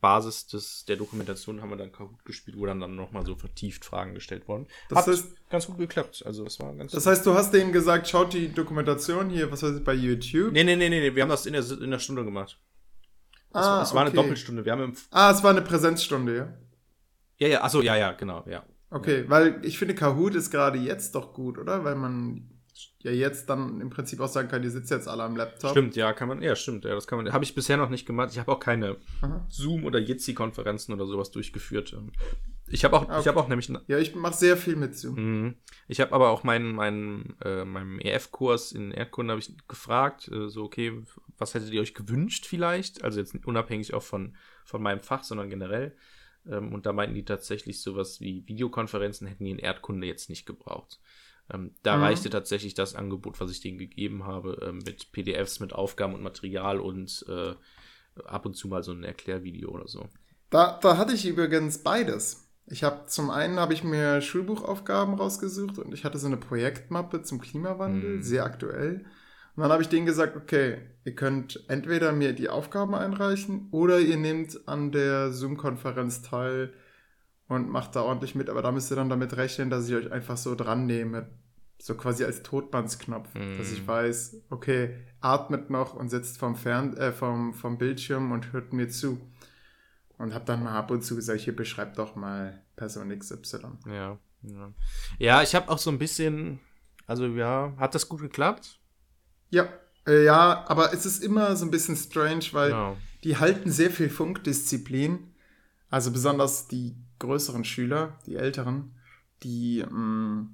Basis des, der Dokumentation haben wir dann Kahoot gespielt, wo dann, dann nochmal so vertieft Fragen gestellt wurden. Das Hat heißt- ganz gut geklappt. Also es war ganz Das heißt, du hast denen gesagt, schaut die Dokumentation hier, was weiß ich, bei YouTube. Nee, nee, nee, nee, nee, wir haben das in der, in der Stunde gemacht. Es, war, es war eine okay. Doppelstunde. Wir haben im, Ah, es war eine Präsenzstunde, ja. ja, ja, achso, ja, ja, genau, ja. Okay, weil ich finde, Kahoot ist gerade jetzt doch gut, oder? Weil man ja jetzt dann im Prinzip auch sagen kann, die sitzen jetzt alle am Laptop. Stimmt, ja, kann man, ja, stimmt, ja, das kann man, habe ich bisher noch nicht gemacht. Ich habe auch keine Aha. Zoom- oder Jitsi-Konferenzen oder sowas durchgeführt. Ich habe auch, Ah, ich habe auch nämlich, Ja, ich mache sehr viel mit Zoom. Mhm. Ich habe aber auch meinen, meinen, äh, meinem EF-Kurs in Erdkunde habe ich gefragt, äh, so, okay, was hättet ihr euch gewünscht vielleicht? Also jetzt unabhängig auch von, von meinem Fach, sondern generell. Ähm, und da meinten die tatsächlich sowas wie Videokonferenzen hätten die in Erdkunde jetzt nicht gebraucht. Ähm, da Mhm. reichte tatsächlich das Angebot, was ich denen gegeben habe, ähm, mit PDFs, mit Aufgaben und Material und äh, ab und zu mal so ein Erklärvideo oder so. Da, da hatte ich übrigens beides. Ich habe zum einen habe ich mir Schulbuchaufgaben rausgesucht und ich hatte so eine Projektmappe zum Klimawandel, Mhm. sehr aktuell. Und dann habe ich denen gesagt, okay, ihr könnt entweder mir die Aufgaben einreichen oder ihr nehmt an der Zoom-Konferenz teil und macht da ordentlich mit, aber da müsst ihr dann damit rechnen, dass ich euch einfach so dran nehme. So quasi als Totmannsknopf, Mhm. dass ich weiß, okay, atmet noch und sitzt vom, Fern äh, vom, vom Bildschirm und hört mir zu. Und habe dann mal ab und zu gesagt, hier beschreibt doch mal Person XY. Ja, ja. Ja, ich habe auch so ein bisschen, also ja, hat das gut geklappt? Ja, äh, ja, aber es ist immer so ein bisschen strange, weil Ja. die halten sehr viel Funkdisziplin. Also besonders die größeren Schüler, die älteren, die, mh,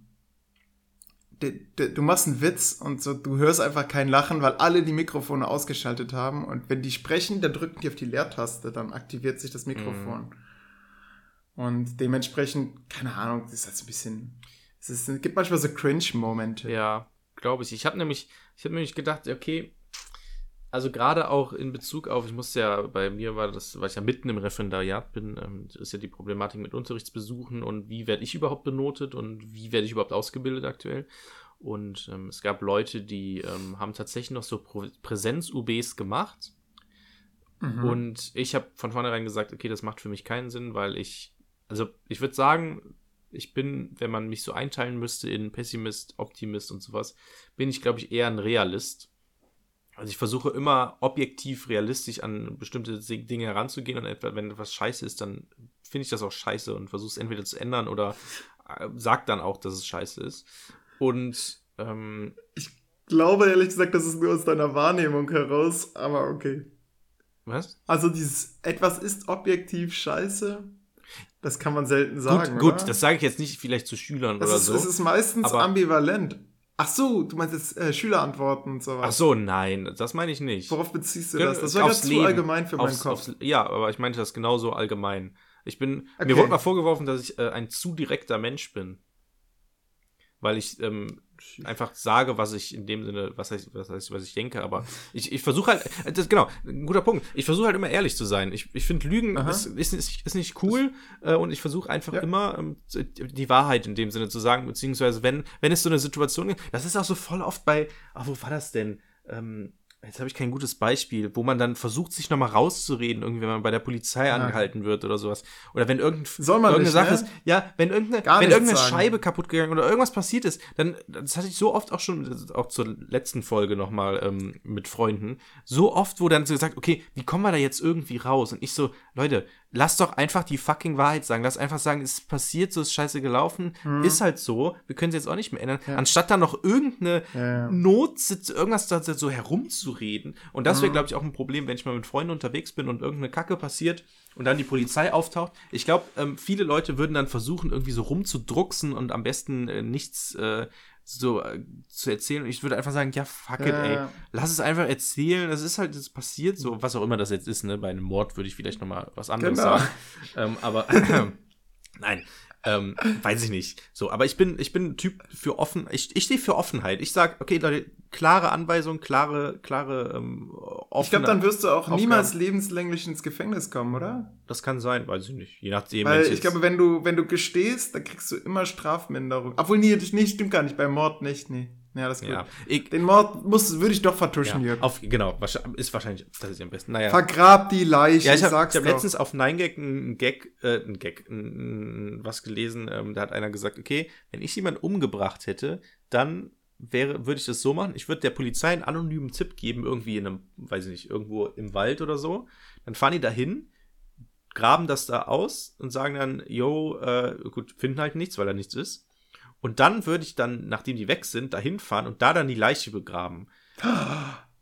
die, die du machst einen Witz und so, du hörst einfach kein Lachen, weil alle die Mikrofone ausgeschaltet haben. Und wenn die sprechen, dann drücken die auf die Leertaste, dann aktiviert sich das Mikrofon. Und dementsprechend, keine Ahnung, das ist halt so ein bisschen. Es, ist, es gibt manchmal so Cringe-Momente. Ja, glaube ich. Ich habe nämlich, ich habe nämlich gedacht, okay, also gerade auch in Bezug auf, ich musste ja, bei mir war das, weil ich ja mitten im Referendariat bin, ähm, ist ja die Problematik mit Unterrichtsbesuchen und wie werde ich überhaupt benotet und wie werde ich überhaupt ausgebildet aktuell. Und ähm, es gab Leute, die ähm, haben tatsächlich noch so Präsenz-UBs gemacht. Mhm. Und ich habe von vornherein gesagt, okay, das macht für mich keinen Sinn, weil ich, also ich würde sagen, ich bin, wenn man mich so einteilen müsste in Pessimist, Optimist und sowas, bin ich, glaube ich, eher ein Realist. Also ich versuche immer objektiv, realistisch an bestimmte Dinge heranzugehen und etwa, wenn etwas scheiße ist, dann finde ich das auch scheiße und versuche es entweder zu ändern oder äh, sag dann auch, dass es scheiße ist. Und ähm, glaube ehrlich gesagt, das ist nur aus deiner Wahrnehmung heraus, aber okay. was? Also dieses etwas ist objektiv scheiße, das kann man selten sagen. gut, gut, das sage ich jetzt nicht vielleicht zu Schülern es oder ist, so. es ist meistens ambivalent. Ach so, du meinst jetzt äh, Schülerantworten und so Ach so, nein, das meine ich nicht. Worauf beziehst du das? Das war gerade zu allgemein für meinen Aufs- Kopf. aufs- ja, aber ich meinte das genauso allgemein. Ich bin, Okay. mir wurde mal vorgeworfen, dass ich äh, ein zu direkter Mensch bin. Weil ich ähm, einfach sage, was ich in dem Sinne, was heißt, was, heißt, was ich denke, aber <laughs> ich, ich versuche halt, äh, das, genau, ein guter Punkt. Ich versuche halt immer ehrlich zu sein. Ich, ich finde, Lügen ist, ist, ist, nicht cool äh, und ich versuche einfach Ja. immer ähm, die Wahrheit in dem Sinne zu sagen, beziehungsweise wenn, wenn es so eine Situation gibt, das ist auch so voll oft bei, ach, wo war das denn? Ähm, Jetzt habe ich kein gutes Beispiel, wo man dann versucht, sich nochmal rauszureden, irgendwie, wenn man bei der Polizei Ja. angehalten wird oder sowas. Oder wenn irgendein, Soll man irgendeine nicht, Sache ne? ist, ja, wenn irgendeine, Gar wenn irgendeine sagen. Scheibe kaputt gegangen oder irgendwas passiert ist, dann, das hatte ich so oft auch schon, auch zur letzten Folge nochmal ähm, mit Freunden, so oft, wo dann so gesagt, okay, wie kommen wir da jetzt irgendwie raus? Und ich so, Leute, lasst doch einfach die fucking Wahrheit sagen. Lass einfach sagen, es ist passiert, so ist scheiße gelaufen, ist halt so, wir können es jetzt auch nicht mehr ändern. Mhm. Ja. Anstatt dann noch irgendeine Ja. Not, irgendwas da so herumzureden. Und das Mhm. wäre, glaube ich, auch ein Problem, wenn ich mal mit Freunden unterwegs bin und irgendeine Kacke passiert und dann die Polizei auftaucht. Ich glaube, ähm, viele Leute würden dann versuchen, irgendwie so rumzudrucksen und am besten äh, nichts äh, so äh, zu erzählen. Und ich würde einfach sagen, ja, fuck it, Ja, ey. Lass es einfach erzählen. Das ist halt, das passiert so, was auch immer das jetzt ist, ne? Bei einem Mord würde ich vielleicht noch mal was anderes Genau. sagen. Ähm, aber <clears throat> nein. Ähm, weiß ich nicht. So, aber ich bin, ich bin ein Typ für offen, ich, ich stehe für Offenheit. Ich sag, okay, Leute, klare Anweisung, klare, klare, ähm, offene, Ich glaube, dann wirst du auch Aufgaben. niemals lebenslänglich ins Gefängnis kommen, oder? Das kann sein, weiß ich nicht. Je nachdem. Weil ich glaube, wenn du, wenn du gestehst, dann kriegst du immer Strafminderung. Obwohl, nee, nee, stimmt gar nicht. Bei Mord nicht, nee. Ja, das ist gut. ja, ich, Den Mord muss, würde ich doch vertuschen, ja, Jörg. auf, genau, wahrscheinlich- ist wahrscheinlich, das ist am besten. Naja. Vergrab die Leiche, Ja, ich habe sag's hab doch. letztens auf 9gag einen Gag, äh, einen Gag, ein, ein, was gelesen, ähm, da hat einer gesagt, okay, wenn ich jemanden umgebracht hätte, dann wäre, würde ich das so machen, ich würde der Polizei einen anonymen Tipp geben, irgendwie in einem, weiß ich nicht, irgendwo im Wald oder so, dann fahren die dahin, graben das da aus und sagen dann, yo, äh, gut, finden halt nichts, weil da nichts ist. Und dann würde ich dann, nachdem die weg sind, dahin fahren und da dann die Leiche begraben. <gasps>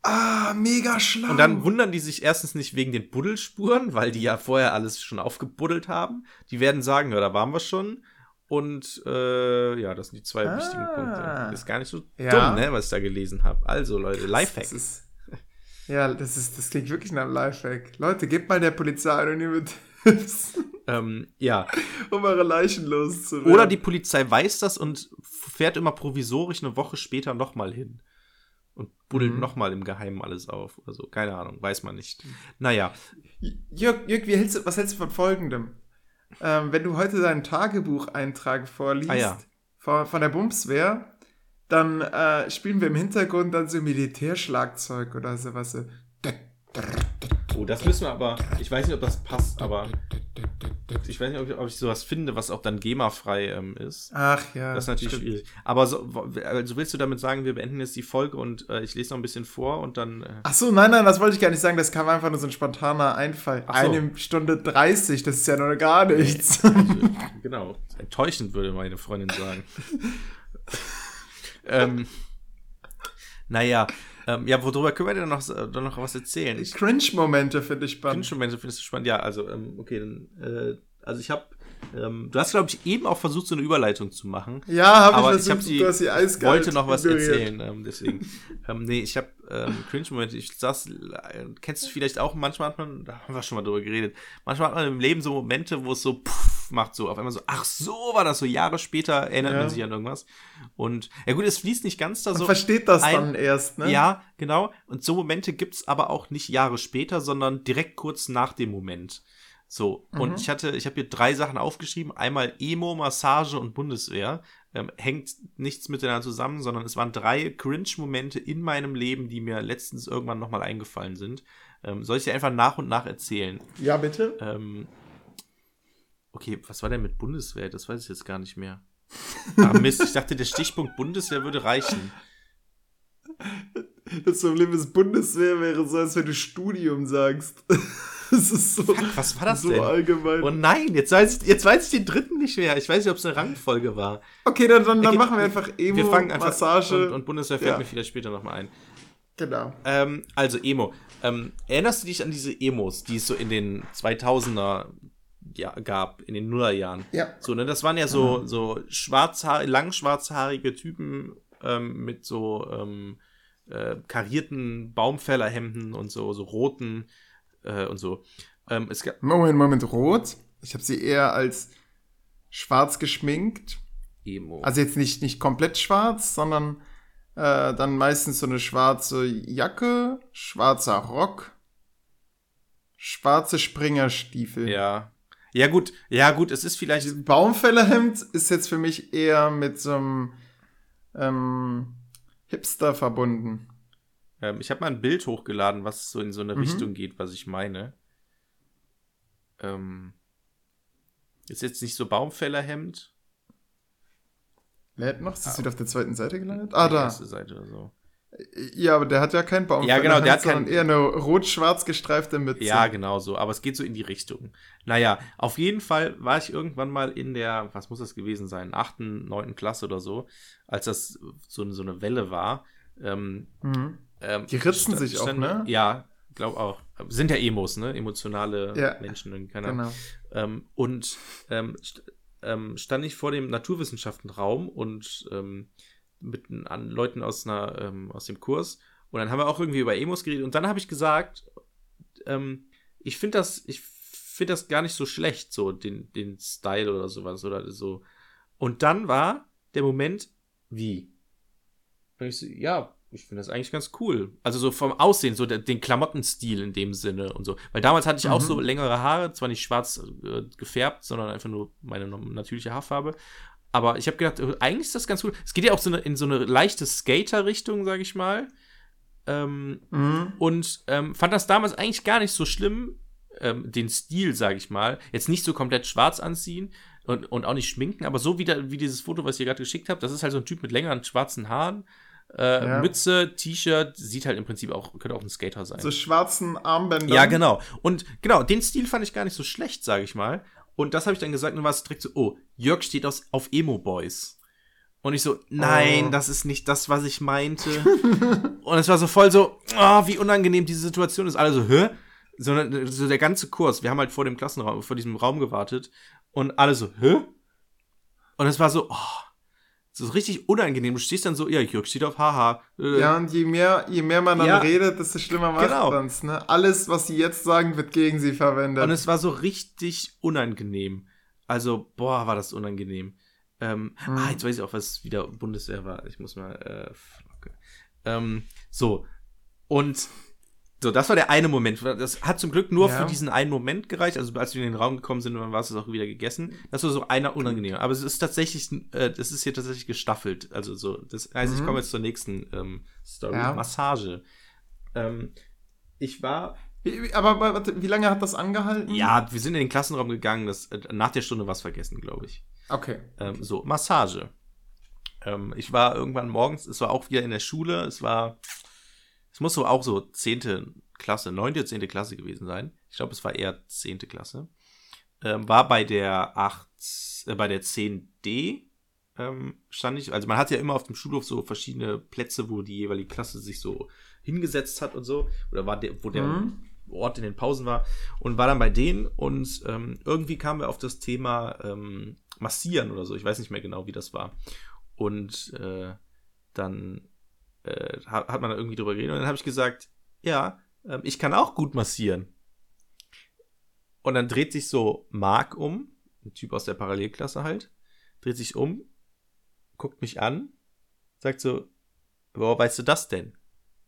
Ah, mega schlau. Und dann wundern die sich erstens nicht wegen den Buddelspuren, weil die ja vorher alles schon aufgebuddelt haben. Die werden sagen, ja, da waren wir schon. Und äh, ja, das sind die zwei Ah. wichtigen Punkte. Ist gar nicht so Ja. dumm, ne, was ich da gelesen habe. Also, Leute, Das Lifehack. ist, ja, das ist, das klingt wirklich nach einem Lifehack. Leute, gebt mal der Polizei anonyme Ähm, ja. um eure Leichen loszuwerden. Oder die Polizei weiß das und fährt immer provisorisch eine Woche später nochmal hin. Und buddelt Mhm. nochmal im Geheimen alles auf. Also, keine Ahnung, weiß man nicht. Naja, Jörg, Jörg wie hältst du, was hältst du von folgendem? Ähm, wenn du heute deinen Tagebucheintrag vorliest, Ah, ja. von, von der Bumswehr, dann äh, spielen wir im Hintergrund dann so Militärschlagzeug oder sowas. So. Oh, das müssen wir aber. Ich weiß nicht, ob das passt, aber. Ich weiß nicht, ob ich, ob ich sowas finde, was auch dann GEMA-frei ähm, ist. Ach ja. Das ist natürlich stimmt. schwierig. Aber so, also willst du damit sagen, wir beenden jetzt die Folge und äh, ich lese noch ein bisschen vor und dann. Äh, Ach so, nein, nein, das wollte ich gar nicht sagen. Das kam einfach nur so ein spontaner Einfall. So. Eine Stunde 30, das ist ja noch gar nichts. <laughs> genau. Enttäuschend würde meine Freundin sagen. <laughs> ähm, naja, ähm, ja, worüber können wir denn noch, äh, noch was erzählen? Ich, Cringe-Momente finde ich spannend. Cringe-Momente findest du spannend. Ja, also, ähm, okay, dann, äh, also ich habe, ähm, du hast, glaube ich, eben auch versucht, so eine Überleitung zu machen. Ja, habe ich aber versucht, ich du hast sie eiskalt wollte noch was ignoriert. erzählen, ähm, deswegen. <laughs> ähm, nee, ich habe ähm, Cringe-Momente. Ich saß, äh, kennst du vielleicht auch, manchmal hat man, da haben wir schon mal drüber geredet, manchmal hat man im Leben so Momente, wo es so puff macht, so auf einmal so, ach so war das so, Jahre später erinnert Ja. man sich an irgendwas. Und ja gut, es fließt nicht ganz da Man so. versteht das ein- dann erst, ne? Ja, genau. Und so Momente gibt's aber auch nicht Jahre später, sondern direkt kurz nach dem Moment. So, Mhm. und ich hatte, ich habe hier drei Sachen aufgeschrieben. Einmal Emo, Massage und Bundeswehr. Ähm, hängt nichts miteinander zusammen, sondern es waren drei Cringe-Momente in meinem Leben, die mir letztens irgendwann nochmal eingefallen sind. Ähm, soll ich dir einfach nach und nach erzählen? Ja, bitte? Ähm, okay, was war denn mit Bundeswehr? Das weiß ich jetzt gar nicht mehr. <laughs> Ah, Mist, ich dachte, der Stichpunkt Bundeswehr würde reichen. Das Problem ist, Bundeswehr wäre so, als wenn du Studium sagst. <laughs> Das ist so, was war das so denn? allgemein. Oh nein, jetzt weiß, ich, jetzt weiß ich den dritten nicht mehr. Ich weiß nicht, ob es eine Rangfolge war. okay, dann, dann, dann Okay, machen wir einfach Emo, Wir fangen einfach Massage. Und, und Bundeswehr fällt Ja. mir vielleicht später nochmal ein. genau. Ähm, also Emo. Ähm, erinnerst du dich an diese Emos, die es so in den 2000er ja, gab, in den Nullerjahren? Ja. So, ne, das waren ja so, so schwarzhaar lang schwarzhaarige Typen ähm, mit so ähm, äh, karierten Baumfällerhemden und so, so roten äh, und so. Ähm, es gab Moment, Moment, rot. Ich habe sie eher als schwarz geschminkt. Emo. Also jetzt nicht, nicht komplett schwarz, sondern äh, dann meistens so eine schwarze Jacke, schwarzer Rock, schwarze Springerstiefel. ja. Ja, gut, ja, gut, es ist vielleicht. Baumfällerhemd ist jetzt für mich eher mit so einem ähm, Hipster verbunden. Ähm, ich habe mal ein Bild hochgeladen, was so in so eine Mhm. Richtung geht, was ich meine. Ähm, ist jetzt nicht so Baumfällerhemd. Lädt noch? Ist das Ah. wieder auf der zweiten Seite gelandet? Ah, da. erste Seite oder so. Ja, aber der hat ja kein Baumfällerhemd, Ja, genau, der hat sondern kein- eher eine rot-schwarz gestreifte Mütze. Ja, genau so, aber es geht so in die Richtung. Naja, auf jeden Fall war ich irgendwann mal in der, was muss das gewesen sein, achten, neunten Klasse oder so, als das so, so eine Welle war. Ähm, Mhm. ähm, Die ritzen sta- sich auch, ne? Ja, glaub auch. Sind ja Emos, ne? Emotionale Ja, Menschen. Keine Ahnung. Genau. Ähm, und ähm, ähm, stand ich vor dem Naturwissenschaftenraum und ähm, mit an Leuten aus, einer, ähm, aus dem Kurs. Und dann haben wir auch irgendwie über Emos geredet. Und dann habe ich gesagt, ähm, ich finde das, ich finde das gar nicht so schlecht, so den, den Style oder sowas oder so. Und dann war der Moment, wie? Und ich so, ja, ich finde das eigentlich ganz cool. Also so vom Aussehen, so der, den Klamottenstil in dem Sinne und so. Weil damals hatte ich auch Mhm. so längere Haare, zwar nicht schwarz äh, gefärbt, sondern einfach nur meine natürliche Haarfarbe. Aber ich habe gedacht, äh, eigentlich ist das ganz cool. Es geht ja auch so eine, in so eine leichte Skater-Richtung, sage ich mal. Ähm, Mhm. und ähm, fand das damals eigentlich gar nicht so schlimm, ähm, den Stil, sage ich mal. Jetzt nicht so komplett schwarz anziehen und, und auch nicht schminken, aber so wie, da, wie dieses Foto, was ich dir gerade geschickt habe, das ist halt so ein Typ mit längeren schwarzen Haaren. Äh, Ja. Mütze, T-Shirt, sieht halt im Prinzip auch, könnte auch ein Skater sein. So schwarzen Armbändern. ja, genau. Und genau, den Stil fand ich gar nicht so schlecht, sage ich mal. Und das habe ich dann gesagt und war es direkt so, oh, Jörg steht aus, auf Emo-Boys. Und ich so, nein, Oh. das ist nicht das, was ich meinte. <laughs> und es war so voll so, oh, wie unangenehm diese Situation ist. Alle so, hä? Sondern so der ganze Kurs, wir haben halt vor dem Klassenraum, vor diesem Raum gewartet und alle so, hä? Und es war so, oh, so richtig unangenehm. Du stehst dann so, ja, Jörg steht auf Haha. Äh, Ja, und je mehr, je mehr man dann Ja. redet, desto schlimmer macht Genau. man's, ne? Alles, was sie jetzt sagen, wird gegen sie verwendet. Und es war so richtig unangenehm. Also, boah, war das unangenehm. Ähm, Mhm. Ah, jetzt weiß ich auch, was wieder Bundeswehr war. Ich muss mal, äh, Flocke. Ähm, so. Und so, das war der eine Moment. Das hat zum Glück nur Ja. für diesen einen Moment gereicht. Also, als wir in den Raum gekommen sind, dann war es auch wieder gegessen. Das war so einer unangenehm. Aber es ist tatsächlich, äh, das ist hier tatsächlich gestaffelt. Also, so, das heißt, ich Mhm. komme jetzt zur nächsten ähm, Story. Ja. Massage. Ähm, ich war aber warte, wie lange hat das angehalten? ja, wir sind in den Klassenraum gegangen. Das, äh, nach der Stunde was vergessen, glaube ich. Okay. Ähm, so, Massage. Ähm, ich war irgendwann morgens, es war auch wieder in der Schule. Es war, es muss so auch so 10. Klasse, 9. 10. Klasse gewesen sein. Ich glaube, es war eher 10. Klasse. Ähm, war bei der 8, äh, bei der 10D ähm, stand ich. Also man hat ja immer auf dem Schulhof so verschiedene Plätze, wo die jeweilige Klasse sich so hingesetzt hat und so. Oder war der, wo der Mhm. Ort in den Pausen war und war dann bei denen und ähm, irgendwie kamen wir auf das Thema ähm, Massieren oder so. Ich weiß nicht mehr genau, wie das war. Und äh, dann äh, hat, man da irgendwie drüber geredet und dann habe ich gesagt, ja, ähm, ich kann auch gut massieren. Und dann dreht sich so Mark um, ein Typ aus der Parallelklasse halt, dreht sich um, guckt mich an, sagt so, woher weißt du das denn?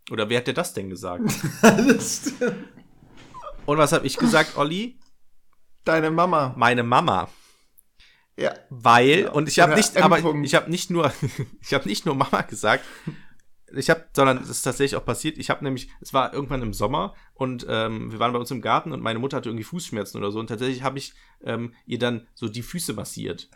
Oder wer hat dir das denn gesagt? <laughs> das. Und was habe ich gesagt, Olli? Deine Mama. Meine Mama. Ja. Weil, und ich habe nicht, aber ich habe nicht nur, <laughs> ich habe nicht nur Mama gesagt, ich habe, sondern es ist tatsächlich auch passiert. Ich habe nämlich, es war irgendwann im Sommer und ähm, wir waren bei uns im Garten und meine Mutter hatte irgendwie Fußschmerzen oder so und tatsächlich habe ich ähm, ihr dann so die Füße massiert.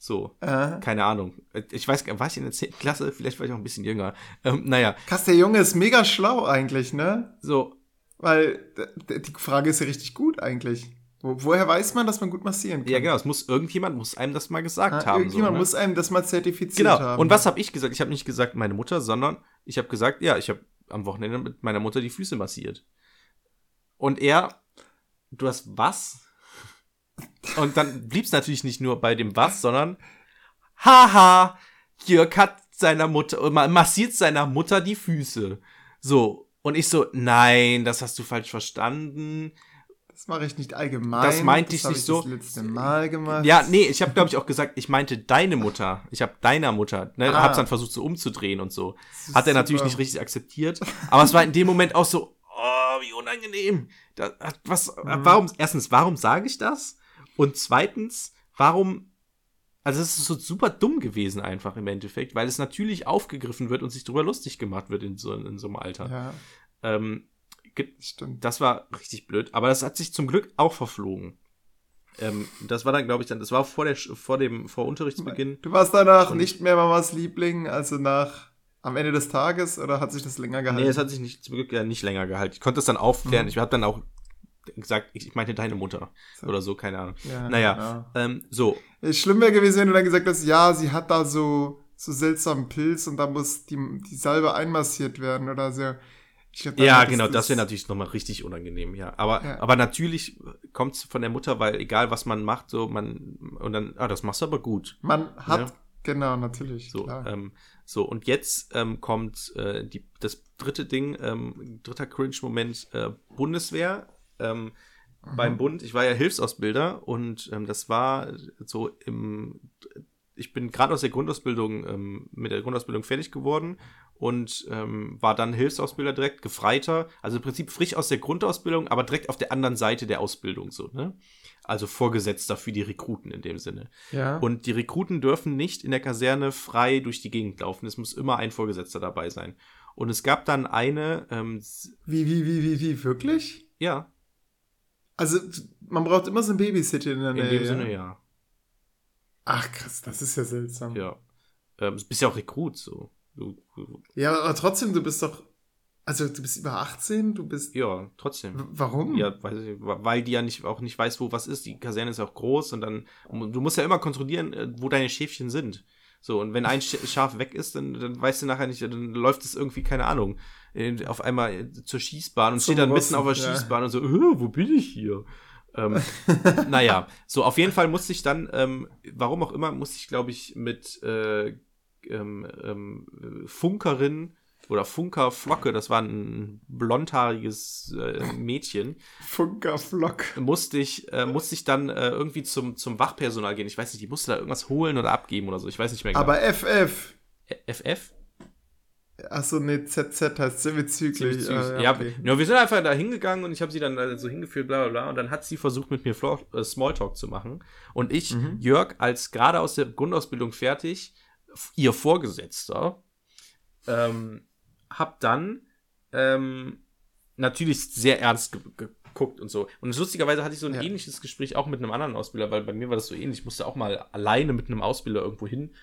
So, Äh. keine Ahnung. Ich weiß, war ich in der 10. Klasse? Vielleicht war ich auch ein bisschen jünger. Ähm, naja, Krass, der Junge ist mega schlau eigentlich, ne? so, Weil die Frage ist ja richtig gut eigentlich. Wo, woher weiß man, dass man gut massieren kann? ja genau, es muss, irgendjemand muss einem das mal gesagt Ah, haben. irgendjemand so, ne? muss einem das mal zertifiziert Genau. haben. Und was habe ich gesagt? Ich habe nicht gesagt meine Mutter, sondern ich habe gesagt, ja, ich habe am Wochenende mit meiner Mutter die Füße massiert. Und er, du hast was? <laughs> Und dann blieb es natürlich nicht nur bei dem was, sondern haha, Jörg hat seiner Mutter, ma- massiert seiner Mutter die Füße. So. Und ich so, nein, das hast du falsch verstanden. Das mache ich nicht allgemein. Das meinte ich hab nicht so. Das letzte Mal gemacht. Ja, nee, ich habe glaube ich auch gesagt, ich meinte deine Mutter. Ich habe deiner Mutter, ne, Ah. hab's dann versucht so umzudrehen und so. Das Hat er natürlich super. nicht richtig akzeptiert, aber es war in dem Moment auch so, oh, wie unangenehm. Da, was Mhm. warum erstens, warum sage ich das? Und zweitens, warum also es ist so super dumm gewesen einfach im Endeffekt, weil es natürlich aufgegriffen wird und sich drüber lustig gemacht wird in so, in so einem Alter. Ja, Ähm, stimmt. das war richtig blöd, aber das hat sich zum Glück auch verflogen. Ähm, das war dann, glaube ich, dann, das war vor der, vor dem, vor Unterrichtsbeginn. Du warst danach Und- nicht mehr Mamas Liebling, also nach am Ende des Tages oder hat sich das länger gehalten? Nee, es hat sich nicht, zum Glück ja nicht länger gehalten. Ich konnte es dann aufklären. Mhm. Ich habe dann auch gesagt, ich, ich meinte deine Mutter oder so, keine Ahnung. ja, Naja, ähm, so. ja. Schlimm wäre gewesen, wenn du dann gesagt hast, ja, sie hat da so, so seltsamen Pilz und da muss die, die Salbe einmassiert werden oder so. Glaub, Ja, hättest genau, das wäre natürlich nochmal richtig unangenehm, ja. Aber, Ja. aber natürlich kommt es von der Mutter, weil egal was man macht, so man, und dann, ah, das machst du aber gut. Man hat, Ja. genau, natürlich. So, ähm, so und jetzt ähm, kommt äh, die, das dritte Ding, ähm, dritter Cringe-Moment, äh, Bundeswehr. Ähm, beim Bund. Ich war ja Hilfsausbilder und ähm, das war so im. Ich bin gerade aus der Grundausbildung ähm, mit der Grundausbildung fertig geworden und ähm, war dann Hilfsausbilder direkt, Gefreiter, also im Prinzip frisch aus der Grundausbildung, aber direkt auf der anderen Seite der Ausbildung so, ne? Also Vorgesetzter für die Rekruten in dem Sinne. Ja. Und die Rekruten dürfen nicht in der Kaserne frei durch die Gegend laufen. Es muss immer ein Vorgesetzter dabei sein. Und es gab dann eine, ähm, wie, wie, wie, wie, wie, wirklich? ja, Also, man braucht immer so ein Babysitter in der in Nähe. dem ja? Sinne ja. Ach krass, das ist ja seltsam. Ja. Ähm, du bist ja auch Rekrut, so. Ja, aber trotzdem, du bist doch. Also, du bist über 18, du bist. ja, trotzdem. Warum? Ja, ich, weil die ja nicht, auch nicht weiß, wo was ist. Die Kaserne ist ja auch groß und dann, du musst ja immer kontrollieren, äh, wo deine Schäfchen sind. So, und wenn ein Sch- <laughs> Schaf weg ist, dann, dann weißt du nachher nicht, dann läuft es irgendwie, keine Ahnung, auf einmal äh, zur Schießbahn und Zum steht dann mitten Rossen, auf der ja. Schießbahn und so, äh, wo bin ich hier? Ähm, <laughs> naja, so auf jeden Fall musste ich dann, ähm, warum auch immer, musste ich, glaube ich, mit äh, ähm, ähm, Funkerin oder Funkerflocke, das war ein blondhaariges äh, Mädchen, Funkerflock. musste ich, äh, musste ich dann äh, irgendwie zum, zum Wachpersonal gehen. Ich weiß nicht, die musste da irgendwas holen oder abgeben oder so. Ich weiß nicht mehr genau. Aber FF. FF? Achso, nee, ZZ heißt semizyklisch. Ziemlich Ah, süß. ja, ja, okay. ja, wir sind einfach da hingegangen und ich habe sie dann so hingeführt, bla bla bla. Und dann hat sie versucht, mit mir Flo äh, Smalltalk zu machen. Und ich, Mhm. Jörg, als gerade aus der Grundausbildung fertig, ihr Vorgesetzter, ähm, hab dann ähm, natürlich sehr ernst ge geguckt und so. Und lustigerweise hatte ich so ein Ja. ähnliches Gespräch auch mit einem anderen Ausbilder, weil bei mir war das so ähnlich. Ich musste auch mal alleine mit einem Ausbilder irgendwo hin.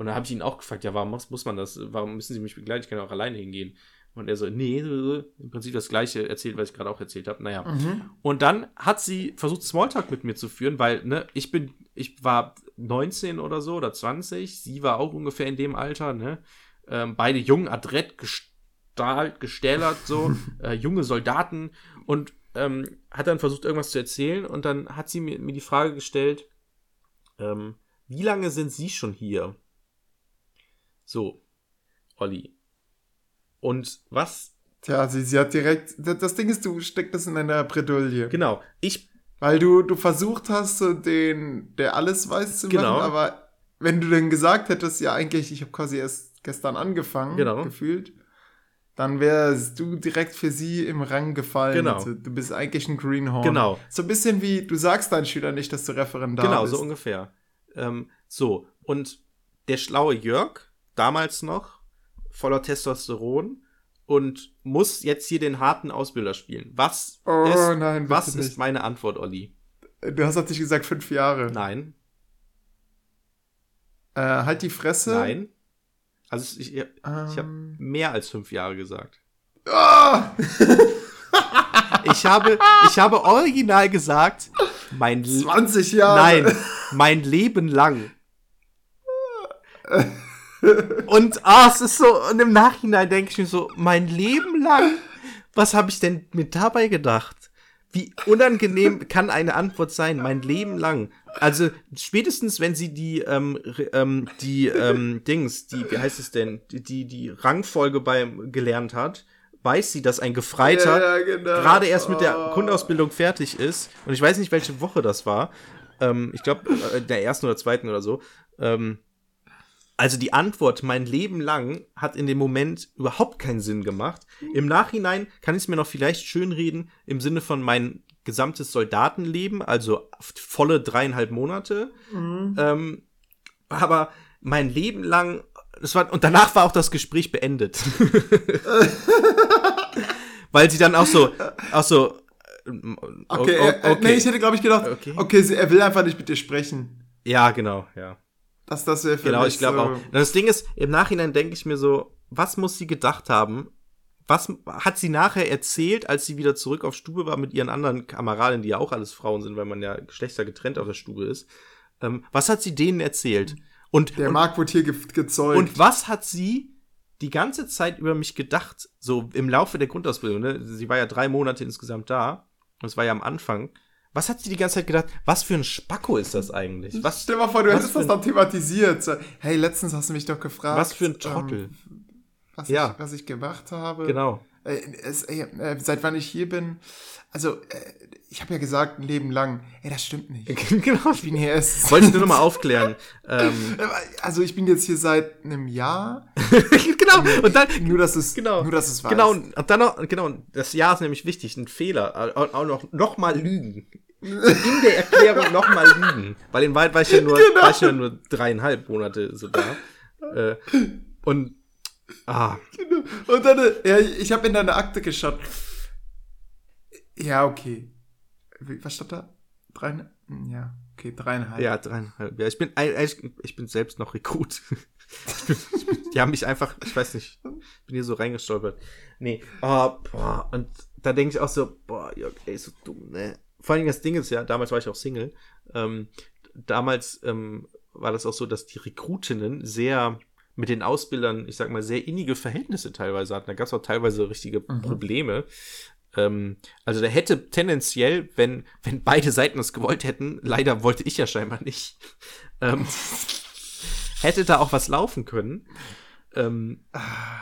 Und da habe ich ihn auch gefragt, ja, warum muss, man das? Warum müssen Sie mich begleiten? Ich kann ja auch alleine hingehen. Und er so, nee, im Prinzip das gleiche erzählt, was ich gerade auch erzählt habe. Naja. Mhm. Und dann hat sie versucht, Smalltalk mit mir zu führen, weil, ne, ich bin, ich war 19 oder so oder 20, sie war auch ungefähr in dem Alter, ne? Ähm, beide jung, adrett, gestahlt, gestählert, so, <laughs> äh, junge Soldaten und ähm, hat dann versucht, irgendwas zu erzählen und dann hat sie mir, mir die Frage gestellt, ähm, wie lange sind Sie schon hier? So, Olli. Und was, Tja, sie, sie hat direkt. Das, Ding ist, du steckst das in einer Bredouille. genau, ich Weil du, du versucht hast, so den, der alles weiß zu machen, Genau. aber wenn du dann gesagt hättest, ja, eigentlich, ich habe quasi erst gestern angefangen, Genau. gefühlt, dann wärst du direkt für sie im Rang gefallen. Genau. Also, du bist eigentlich ein Greenhorn. Genau. So ein bisschen wie, du sagst deinen Schülern nicht, dass du Referendar Genau, bist. so ungefähr. Ähm, so, und der schlaue Jörg, damals noch, voller Testosteron, und muss jetzt hier den harten Ausbilder spielen. Was Oh ist, nein, was ist nicht. meine Antwort, Olli? Du hast natürlich gesagt fünf Jahre. Nein, Äh, halt die Fresse. nein. Also ich, ich, ich habe Ähm, mehr als fünf Jahre gesagt. ah! Ich habe, ich habe original gesagt, mein Le 20 Jahre. Nein, mein Leben lang. <laughs> Und ah, es ist so, und im Nachhinein denke ich mir so, mein Leben lang? Was habe ich denn mir dabei gedacht? Wie unangenehm kann eine Antwort sein? Mein Leben lang. Also spätestens, wenn sie die, ähm, ähm, die ähm, Dings, die, wie heißt es denn, die, die, die Rangfolge beim gelernt hat, weiß sie, dass ein Gefreiter Ja, ja, genau. gerade erst mit der Oh. Grundausbildung fertig ist. Und ich weiß nicht, welche Woche das war. Ähm, ich glaube, äh, der ersten oder zweiten oder so. Ähm, also die Antwort mein Leben lang hat in dem Moment überhaupt keinen Sinn gemacht. Im Nachhinein kann ich es mir noch vielleicht schönreden im Sinne von mein gesamtes Soldatenleben, also volle dreieinhalb Monate. Mhm. Ähm, aber mein Leben lang, das war, und danach war auch das Gespräch beendet. <laughs> Weil sie dann auch so, auch so, Okay, äh, äh, nee, ich hätte, glaube ich, gedacht, Okay. okay, er will einfach nicht mit dir sprechen. ja, genau, ja. Das, das wäre Genau, ich glaube so, auch. Das Ding ist, im Nachhinein denke ich mir so, was muss sie gedacht haben? Was hat sie nachher erzählt, als sie wieder zurück auf Stube war mit ihren anderen Kameradinnen, die ja auch alles Frauen sind, weil man ja Geschlechter getrennt auf der Stube ist? Ähm, was hat sie denen erzählt? Und, Der und, Marc wurde hier ge gezeugt. und was hat sie die ganze Zeit über mich gedacht? So im Laufe der Grundausbildung, ne? Sie war ja drei Monate insgesamt da. Das war ja am Anfang. Was hat sie die ganze Zeit gedacht? Was für ein Spacko ist das eigentlich? Was, Stell mal vor, du hättest das dann thematisiert. So, hey, letztens hast du mich doch gefragt. was für ein Trottel? Ähm, was, Ja. ich, was ich gemacht habe. Genau. Äh, es, äh, seit wann ich hier bin. Also, äh, ich habe ja gesagt, ein Leben lang. Ey, das stimmt nicht. <laughs> genau. Ich bin hier erst. Wollte ich nur noch mal aufklären. <laughs> ähm, Also, ich bin jetzt hier seit einem Jahr. <laughs> genau. Und dann, Nur, dass es, Genau. nur, dass es weiß. Genau, und dann noch, genau, das Jahr ist nämlich wichtig, ein Fehler. Auch, noch, noch mal lügen. In der Erklärung noch mal lügen. Weil in Wahrheit war ich ja nur, Genau. war ich ja nur dreieinhalb Monate so da. Äh, und, ah, Und dann, äh, ja, ich habe in deine Akte geschaut. Ja, okay. Was stand da? Drei, ja, okay, dreieinhalb. ja, dreieinhalb. Ja, ich bin, eigentlich, ich bin selbst noch Rekrut. <laughs> Ich ich die haben mich einfach, ich weiß nicht, bin hier so reingestolpert. Nee, ah, boah, und da denke ich auch so, boah, Jörg, ey, so dumm, ne? Vor allem das Ding ist ja, damals war ich auch Single. Ähm, damals ähm, war das auch so, dass die Rekrutinnen sehr mit den Ausbildern, ich sag mal, sehr innige Verhältnisse teilweise hatten. Da gab es auch teilweise richtige Probleme. Ähm, also da hätte tendenziell, wenn, wenn beide Seiten es gewollt hätten, leider wollte ich ja scheinbar nicht, <laughs> ähm, hätte da auch was laufen können. Ähm,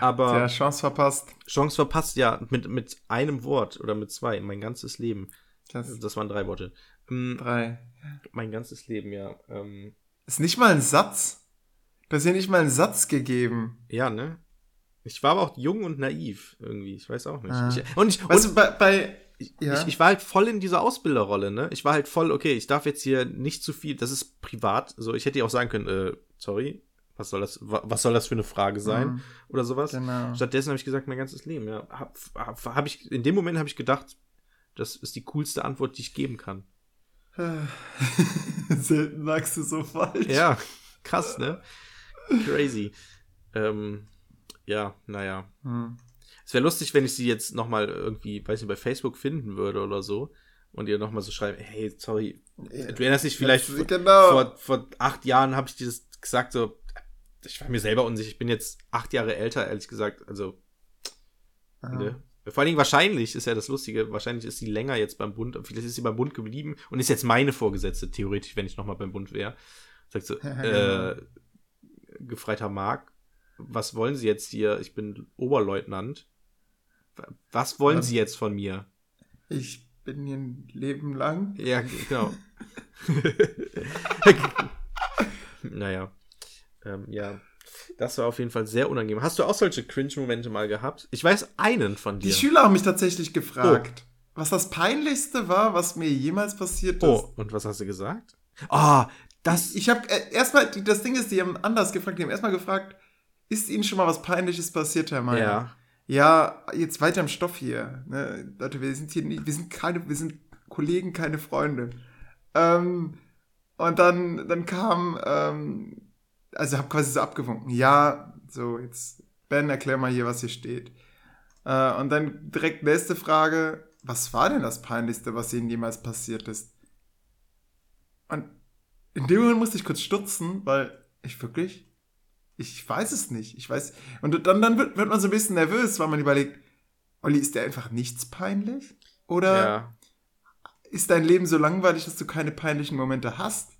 aber Tja, Chance verpasst. Chance verpasst, ja, mit, mit einem Wort oder mit zwei, mein ganzes Leben. Das Das waren drei Worte. Ähm, drei. mein ganzes Leben, ja. Ähm, Ist nicht mal ein Satz. Du hast ja nicht mal einen Satz gegeben. ja, ne? Ich war aber auch jung und naiv irgendwie. Ich weiß auch nicht. Ah. Ich, und ich, Weißt und du, bei, bei ja. ich, ich war halt voll in dieser Ausbilderrolle, ne? Ich war halt voll, okay, ich darf jetzt hier nicht zu viel, das ist privat. So, ich hätte ja auch sagen können, äh, sorry, was soll das, wa- was soll das für eine Frage sein? Mhm. Oder sowas. Genau. Stattdessen habe ich gesagt, mein ganzes Leben, ja. Hab, hab, hab ich, in dem Moment habe ich gedacht, das ist die coolste Antwort, die ich geben kann. <laughs> Selten sagst du so falsch. Ja, krass, ne? Crazy. Ähm, ja, naja. Hm. Es wäre lustig, wenn ich sie jetzt nochmal irgendwie, weiß nicht, bei Facebook finden würde oder so und ihr nochmal so schreiben, hey, sorry, du erinnerst dich vielleicht Ja, genau. vor, vor acht Jahren habe ich dir das gesagt, so, ich war mir selber unsicher, ich bin jetzt acht Jahre älter, ehrlich gesagt, also, Ah. ne? Vor allen Dingen wahrscheinlich, ist ja das Lustige, wahrscheinlich ist sie länger jetzt beim Bund, vielleicht ist sie beim Bund geblieben und ist jetzt meine Vorgesetzte, theoretisch, wenn ich nochmal beim Bund wäre. Sagt so, <laughs> Ja, äh, gefreiter Mark, was wollen Sie jetzt hier? Ich bin Oberleutnant. Was wollen Was? Sie jetzt von mir? Ich bin hier ein Leben lang. Ja, genau. <laughs> naja. Ähm, ja. Das war auf jeden Fall sehr unangenehm. Hast du auch solche Cringe-Momente mal gehabt? Ich weiß einen von Die dir. Schüler haben mich tatsächlich gefragt, was das Peinlichste war, was mir jemals passiert ist. oh, und was hast du gesagt? Ah, das. Ich habe äh, erstmal, die- das Ding ist, die haben anders gefragt, die haben erstmal gefragt, ist Ihnen schon mal was Peinliches passiert, Herr Meier? ja. Ja, jetzt weiter im Stoff hier. Ne? Leute, wir sind hier nicht, wir sind keine, wir sind Kollegen, keine Freunde. Ähm, und dann, dann kam, ähm, also hab quasi so abgewunken. Ja, so, jetzt, Ben, erklär mal hier, was hier steht. Äh, und dann direkt nächste Frage, was war denn das Peinlichste, was Ihnen jemals passiert ist? Und in dem Moment musste ich kurz stutzen, weil ich wirklich, ich weiß es nicht. Ich weiß. Und dann, dann wird, wird man so ein bisschen nervös, weil man überlegt, Olli, ist dir einfach nichts peinlich? Oder Ja. ist dein Leben so langweilig, dass du keine peinlichen Momente hast?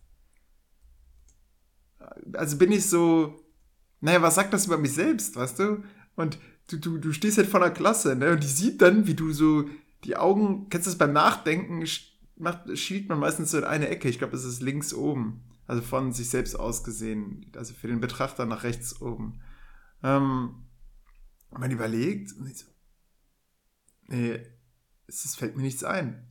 Also bin ich so, naja, was sagt das über mich selbst, weißt du? Und du, du, du stehst halt vor einer Klasse, ne? Und die sieht dann, wie du so die Augen, kennst du das beim Nachdenken, macht, schielt man meistens so in eine Ecke. Ich glaube, es ist links oben. Also von sich selbst aus gesehen. Also für den Betrachter nach rechts oben. Ähm, man überlegt und ich so, nee, es ist, fällt mir nichts ein.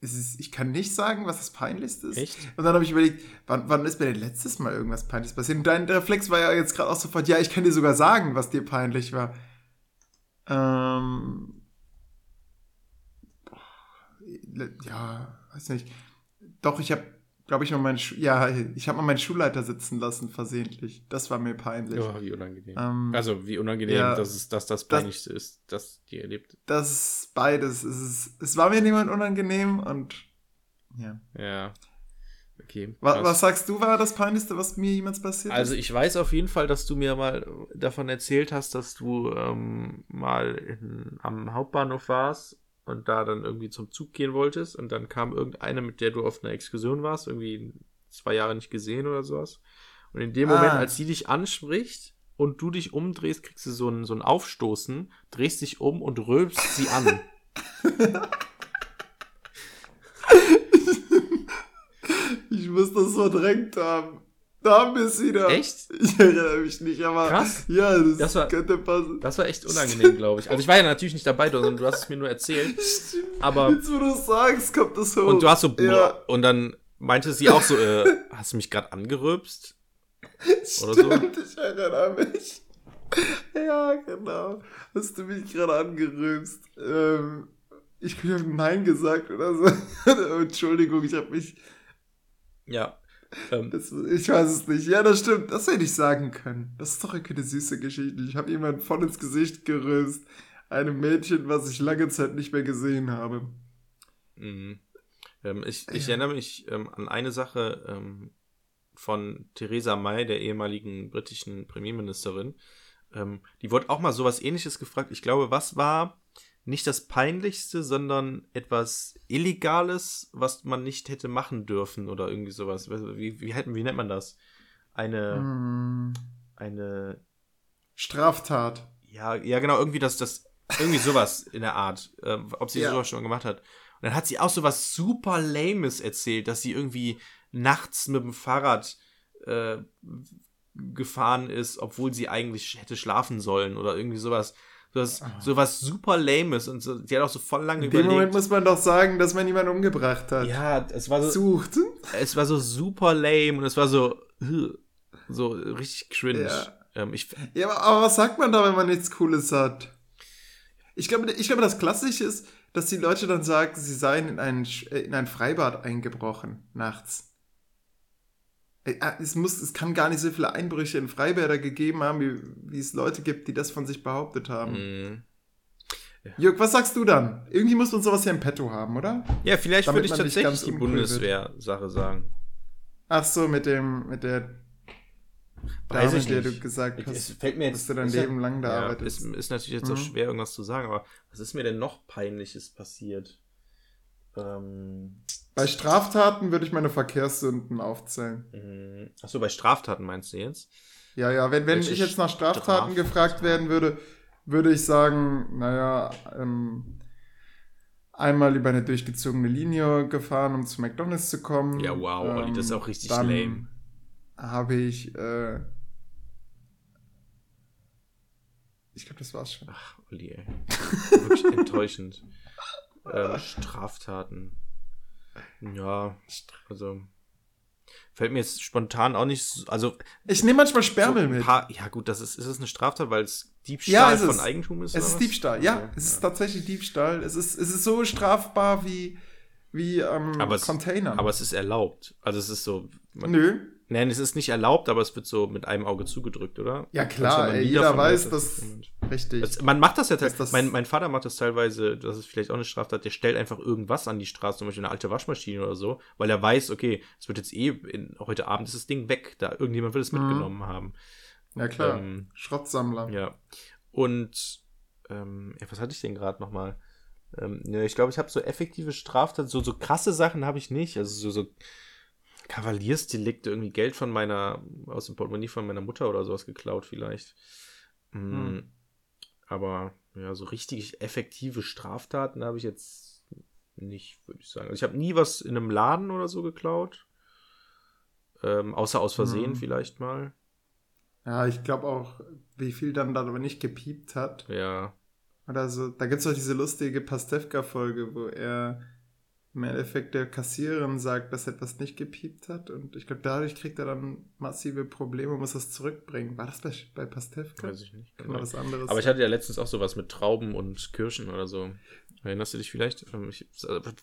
Es ist, ich kann nicht sagen, was das Peinlichste ist. Echt? Und dann habe ich überlegt, wann, wann ist mir denn letztes Mal irgendwas Peinliches passiert? Und dein Reflex war ja jetzt gerade auch sofort, ja, ich kann dir sogar sagen, was dir peinlich war. Ähm, ja, weiß nicht. Doch, ich habe, glaube ich, mal meinen, Schu ja, ich habe mal meinen Schulleiter sitzen lassen, versehentlich. Das war mir peinlich. Ja, wie unangenehm. Ähm, also, wie unangenehm, ja. dass es dass das Peinlichste ist, das die erlebt. Das ist beides. Es, ist, es war mir niemand unangenehm und ja. Ja. Okay. Was, was sagst du, war das Peinlichste, was mir jemals passiert Also ist? ich weiß auf jeden Fall, dass du mir mal davon erzählt hast, dass du ähm, mal in, am Hauptbahnhof warst und da dann irgendwie zum Zug gehen wolltest und dann kam irgendeine, mit der du auf einer Exkursion warst, irgendwie zwei Jahre nicht gesehen oder sowas. Und in dem Ah. Moment, als sie dich anspricht, und du dich umdrehst, kriegst du so ein, so ein Aufstoßen, drehst dich um und rülpst sie an. <laughs> Ich muss das verdrängt haben. Da haben wir es wieder. Echt? <laughs> Ich erinnere mich nicht, aber. Krass. Ja, das, Das war- könnte passen. Das war echt unangenehm, glaube ich. Also ich war ja natürlich nicht dabei, sondern du hast es mir nur erzählt. <laughs> Aber Jetzt, wo du sagst, kommt das hoch. und du hast so Ja, und dann meinte sie auch so, äh, hast du mich gerade angerülpst? oder so. stimmt, ich erinnere mich. Ja, genau. Hast du mich gerade angerülpst. Ähm, ich habe Nein gesagt oder so. <laughs> Entschuldigung, ich habe mich. Ja. Ähm, Das, ich weiß es nicht. Ja, das stimmt. Das hätte ich sagen können. Das ist doch eine süße Geschichte. Ich habe jemand voll ins Gesicht gerülpst. Einem Mädchen, was ich lange Zeit nicht mehr gesehen habe. Mhm. Ähm, ich, ich Ja. erinnere mich ähm, an eine Sache ähm, von Theresa May, der ehemaligen britischen Premierministerin. Ähm, die wurde auch mal sowas ähnliches gefragt. Ich glaube, was war nicht das Peinlichste, sondern etwas Illegales, was man nicht hätte machen dürfen oder irgendwie sowas. Wie, wie, wie nennt man das? Eine, Hm. eine Straftat. ja, ja, genau, irgendwie das, das, irgendwie sowas <laughs> in der Art, äh, ob sie Ja. sowas schon gemacht hat. Und dann hat sie auch sowas super Lames erzählt, dass sie irgendwie nachts mit dem Fahrrad äh, gefahren ist, obwohl sie eigentlich hätte schlafen sollen oder irgendwie sowas. Das, sowas super Lames und so, die hat auch so voll lange Ah. In dem Moment überlegt. muss man doch sagen, dass man jemanden umgebracht hat. Ja, es war so, Sucht. es war so super lame und es war so, so richtig cringe. Ja. Ähm, ich, Ja, aber, aber was sagt man da, wenn man nichts Cooles hat? Ich glaube, ich glaube, das Klassische ist, dass die Leute dann sagen, sie seien in ein, äh, in ein Freibad eingebrochen nachts. Äh, ah, Es, muss, es kann gar nicht so viele Einbrüche in Freibäder gegeben haben, wie, wie es Leute gibt, die das von sich behauptet haben. mh. Jörg, was sagst du dann? Irgendwie musst du uns sowas hier im Petto haben, oder? Ja, vielleicht Damit würde ich man tatsächlich ganz die. Bundeswehr-Sache sagen. Ach so, mit dem, mit der Weiß Dame, ich der du gesagt Es hast, fällt mir dass du dein ja- Leben lang da ja, arbeitest. Ist, ist natürlich jetzt auch Mhm. schwer, irgendwas zu sagen, aber was ist mir denn noch Peinliches passiert? Ähm, Bei Straftaten würde ich meine Verkehrssünden aufzählen. mh, achso, bei Straftaten meinst du jetzt? Ja, ja, wenn, wenn Welche ich jetzt nach Straftaten Straftaten? gefragt werden würde, würde ich sagen, naja, ähm, einmal über eine durchgezogene Linie gefahren, um zu McDonalds zu kommen. Ja, wow, Olli, das ist Ähm, auch richtig dann lame. Habe ich, äh, ich glaube, das war's schon. Ach, Olli, ey. Wirklich enttäuschend. <laughs> Ähm, Straftaten. Ja, also. Fällt mir jetzt spontan auch nicht so, also Ich nehme manchmal so Sperrmüll ein mit. paar, ja gut, das ist, ist es eine Straftat, weil es Diebstahl Ja, ist von es. Eigentum ist? Es ist was? Diebstahl, ja, Okay, es ist tatsächlich Diebstahl. Es ist, es ist so strafbar wie, wie ähm, Aber es- Container. Aber es ist erlaubt. Also es ist so. Man, Nö, Nein, es ist nicht erlaubt, aber es wird so mit einem Auge zugedrückt, oder? Ja, klar, ey, jeder weiß, dass jemand- richtig. Das, man macht das ja teilweise. das- Mein, mein Vater macht das teilweise, das ist vielleicht auch eine Straftat, der stellt einfach irgendwas an die Straße, zum Beispiel eine alte Waschmaschine oder so, weil er weiß, okay, es wird jetzt eh, in, heute Abend ist das Ding weg, da irgendjemand will es Mhm. mitgenommen haben. ja, klar. ähm, Schrottsammler. Ja. Und, ähm, ja, was hatte ich denn gerade nochmal? Ähm, ja, ich glaube, ich habe so effektive Straftaten, so, so krasse Sachen habe ich nicht. Also so, so Kavaliersdelikte, irgendwie Geld von meiner, aus dem Portemonnaie von meiner Mutter oder sowas geklaut vielleicht. Mm, Hm. Aber ja, so richtig effektive Straftaten habe ich jetzt nicht, würde ich sagen. Also ich habe nie was in einem Laden oder so geklaut. Ähm, außer aus Versehen Hm. vielleicht mal. Ja, ich glaube auch, wie viel dann da aber nicht gepiept hat. Ja. Oder so. Da gibt es doch diese lustige Pastewka-Folge, wo er im Endeffekt der Kassiererin sagt, dass etwas nicht gepiept hat. Und ich glaube, dadurch kriegt er dann massive Probleme und muss das zurückbringen. War das bei, bei Pastewka? Weiß ich nicht. Kann man was anderes Aber ich hatte ja letztens auch sowas mit Trauben und Kirschen oder so. Erinnerst du dich vielleicht? Ähm, Ich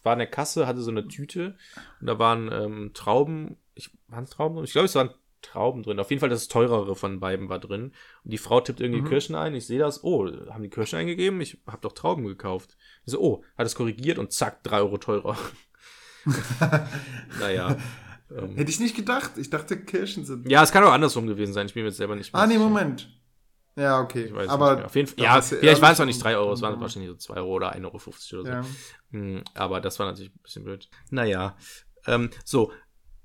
war in der Kasse, hatte so eine Tüte und da waren ähm, Trauben. Ich, waren es Trauben? drin? Ich glaube, es waren Trauben drin. Auf jeden Fall das teurere von beiden war drin. Und die Frau tippt irgendwie Mhm. Kirschen ein. Ich sehe das. Oh, haben die Kirschen eingegeben? Ich habe doch Trauben gekauft. Ich so, oh, hat es korrigiert und zack, drei Euro teurer. <laughs> naja. Ähm, Hätte ich nicht gedacht. Ich dachte, Kirschen sind. ja, es kann auch andersrum gewesen sein. Ich bin mir jetzt selber nicht mehr ah, nee. Moment. Ja, okay. Ich weiß aber. Auf jeden Fall. Ja, vielleicht waren es auch nicht 3 Euro, es waren wahrscheinlich so 2 Euro oder 1,50 Euro oder so. Ja. Hm, Aber das war natürlich ein bisschen blöd. Naja. Ähm, so.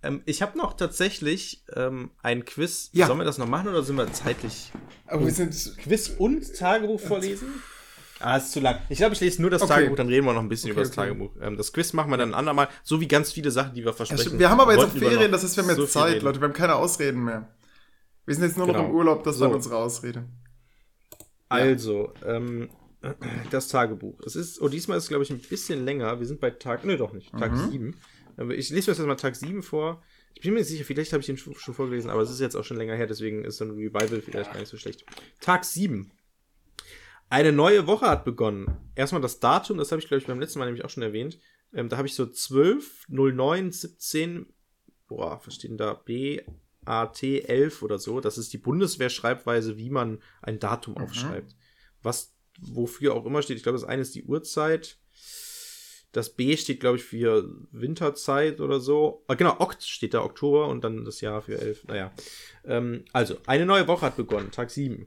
Ähm, ich habe noch tatsächlich ähm, ein Quiz. Ja. Sollen wir das noch machen oder sind wir zeitlich Aber wir sind. Quiz und Tagebuch <laughs> vorlesen? Ah, ist zu lang. Ich glaube, ich lese nur das Okay. Tagebuch, dann reden wir noch ein bisschen Okay, über das okay. Tagebuch. Ähm, das Quiz machen wir dann ein andermal, so wie ganz viele Sachen, die wir Ja, versprechen. stimmt. wir haben aber jetzt auch Ferien, noch das heißt, wir haben so jetzt viel Zeit, reden. Leute. Wir haben keine Ausreden mehr. Wir sind jetzt nur noch Genau. im Urlaub, das war So. unsere Ausrede. Also, ähm, <clears throat> das Tagebuch. Es ist, oh, diesmal ist es, glaube ich, ein bisschen länger. Wir sind bei Tag, ne, doch nicht, Tag Mhm. 7. Aber Ich lese mir jetzt mal Tag 7 vor. Ich bin mir nicht sicher, vielleicht habe ich schon schon vorgelesen, aber es ist jetzt auch schon länger her, deswegen ist so ein Revival vielleicht gar nicht so schlecht. Tag 7. Eine neue Woche hat begonnen. Erstmal das Datum, das habe ich, glaube ich, beim letzten Mal nämlich auch schon erwähnt. Ähm, da habe ich so 12, 09, 17, boah, was steht denn da? B, A, T, 11 oder so. Das ist die Bundeswehr-Schreibweise, wie man ein Datum aufschreibt. Was, wofür auch immer steht. Ich glaube, das eine ist die Uhrzeit. Das B steht, glaube ich, für Winterzeit oder so. Ah, genau, Okt steht da, Oktober und dann das Jahr für 11. Naja. Ähm, also, eine neue Woche hat begonnen, Tag 7.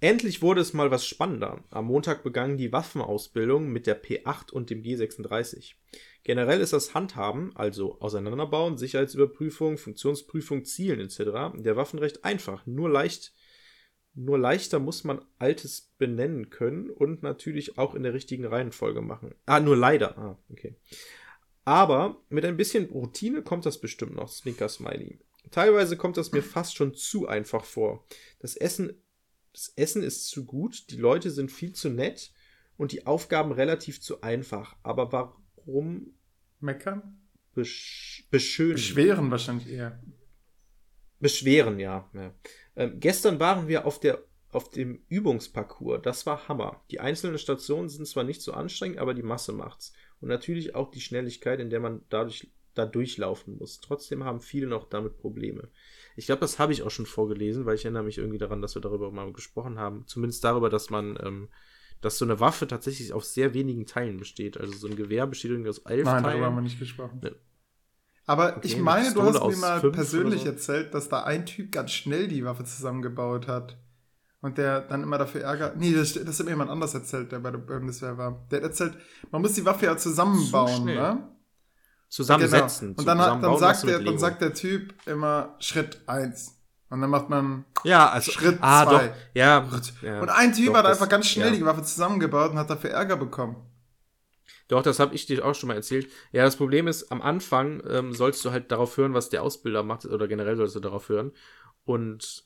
Endlich wurde es mal was spannender. Am Montag begann die Waffenausbildung mit der P8 und dem G36. Generell ist das Handhaben, also Auseinanderbauen, Sicherheitsüberprüfung, Funktionsprüfung, Zielen etc. der Waffen recht einfach. Nur leicht, nur leichter muss man Altes benennen können und natürlich auch in der richtigen Reihenfolge machen. Ah, nur leider. Ah, okay. Aber mit ein bisschen Routine kommt das bestimmt noch, Snicker Smiley. Teilweise kommt das mir fast schon zu einfach vor. Das Essen, das Essen ist zu gut, die Leute sind viel zu nett und die Aufgaben relativ zu einfach. Aber warum Meckern? besch beschönen? Beschweren wahrscheinlich eher. Beschweren, ja. ja. Ähm, gestern waren wir auf, der, auf dem Übungsparcours. Das war Hammer. Die einzelnen Stationen sind zwar nicht so anstrengend, aber die Masse macht's. Und natürlich auch die Schnelligkeit, in der man dadurch da durchlaufen muss. Trotzdem haben viele noch damit Probleme. Ich glaube, das habe ich auch schon vorgelesen, weil ich erinnere mich irgendwie daran, dass wir darüber mal gesprochen haben. Zumindest darüber, dass man, ähm, dass so eine Waffe tatsächlich auf sehr wenigen Teilen besteht. Also so ein Gewehr besteht irgendwie aus elf Nein, Teilen. darüber haben wir nicht gesprochen. Ne. Aber Okay, ich eine meine, du hast mir aus mal persönlich so. erzählt, dass da ein Typ ganz schnell die Waffe zusammengebaut hat. Und der dann immer dafür ärgert. Nee, das, das hat mir jemand anders erzählt, der bei der Bundeswehr war. Der hat erzählt, man muss die Waffe ja zusammenbauen, schnell. ne? Zusammensetzen. Genau. Und dann, hat, dann, sagt der, dann sagt der Typ immer Schritt 1. Und dann macht man Ja, also Schritt ah, zwei. doch, ja, ja. Und ein Typ Doch, hat das- einfach ganz schnell ja. die Waffe zusammengebaut und hat dafür Ärger bekommen. Doch, das habe ich dir auch schon mal erzählt. Ja, das Problem ist, am Anfang ähm, sollst du halt darauf hören, was der Ausbilder macht, oder generell sollst du darauf hören. Und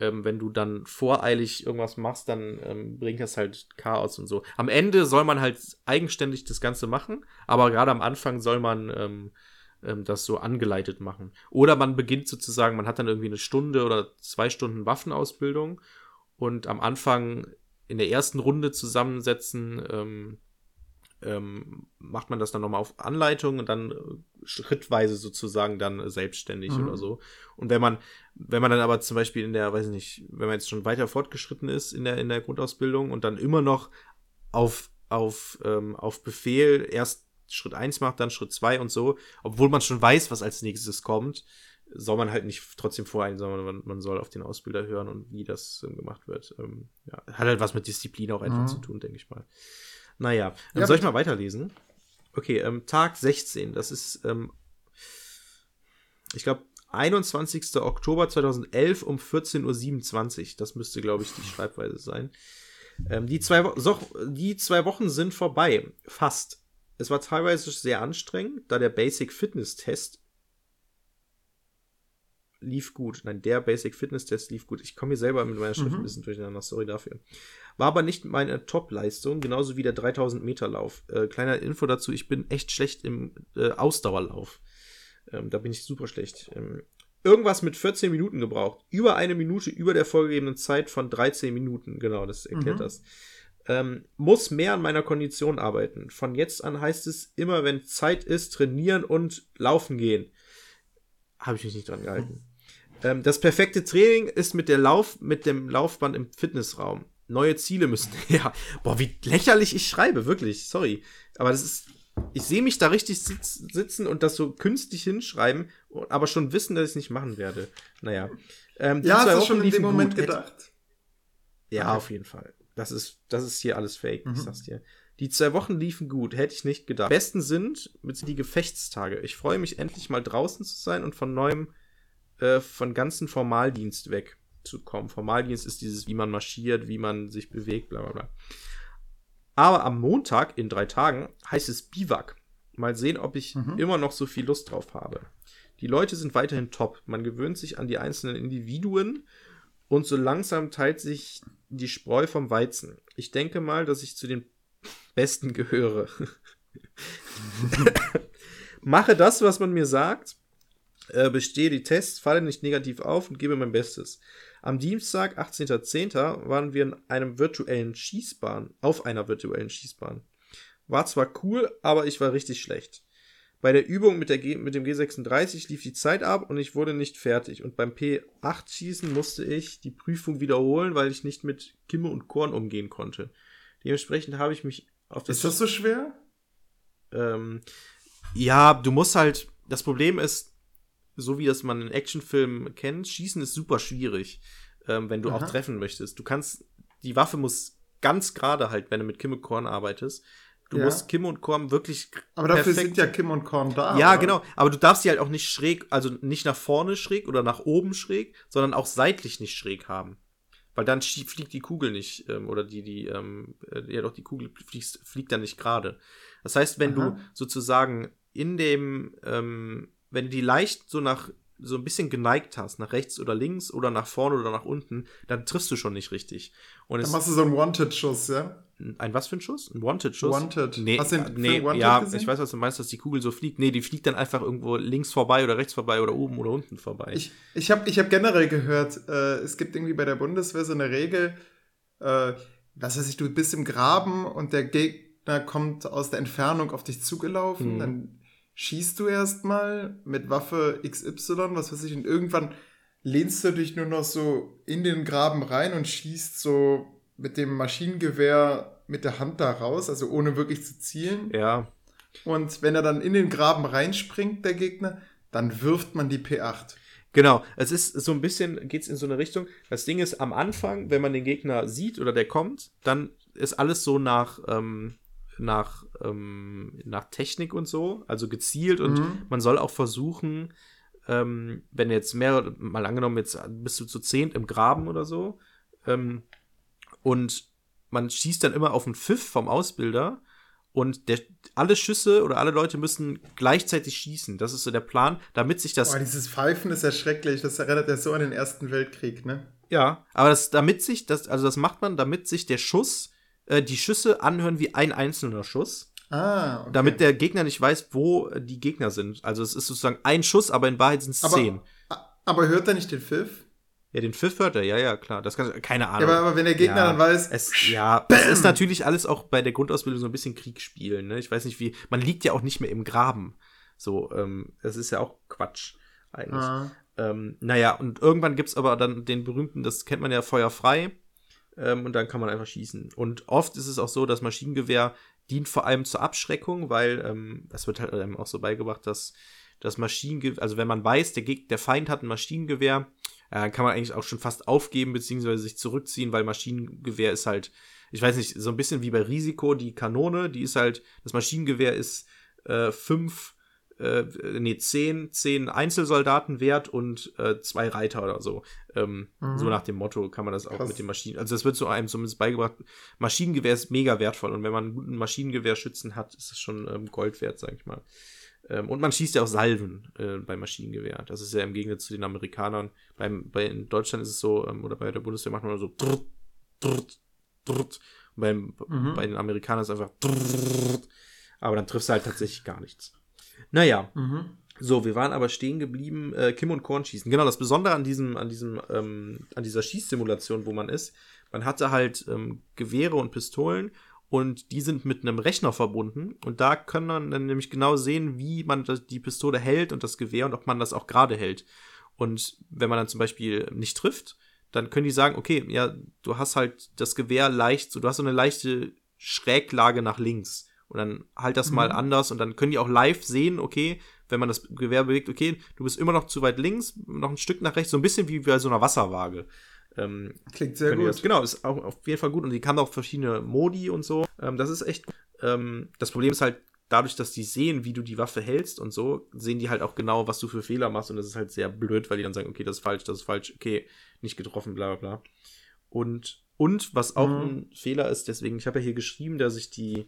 ähm, wenn du dann voreilig irgendwas machst, dann ähm, bringt das halt Chaos und so. Am Ende soll man halt eigenständig das Ganze machen, aber gerade am Anfang soll man ähm, ähm, das so angeleitet machen. Oder man beginnt sozusagen, man hat dann irgendwie eine Stunde oder zwei Stunden Waffenausbildung und am Anfang in der ersten Runde zusammensetzen, ähm, macht man das dann nochmal auf Anleitung und dann äh, schrittweise sozusagen dann äh, selbstständig Mhm. oder so. Und wenn man, wenn man dann aber zum Beispiel in der, weiß ich nicht, wenn man jetzt schon weiter fortgeschritten ist in der, in der Grundausbildung und dann immer noch auf, auf, ähm, auf Befehl erst Schritt 1 macht, dann Schritt 2 und so, obwohl man schon weiß, was als nächstes kommt, soll man halt nicht trotzdem vorein, sondern man, man soll auf den Ausbilder hören und wie das ähm, gemacht wird. Ähm, ja, hat halt was mit Disziplin auch einfach Mhm. zu tun, denke ich mal. Naja, ähm, Ja, soll ich mal weiterlesen? Okay, ähm, Tag 16, das ist, ähm, ich glaube, 21. Oktober 2011 um 14.27 Uhr. Das müsste, glaube ich, die Schreibweise sein. Ähm, die, zwei Wo so, die zwei Wochen sind vorbei. Fast. Es war teilweise sehr anstrengend, da der Basic Fitness Test lief gut. Nein, der Basic Fitness Test lief gut. Ich komme hier selber mit meiner Schrift Mhm. ein bisschen durcheinander. Sorry dafür. War aber nicht meine Top-Leistung, genauso wie der 3000 Meter Lauf. Äh, kleiner Info dazu, ich bin echt schlecht im äh, Ausdauerlauf. Ähm, da bin ich super schlecht. Ähm, irgendwas mit 14 Minuten gebraucht. Über eine Minute über der vorgegebenen Zeit von 13 Minuten. Genau, das erklärt Mhm. das. Ähm, muss mehr an meiner Kondition arbeiten. Von jetzt an heißt es immer, wenn Zeit ist, trainieren und laufen gehen. Habe ich mich nicht dran gehalten. Ähm, das perfekte Training ist mit der Lauf, mit dem Laufband im Fitnessraum. Neue Ziele müssen. <laughs> ja, boah, wie lächerlich ich schreibe, wirklich. Sorry. Aber das ist. Ich sehe mich da richtig sitz, sitzen und das so künstlich hinschreiben, aber schon wissen, dass ich es nicht machen werde. Naja. Ähm, die Ja, hast du Wochen schon in dem Moment gut. Gedacht? ja, Okay. auf jeden Fall. Das ist, das ist hier alles fake, ich Mhm. sag's dir. Die zwei Wochen liefen gut, hätte ich nicht gedacht. Besten sind mit die Gefechtstage. Ich freue mich endlich mal draußen zu sein und von neuem, äh, von ganzen Formaldienst weg. zu kommen. Formaldienst ist dieses, wie man marschiert, wie man sich bewegt, bla bla bla. Aber am Montag in drei Tagen heißt es Biwak. Mal sehen, ob ich Mhm. immer noch so viel Lust drauf habe. Die Leute sind weiterhin top. Man gewöhnt sich an die einzelnen Individuen und so langsam teilt sich die Spreu vom Weizen. Ich denke mal, dass ich zu den Besten gehöre. <laughs> <laughs> Mache das, was man mir sagt, äh, bestehe die Tests, falle nicht negativ auf und gebe mein Bestes. Am Dienstag, 18.10., waren wir in einem virtuellen Schießbahn, auf einer virtuellen Schießbahn. War zwar cool, aber ich war richtig schlecht. Bei der Übung mit, der G mit dem G36 lief die Zeit ab und ich wurde nicht fertig. Und beim P8-Schießen musste ich die Prüfung wiederholen, weil ich nicht mit Kimme und Korn umgehen konnte. Dementsprechend habe ich mich auf das Ist das so schwer? ähm, ja, du musst halt, das Problem ist, so wie das man in Actionfilmen kennt, Schießen ist super schwierig, ähm, wenn du auch Aha. treffen möchtest. Du kannst, die Waffe muss ganz gerade halt, wenn du mit Kim und Korn arbeitest. Du Ja. musst Kim und Korn wirklich Aber dafür perfekt- sind ja Kim und Korn da. ja, oder? genau. Aber du darfst sie halt auch nicht schräg, also nicht nach vorne schräg oder nach oben schräg, sondern auch seitlich nicht schräg haben. Weil dann fliegt die Kugel nicht, ähm, oder die, die, ähm, äh, ja doch, die Kugel fliegt, fliegt dann nicht gerade. Das heißt, wenn Aha. du sozusagen in dem, ähm, wenn du die leicht so nach, so ein bisschen geneigt hast, nach rechts oder links oder nach vorne oder nach unten, dann triffst du schon nicht richtig. Und Dann machst du so einen Wanted-Schuss, ja? ein was für ein Schuss? Ein Wanted-Schuss? Wanted. Nee, Hast du den äh, nee Wanted ja, gesehen? ich weiß, was du meinst, dass die Kugel so fliegt. Nee, die fliegt dann einfach irgendwo links vorbei oder rechts vorbei oder oben oder unten vorbei. Ich, ich habe ich hab generell gehört, äh, es gibt irgendwie bei der Bundeswehr so eine Regel, äh, was weiß ich, du bist im Graben und der Gegner kommt aus der Entfernung auf dich zugelaufen, Mhm. dann schießt du erstmal mit Waffe XY, was weiß ich, und irgendwann lehnst du dich nur noch so in den Graben rein und schießt so mit dem Maschinengewehr mit der Hand da raus, also ohne wirklich zu zielen. ja, Und wenn er dann in den Graben reinspringt, der Gegner, dann wirft man die P8. genau. Es ist so ein bisschen, geht's in so eine Richtung. Das Ding ist, am Anfang, wenn man den Gegner sieht oder der kommt, dann ist alles so nach, ähm, nach, ähm, nach Technik und so, also gezielt und Mhm. man soll auch versuchen, ähm, wenn jetzt mehrere, mal angenommen, jetzt bist du zu zehnt im Graben oder so, ähm, und man schießt dann immer auf einen Pfiff vom Ausbilder und der, alle Schüsse oder alle Leute müssen gleichzeitig schießen. Das ist so der Plan, damit sich das Boah, dieses Pfeifen ist ja schrecklich. Das erinnert ja so an den Ersten Weltkrieg, ne? Ja, aber das, damit sich, das, also das macht man, damit sich der Schuss, äh, die Schüsse anhören wie ein einzelner Schuss, Ah, okay. damit der Gegner nicht weiß, wo äh, die Gegner sind. Also es ist sozusagen ein Schuss, aber in Wahrheit sind es zehn. aber, hört er nicht den Pfiff? Ja, den Pfiff hört er, ja, ja, klar. Das kann, keine Ahnung. Ja, aber, aber wenn der Gegner Ja, dann weiß, Es, ja, es ist natürlich alles auch bei der Grundausbildung so ein bisschen Krieg spielen. Ne? Ich weiß nicht, wie. Man liegt ja auch nicht mehr im Graben. So, ähm, das ist ja auch Quatsch eigentlich. ah, Ähm, naja, und irgendwann gibt's aber dann den berühmten, das kennt man ja, Feuer frei. Ähm, und dann kann man einfach schießen. Und oft ist es auch so, dass Maschinengewehr dient vor allem zur Abschreckung, weil ähm, das wird halt einem auch so beigebracht, dass das Maschinengewehr, also wenn man weiß, der, Geg der Feind hat ein Maschinengewehr, äh, kann man eigentlich auch schon fast aufgeben, beziehungsweise sich zurückziehen, weil Maschinengewehr ist halt, ich weiß nicht, so ein bisschen wie bei Risiko, die Kanone, die ist halt, das Maschinengewehr ist äh, fünf, äh, nee, zehn, zehn Einzelsoldaten wert und äh, zwei Reiter oder so. Ähm, Mhm. So nach dem Motto kann man das auch Krass. mit den Maschinen, also das wird so einem zumindest beigebracht. Maschinengewehr ist mega wertvoll und wenn man einen guten Maschinengewehrschützen hat, ist es schon ähm, Gold wert, sag ich mal. Ähm, und man schießt ja auch Salven äh, beim Maschinengewehr. Das ist ja im Gegensatz zu den Amerikanern. Beim, bei, in Deutschland ist es so, ähm, oder bei der Bundeswehr macht man so drrt, drrt, drrt. Und beim, Mhm. bei den Amerikanern ist es einfach drrt. Aber dann triffst du halt tatsächlich gar nichts. Naja, mhm. so, wir waren aber stehen geblieben, äh, Kim und Korn schießen. Genau, das Besondere an diesem, an diesem, ähm, an dieser Schießsimulation, wo man ist, man hatte halt ähm, Gewehre und Pistolen und die sind mit einem Rechner verbunden und da kann man dann nämlich genau sehen, wie man die Pistole hält und das Gewehr und ob man das auch gerade hält. Und wenn man dann zum Beispiel nicht trifft, dann können die sagen, okay, ja, du hast halt das Gewehr leicht, so, du hast so eine leichte Schräglage nach links. Und dann halt das mal Mhm. anders und dann können die auch live sehen, okay, wenn man das Gewehr bewegt, okay, du bist immer noch zu weit links, noch ein Stück nach rechts, so ein bisschen wie bei so einer Wasserwaage. Ähm, Klingt sehr gut. Das, genau, ist auch auf jeden Fall gut und die kann auch verschiedene Modi und so. Ähm, das ist echt. Ähm, das Problem ist halt, dadurch, dass die sehen, wie du die Waffe hältst und so, sehen die halt auch genau, was du für Fehler machst und das ist halt sehr blöd, weil die dann sagen, okay, das ist falsch, das ist falsch, okay, nicht getroffen, bla bla bla. Und, und was auch Mhm. ein Fehler ist, deswegen, ich habe ja hier geschrieben, dass ich die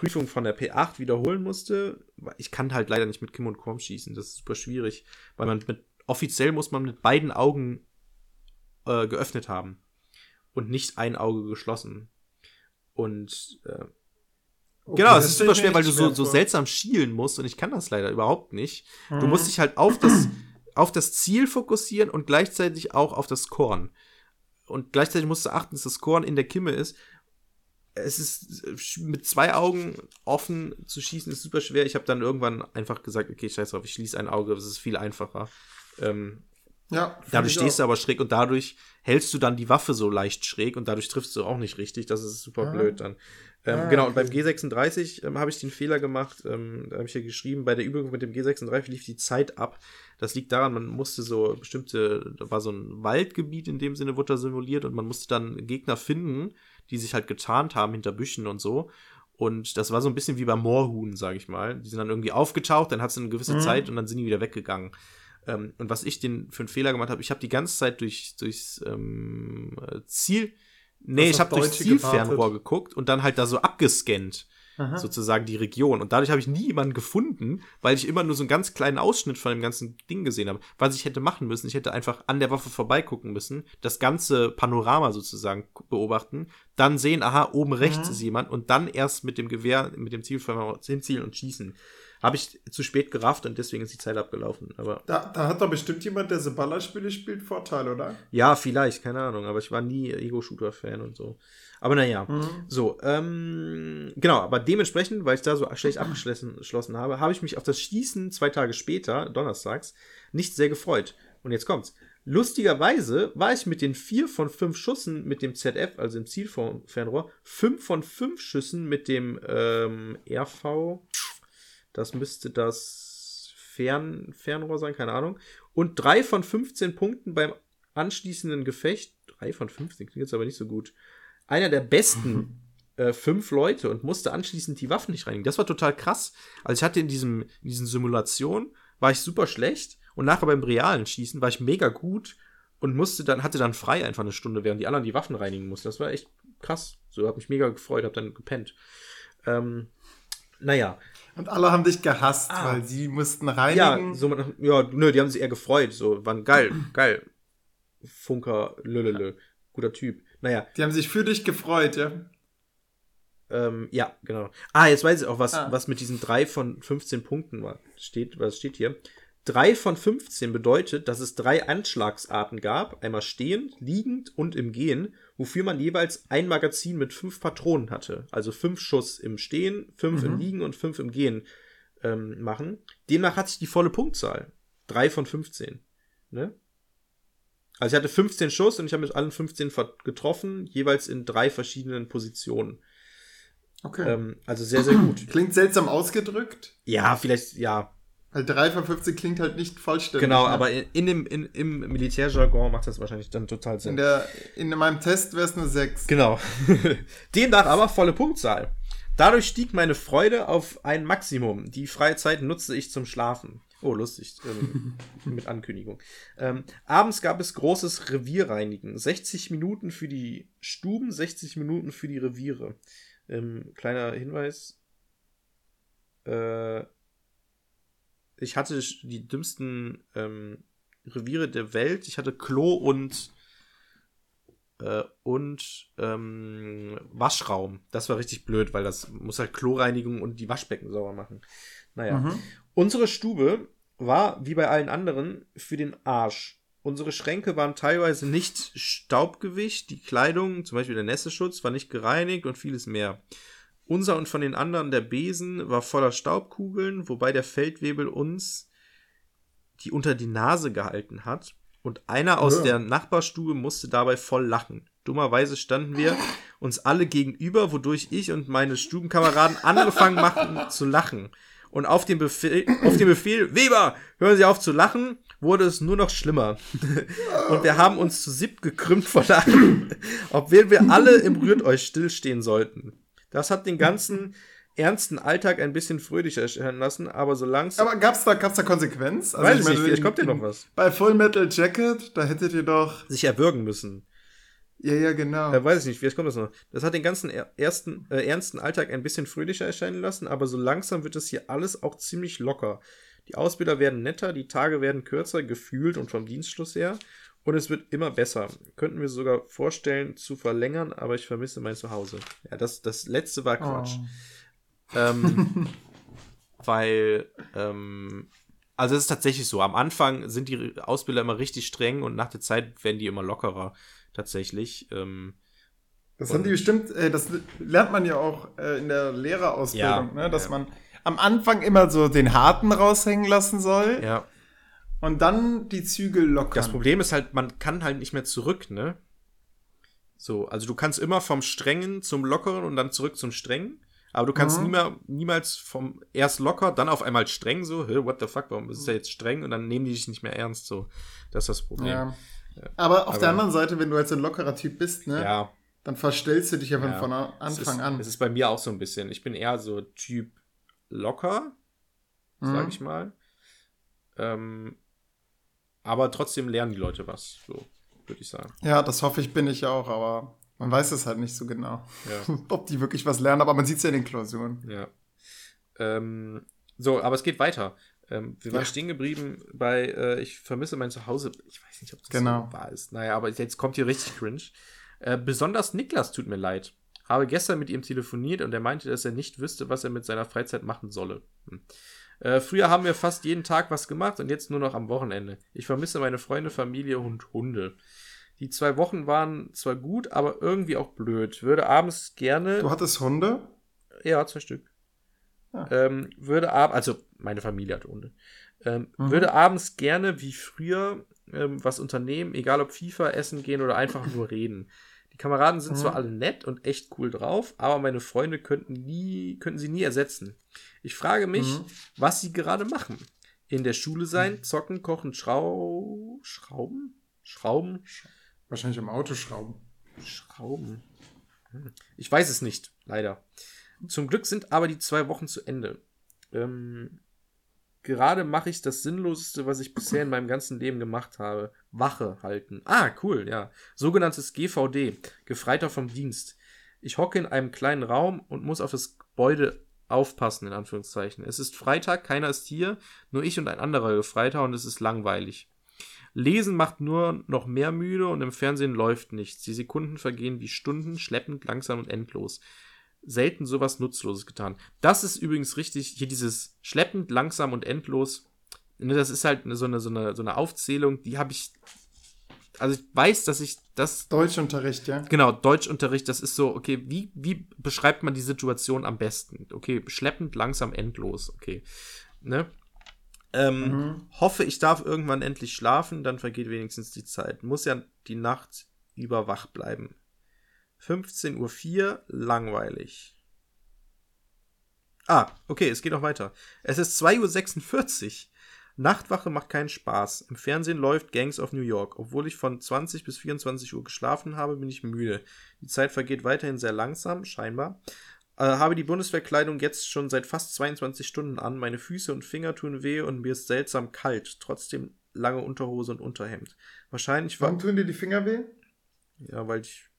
Prüfung von der P8 wiederholen musste. Ich kann halt leider nicht mit Kim und Korm schießen, das ist super schwierig, weil man mit, offiziell muss man mit beiden Augen äh, geöffnet haben und nicht ein Auge geschlossen. Und äh, Okay, genau, das es ist super schwer, weil du so, so seltsam schielen musst und ich kann das leider überhaupt nicht. Du Mhm. musst dich halt auf das, auf das Ziel fokussieren und gleichzeitig auch auf das Korn. Und gleichzeitig musst du achten, dass das Korn in der Kimme ist. Es ist mit zwei Augen offen zu schießen, ist super schwer. Ich habe dann irgendwann einfach gesagt, okay, scheiß drauf, ich schließe ein Auge, das ist viel einfacher. Ähm, Ja, dadurch stehst du aber schräg und dadurch hältst du dann die Waffe so leicht schräg und dadurch triffst du auch nicht richtig. Das ist super Ah. blöd dann. Ähm, Ah, genau, und beim okay. G36 ähm, habe ich den Fehler gemacht, ähm, da habe ich ja geschrieben, bei der Übung mit dem G36 lief die Zeit ab. Das liegt daran, man musste so bestimmte, da war so ein Waldgebiet in dem Sinne, wurde da simuliert und man musste dann Gegner finden, die sich halt getarnt haben hinter Büschen und so. Und das war so ein bisschen wie beim Moorhuhn, sage ich mal. Die sind dann irgendwie aufgetaucht, dann hat es eine gewisse Mhm. Zeit und dann sind die wieder weggegangen. Ähm, und was ich den für einen Fehler gemacht habe, ich habe die ganze Zeit durch, durchs ähm, äh, Ziel, nee, ich habe durchs Zielfernrohr gewartet. geguckt und dann halt da so abgescannt, Aha. sozusagen die Region. Und dadurch habe ich nie jemanden gefunden, weil ich immer nur so einen ganz kleinen Ausschnitt von dem ganzen Ding gesehen habe. Was ich hätte machen müssen, ich hätte einfach an der Waffe vorbeigucken müssen, das ganze Panorama sozusagen beobachten, dann sehen, aha, oben rechts Mhm. ist jemand und dann erst mit dem Gewehr, mit dem Zielfernrohr hinzielen und schießen. Habe ich zu spät gerafft und deswegen ist die Zeit abgelaufen. Aber Da, da hat doch bestimmt jemand, der so Ballerspiele spielt, Vorteil, oder? ja, vielleicht, keine Ahnung, aber ich war nie Ego-Shooter-Fan und so. Aber naja, Mhm. so, ähm, genau, aber dementsprechend, weil ich da so schlecht abgeschlossen geschlossen habe, habe ich mich auf das Schießen zwei Tage später, donnerstags, nicht sehr gefreut. Und jetzt kommt's. Lustigerweise war ich mit den vier von fünf Schüssen mit dem ZF, also dem Zielfernrohr, fünf von fünf Schüssen mit dem ähm, RV, das müsste das Fern, Fernrohr sein, keine Ahnung. Und drei von 15 Punkten beim anschließenden Gefecht. Drei von 15 klingt jetzt aber nicht so gut. Einer der besten äh, fünf Leute und musste anschließend die Waffen nicht reinigen. Das war total krass. Also ich hatte in diesem, in diesen Simulationen, war ich super schlecht und nachher beim realen Schießen war ich mega gut und musste dann, hatte dann frei einfach eine Stunde, während die anderen die Waffen reinigen mussten. Das war echt krass. So, hab mich mega gefreut, hab dann gepennt. Ähm, naja, Und alle haben dich gehasst, Ah. weil sie mussten ja, reinigen. so, ja, nö, die haben sich eher gefreut, so, waren geil, geil. Funker, lölölö, guter Typ. Naja, Die haben sich für dich gefreut, ja. ähm, ja, genau. Ah, jetzt weiß ich auch, was, Ah. was mit diesen drei von 15 Punkten war. steht, was steht hier. Drei von 15 bedeutet, dass es drei Anschlagsarten gab, einmal stehend, liegend und im Gehen, wofür man jeweils ein Magazin mit fünf Patronen hatte. Also fünf Schuss im Stehen, fünf im Mhm. Liegen und fünf im Gehen ähm, machen. Demnach hatte ich die volle Punktzahl. Drei von 15. Ne? Also ich hatte 15 Schuss und ich habe mit allen 15 ver- getroffen, jeweils in drei verschiedenen Positionen. Okay. Ähm, also sehr, sehr gut. <clears throat> Klingt seltsam ausgedrückt, Ja, vielleicht, ja, weil 3 von 15 klingt halt nicht vollständig. genau, ne? aber in, in dem, in, im Militärjargon macht das wahrscheinlich dann total Sinn. In, der, in meinem Test wäre es eine 6. Genau. <laughs> Demnach aber volle Punktzahl. Dadurch stieg meine Freude auf ein Maximum. Die freie Zeit nutzte ich zum Schlafen. Oh, lustig. Ähm, <laughs> mit Ankündigung. Ähm, abends gab es großes Revierreinigen. 60 Minuten für die Stuben, 60 Minuten für die Reviere. Ähm, kleiner Hinweis. Äh, ich hatte die dümmsten ähm, Reviere der Welt. Ich hatte Klo und äh, und ähm, Waschraum. Das war richtig blöd, weil das muss halt Kloreinigung und die Waschbecken sauber machen. Naja. Mhm. Unsere Stube war, wie bei allen anderen, für den Arsch. Unsere Schränke waren teilweise nicht Staubgewicht, die Kleidung, zum Beispiel der Nässeschutz, war nicht gereinigt und vieles mehr. Unser und von den anderen der Besen war voller Staubkugeln, wobei der Feldwebel uns die unter die Nase gehalten hat. Und einer aus Ja. der Nachbarstube musste dabei voll lachen. Dummerweise standen wir uns alle gegenüber, wodurch ich und meine Stubenkameraden angefangen machten zu lachen. Und auf den Befehl, auf den Befehl, Weber, hören Sie auf zu lachen, wurde es nur noch schlimmer. <laughs> Und wir haben uns zu siebt gekrümmt vor Lachen, <laughs> obwohl wir alle im Rührt euch stillstehen sollten. Das hat den ganzen ernsten Alltag ein bisschen fröhlicher erscheinen lassen, aber so langsam. Aber gab's da, gab's da Konsequenz? Also Weiß ich meine, nicht, vielleicht kommt ja noch was. Bei Full Metal Jacket, da hättet ihr doch. sich erwürgen müssen. Ja, ja, genau. Äh, weiß ich nicht, vielleicht kommt das noch. Das hat den ganzen er ersten, äh, ernsten Alltag ein bisschen fröhlicher erscheinen lassen, aber so langsam wird es hier alles auch ziemlich locker. Die Ausbilder werden netter, die Tage werden kürzer, gefühlt und vom Dienstschluss her. Und es wird immer besser. Könnten wir sogar vorstellen zu verlängern, aber ich vermisse mein Zuhause. Ja, das, das letzte war Quatsch. Oh. Ähm, <laughs> weil, ähm, also es ist tatsächlich so. Am Anfang sind die Ausbilder immer richtig streng und nach der Zeit werden die immer lockerer. Tatsächlich. Ähm, Das haben die bestimmt, äh, das lernt man ja auch äh, in der Lehrerausbildung, Ja, ne? dass ja. man am Anfang immer so den Harten raushängen lassen soll ja. und dann die Zügel lockern. Das Problem ist halt, man kann halt nicht mehr zurück, ne? So, also du kannst immer vom Strengen zum Lockeren und dann zurück zum Strengen. Aber du kannst Mhm. niemals, niemals vom erst locker, dann auf einmal streng, so, hä, what the fuck, warum ist es ja jetzt streng? Und dann nehmen die dich nicht mehr ernst, so. Das ist das Problem. ja. Aber auf Aber- der anderen Seite, wenn du so ein lockerer Typ bist, ne, ja. dann verstellst du dich ja von, Ja. von Anfang ist, an. Es ist bei mir auch so ein bisschen. Ich bin eher so Typ locker, sag Mhm. ich mal. Ähm, aber trotzdem lernen die Leute was, so würde ich sagen. Ja, das hoffe ich, bin ich auch, aber man weiß es halt nicht so genau, Ja. <laughs> ob die wirklich was lernen, aber man sieht es ja in den Klausuren. Ja. Ähm, so, aber es geht weiter. Ähm, wir waren Ja. stehen geblieben bei äh, Ich vermisse mein Zuhause. Ich weiß nicht, ob das Genau. so wahr ist. Naja, aber jetzt kommt hier richtig cringe. Äh, besonders Niklas tut mir leid. Habe gestern mit ihm telefoniert und er meinte, dass er nicht wüsste, was er mit seiner Freizeit machen solle. Hm. Äh, früher haben wir fast jeden Tag was gemacht und jetzt nur noch am Wochenende. Ich vermisse meine Freunde, Familie und Hunde. Die zwei Wochen waren zwar gut, aber irgendwie auch blöd. Würde abends gerne. Du hattest Hunde? Ja, zwei Stück. Ah. Ähm, würde ab, also meine Familie hat Hunde. Ähm, Mhm. Würde abends gerne wie früher ähm, was unternehmen, egal ob FIFA, essen gehen oder einfach nur reden. Die Kameraden sind Mhm. zwar alle nett und echt cool drauf, aber meine Freunde könnten nie, könnten sie nie ersetzen. Ich frage mich, Mhm. was sie gerade machen. In der Schule sein, zocken, kochen, Schrau Schrauben? Schrauben? Wahrscheinlich im Auto schrauben. Schrauben. Hm. Ich weiß es nicht, leider. Zum Glück sind aber die zwei Wochen zu Ende. Ähm, gerade mache ich das Sinnloseste, was ich bisher in meinem ganzen Leben gemacht habe. Wache halten. Ah, cool, ja. Sogenanntes GVD. Gefreiter vom Dienst. Ich hocke in einem kleinen Raum und muss auf das Gebäude aufpassen, in Anführungszeichen. Es ist Freitag, keiner ist hier, nur ich und ein anderer Gefreiter und es ist langweilig. Lesen macht nur noch mehr müde und im Fernsehen läuft nichts. Die Sekunden vergehen wie Stunden, schleppend, langsam und endlos. Selten sowas Nutzloses getan. Das ist übrigens richtig, hier dieses schleppend, langsam und endlos. ne, Das ist halt so eine, so eine, so eine Aufzählung, die habe ich. Also ich weiß, dass ich das. Deutschunterricht, ja? Genau, Deutschunterricht, das ist so, okay, wie, wie beschreibt man die Situation am besten? Okay, schleppend, langsam, endlos, okay. Ne? Ähm, Mhm. Hoffe, ich darf irgendwann endlich schlafen, dann vergeht wenigstens die Zeit. Muss ja die Nacht über wach bleiben. 15.04 Uhr, langweilig. Ah, okay, es geht noch weiter. Es ist 2.46 Uhr. Nachtwache macht keinen Spaß. Im Fernsehen läuft Gangs of New York. Obwohl ich von 20 bis 24 Uhr geschlafen habe, bin ich müde. Die Zeit vergeht weiterhin sehr langsam, scheinbar. Äh, habe die Bundeswehrkleidung jetzt schon seit fast 22 Stunden an. Meine Füße und Finger tun weh und mir ist seltsam kalt. Trotzdem lange Unterhose und Unterhemd. Wahrscheinlich war. Warum tun dir die Finger weh? Ja, weil ich.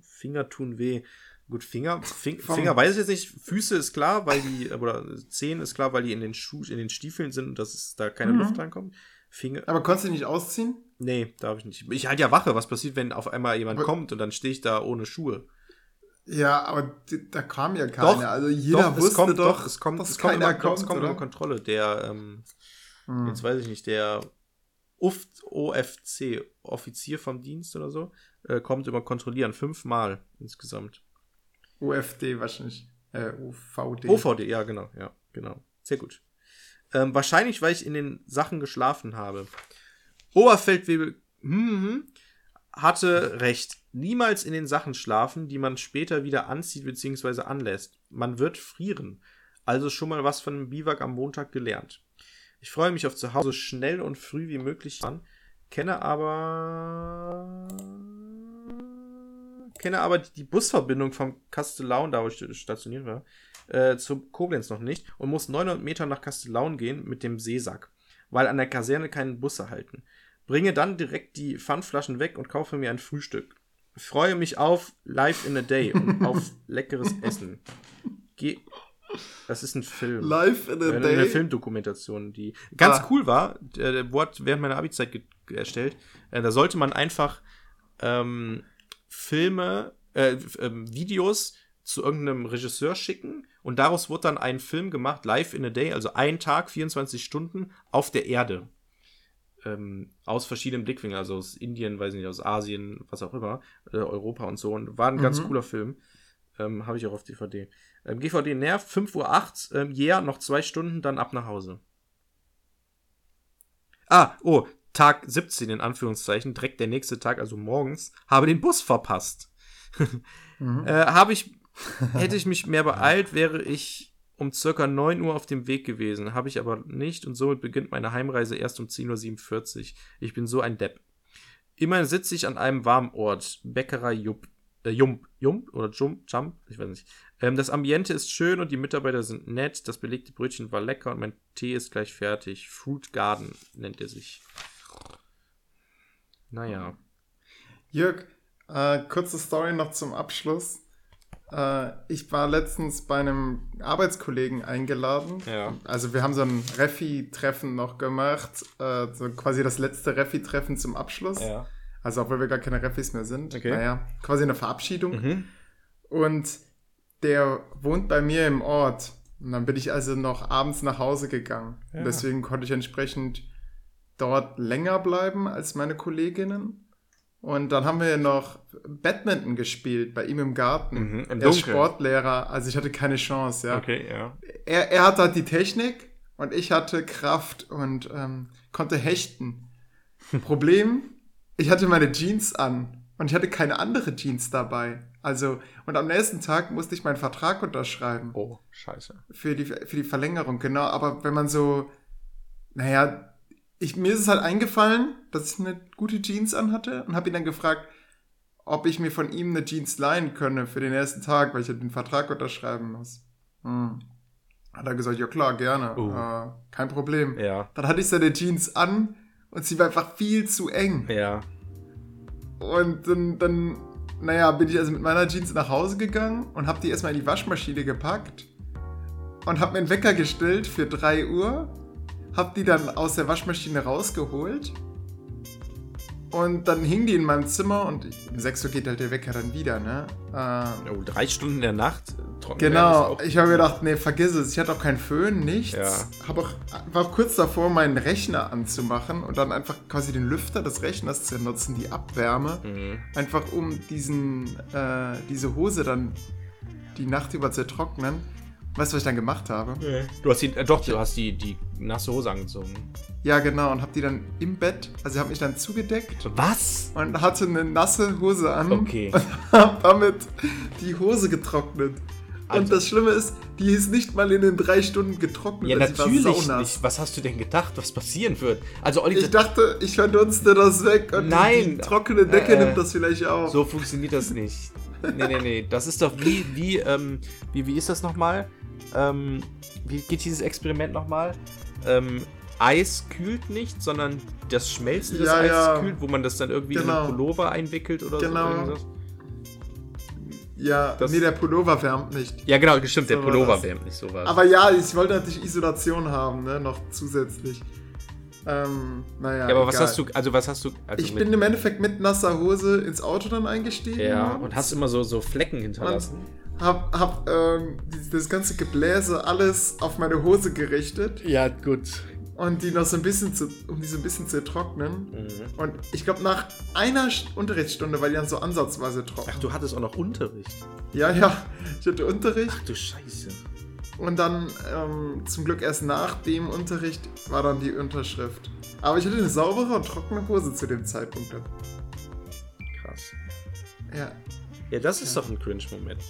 Finger tun weh. Gut, Finger, Fing, Finger weiß ich jetzt nicht. Füße ist klar, weil die, oder Zehen ist klar, weil die in den Schuh, in den Stiefeln sind und dass es da keine Mhm. Luft reinkommt. Finger, Aber konntest du nicht ausziehen? nee, darf ich nicht. Ich halte ja Wache. Was passiert, wenn auf einmal jemand Aber- kommt und dann stehe ich da ohne Schuhe? Ja, aber da kam ja keiner. also jeder doch, wusste es kommt, doch, es kommt, es kommt, keiner immer, kommt, es kommt immer Kontrolle. Der, ähm, Hm. jetzt weiß ich nicht, der OFC, Offizier vom Dienst oder so, äh, kommt immer kontrollieren. Fünfmal insgesamt. UFD wahrscheinlich. Äh, UVD. OVD, ja, genau, ja, genau. Sehr gut. Ähm, wahrscheinlich, weil ich in den Sachen geschlafen habe. Oberfeldwebel hm, hatte recht. Niemals in den Sachen schlafen, die man später wieder anzieht bzw. anlässt. Man wird frieren. Also schon mal was von dem Biwak am Montag gelernt. Ich freue mich auf zu Hause schnell und früh wie möglich an. Kenne aber kenne aber die Busverbindung vom Kastellaun, da wo ich stationiert war, äh, zu Koblenz noch nicht und muss 900 Meter nach Kastellaun gehen mit dem Seesack, weil an der Kaserne keine Busse halten. Bringe dann direkt die Pfandflaschen weg und kaufe mir ein Frühstück. Freue mich auf Live in a Day und auf <laughs> leckeres Essen. Geh. Das ist ein Film. Live in a Äh, Day. Eine Filmdokumentation, die ganz Ah. cool war. Äh, wurde während meiner Abi-Zeit erstellt. Äh, da sollte man einfach ähm, Filme, äh, ähm, Videos zu irgendeinem Regisseur schicken und daraus wurde dann ein Film gemacht, Live in a Day, also ein Tag, 24 Stunden auf der Erde. Ähm, aus verschiedenen Blickwinkeln, also aus Indien, weiß nicht, aus Asien, was auch immer, äh, Europa und so. Und war ein ganz Mhm. cooler Film. Ähm, Habe ich auch auf DVD. Ähm, GVD nervt, 5.08 Uhr, ähm, yeah, noch zwei Stunden, dann ab nach Hause. Ah, oh, Tag 17 in Anführungszeichen, direkt der nächste Tag, also morgens, habe den Bus verpasst. <laughs> Mhm. Äh, habe ich, hätte ich mich mehr beeilt, wäre ich um circa 9 Uhr auf dem Weg gewesen. Habe ich aber nicht und somit beginnt meine Heimreise erst um 10.47 Uhr. Ich bin so ein Depp. Immerhin sitze ich an einem warmen Ort. Bäckerei Jupp. Äh, Jump. Jump oder Jump? Jump? Ich weiß nicht. Ähm, das Ambiente ist schön und die Mitarbeiter sind nett. Das belegte Brötchen war lecker und mein Tee ist gleich fertig. Fruit Garden nennt er sich. Naja. Jörg, äh, kurze Story noch zum Abschluss. Äh, ich war letztens bei einem Arbeitskollegen eingeladen. Ja. Also wir haben so ein Refi-Treffen noch gemacht, äh, so quasi das letzte Refi-Treffen zum Abschluss. Ja. Also obwohl wir gar keine Refis mehr sind. Okay. Naja, quasi eine Verabschiedung. Mhm. Und der wohnt bei mir im Ort. Und dann bin ich also noch abends nach Hause gegangen. Ja. Deswegen konnte ich entsprechend dort länger bleiben als meine Kolleginnen. Und dann haben wir noch Badminton gespielt bei ihm im Garten. Mhm, im er ist. Sportlehrer, also ich hatte keine Chance, ja. Okay, ja. Er, er hatte halt die Technik und ich hatte Kraft und ähm, konnte hechten. Problem, ich hatte meine Jeans an und ich hatte keine andere Jeans dabei. Also, und am nächsten Tag musste ich meinen Vertrag unterschreiben Oh, scheiße. für die, für die Verlängerung, genau. Aber wenn man so, naja, ich, mir ist es halt eingefallen, dass ich eine gute Jeans anhatte und habe ihn dann gefragt, ob ich mir von ihm eine Jeans leihen könne für den ersten Tag, weil ich ja den Vertrag unterschreiben muss. Hm. Hat er gesagt, ja klar, gerne. Oh. Äh, kein Problem. Ja. Dann hatte ich seine Jeans an und sie war einfach viel zu eng. Ja. Und dann, dann, naja, bin ich also mit meiner Jeans nach Hause gegangen und habe die erstmal in die Waschmaschine gepackt und habe mir einen Wecker gestellt für 3 Uhr, habe die dann aus der Waschmaschine rausgeholt und dann hing die in meinem Zimmer und um 6 Uhr geht halt der Wecker dann wieder, ne? Äh, Oh, drei Stunden in der Nacht trocken Genau, ich habe gedacht, nee, vergiss es. Ich hatte auch keinen Föhn, nichts. Ja. Hab auch, war auch kurz davor, meinen Rechner anzumachen und dann einfach quasi den Lüfter des Rechners zu nutzen, die Abwärme. Mhm. Einfach um diesen, äh, diese Hose dann die Nacht über zu trocknen. Weißt du, was ich dann gemacht habe? Du hast die, äh, doch, du hast die, die nasse Hose angezogen. Ja, genau, und habe die dann im Bett, also habe mich dann zugedeckt Was? und hatte eine nasse Hose an. Okay. Und <laughs> habe damit die Hose getrocknet. Also- und das Schlimme ist, die ist nicht mal in den drei Stunden getrocknet. Ja, also natürlich nicht. Was hast du denn gedacht, was passieren wird? Also, Olli, Ich dachte, ich verdunste das weg und Nein. die, trockene Decke Äh, äh. nimmt das vielleicht auf. so funktioniert das nicht. Nee, nee, nee. Das ist doch wie, wie, ähm, wie, wie ist das nochmal? Ähm, wie geht dieses Experiment nochmal? Ähm, Eis kühlt nicht, sondern das Schmelzen des Ja, Eises ja. kühlt, wo man das dann irgendwie in Genau. einen Pullover einwickelt oder Genau. so. ja, das- nee, der Pullover wärmt nicht. Ja, genau, stimmt, der So war Pullover das. wärmt nicht sowas. Aber ja, ich wollte natürlich Isolation haben, ne, noch zusätzlich. Ähm, naja. ja, aber was egal. hast du, also was hast du, also Ich bin im Endeffekt mit nasser Hose ins Auto dann eingestiegen. ja, und hast immer so, so Flecken hinterlassen. Hab, hab ähm, das ganze Gebläse alles auf meine Hose gerichtet Ja, gut. Und die noch so ein bisschen zu, um die so ein bisschen zu trocknen. Mhm. Und ich glaube, nach einer St- Unterrichtsstunde war die dann so ansatzweise trocken. Ach, du hattest auch noch Unterricht. Ja, ja, ich hatte Unterricht Ach du Scheiße. und dann ähm, zum Glück erst nach dem Unterricht war dann die Unterschrift. Aber ich hatte eine saubere und trockene Hose zu dem Zeitpunkt. Krass. Ja, Ja, das ist doch ein Cringe-Moment.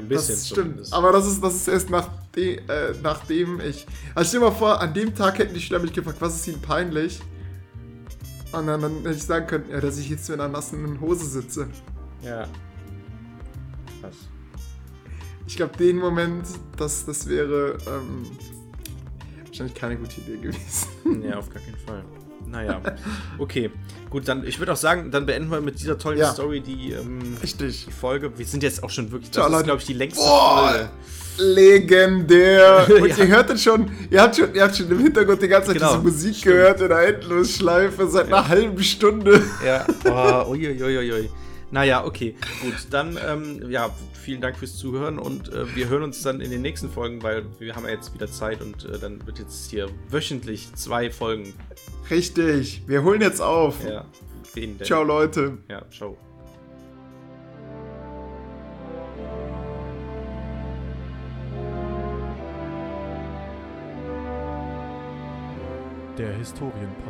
Ein das bisschen stimmt. zumindest. Aber das ist, das ist erst nach de, äh, nachdem ich. Also stell dir mal vor, an dem Tag hätten die Schüler mich gefragt, was ist ihnen peinlich? Und dann, dann hätte ich sagen können, ja, dass ich jetzt mit einer nassen Hose sitze. Ja. Krass. Ich glaube, den Moment, das, das wäre ähm, wahrscheinlich keine gute Idee gewesen. Ja, auf gar keinen Fall. Naja, okay. Gut, dann, ich würde auch sagen, dann beenden wir mit dieser tollen Ja. Story die, ähm, Richtig. die Folge. Wir sind jetzt auch schon wirklich, Ciao, das ist, Leute. glaube ich, die längste Boah, Folge. legendär. <laughs> Und Ja. ihr hörtet schon, ihr habt schon, ihr habt schon im Hintergrund die ganze Zeit Genau, diese Musik stimmt. gehört in der Endlosschleife seit einer halben Stunde. Ja, oh, uiuiuiui. Naja, okay, gut. Dann, ähm, ja, vielen Dank fürs Zuhören und äh, wir hören uns dann in den nächsten Folgen, weil wir haben ja jetzt wieder Zeit und äh, dann wird jetzt hier wöchentlich zwei Folgen. Richtig. Wir holen jetzt auf. Ja, wen denn? Ciao, Leute. Ja, ciao. Der Historienpodcast.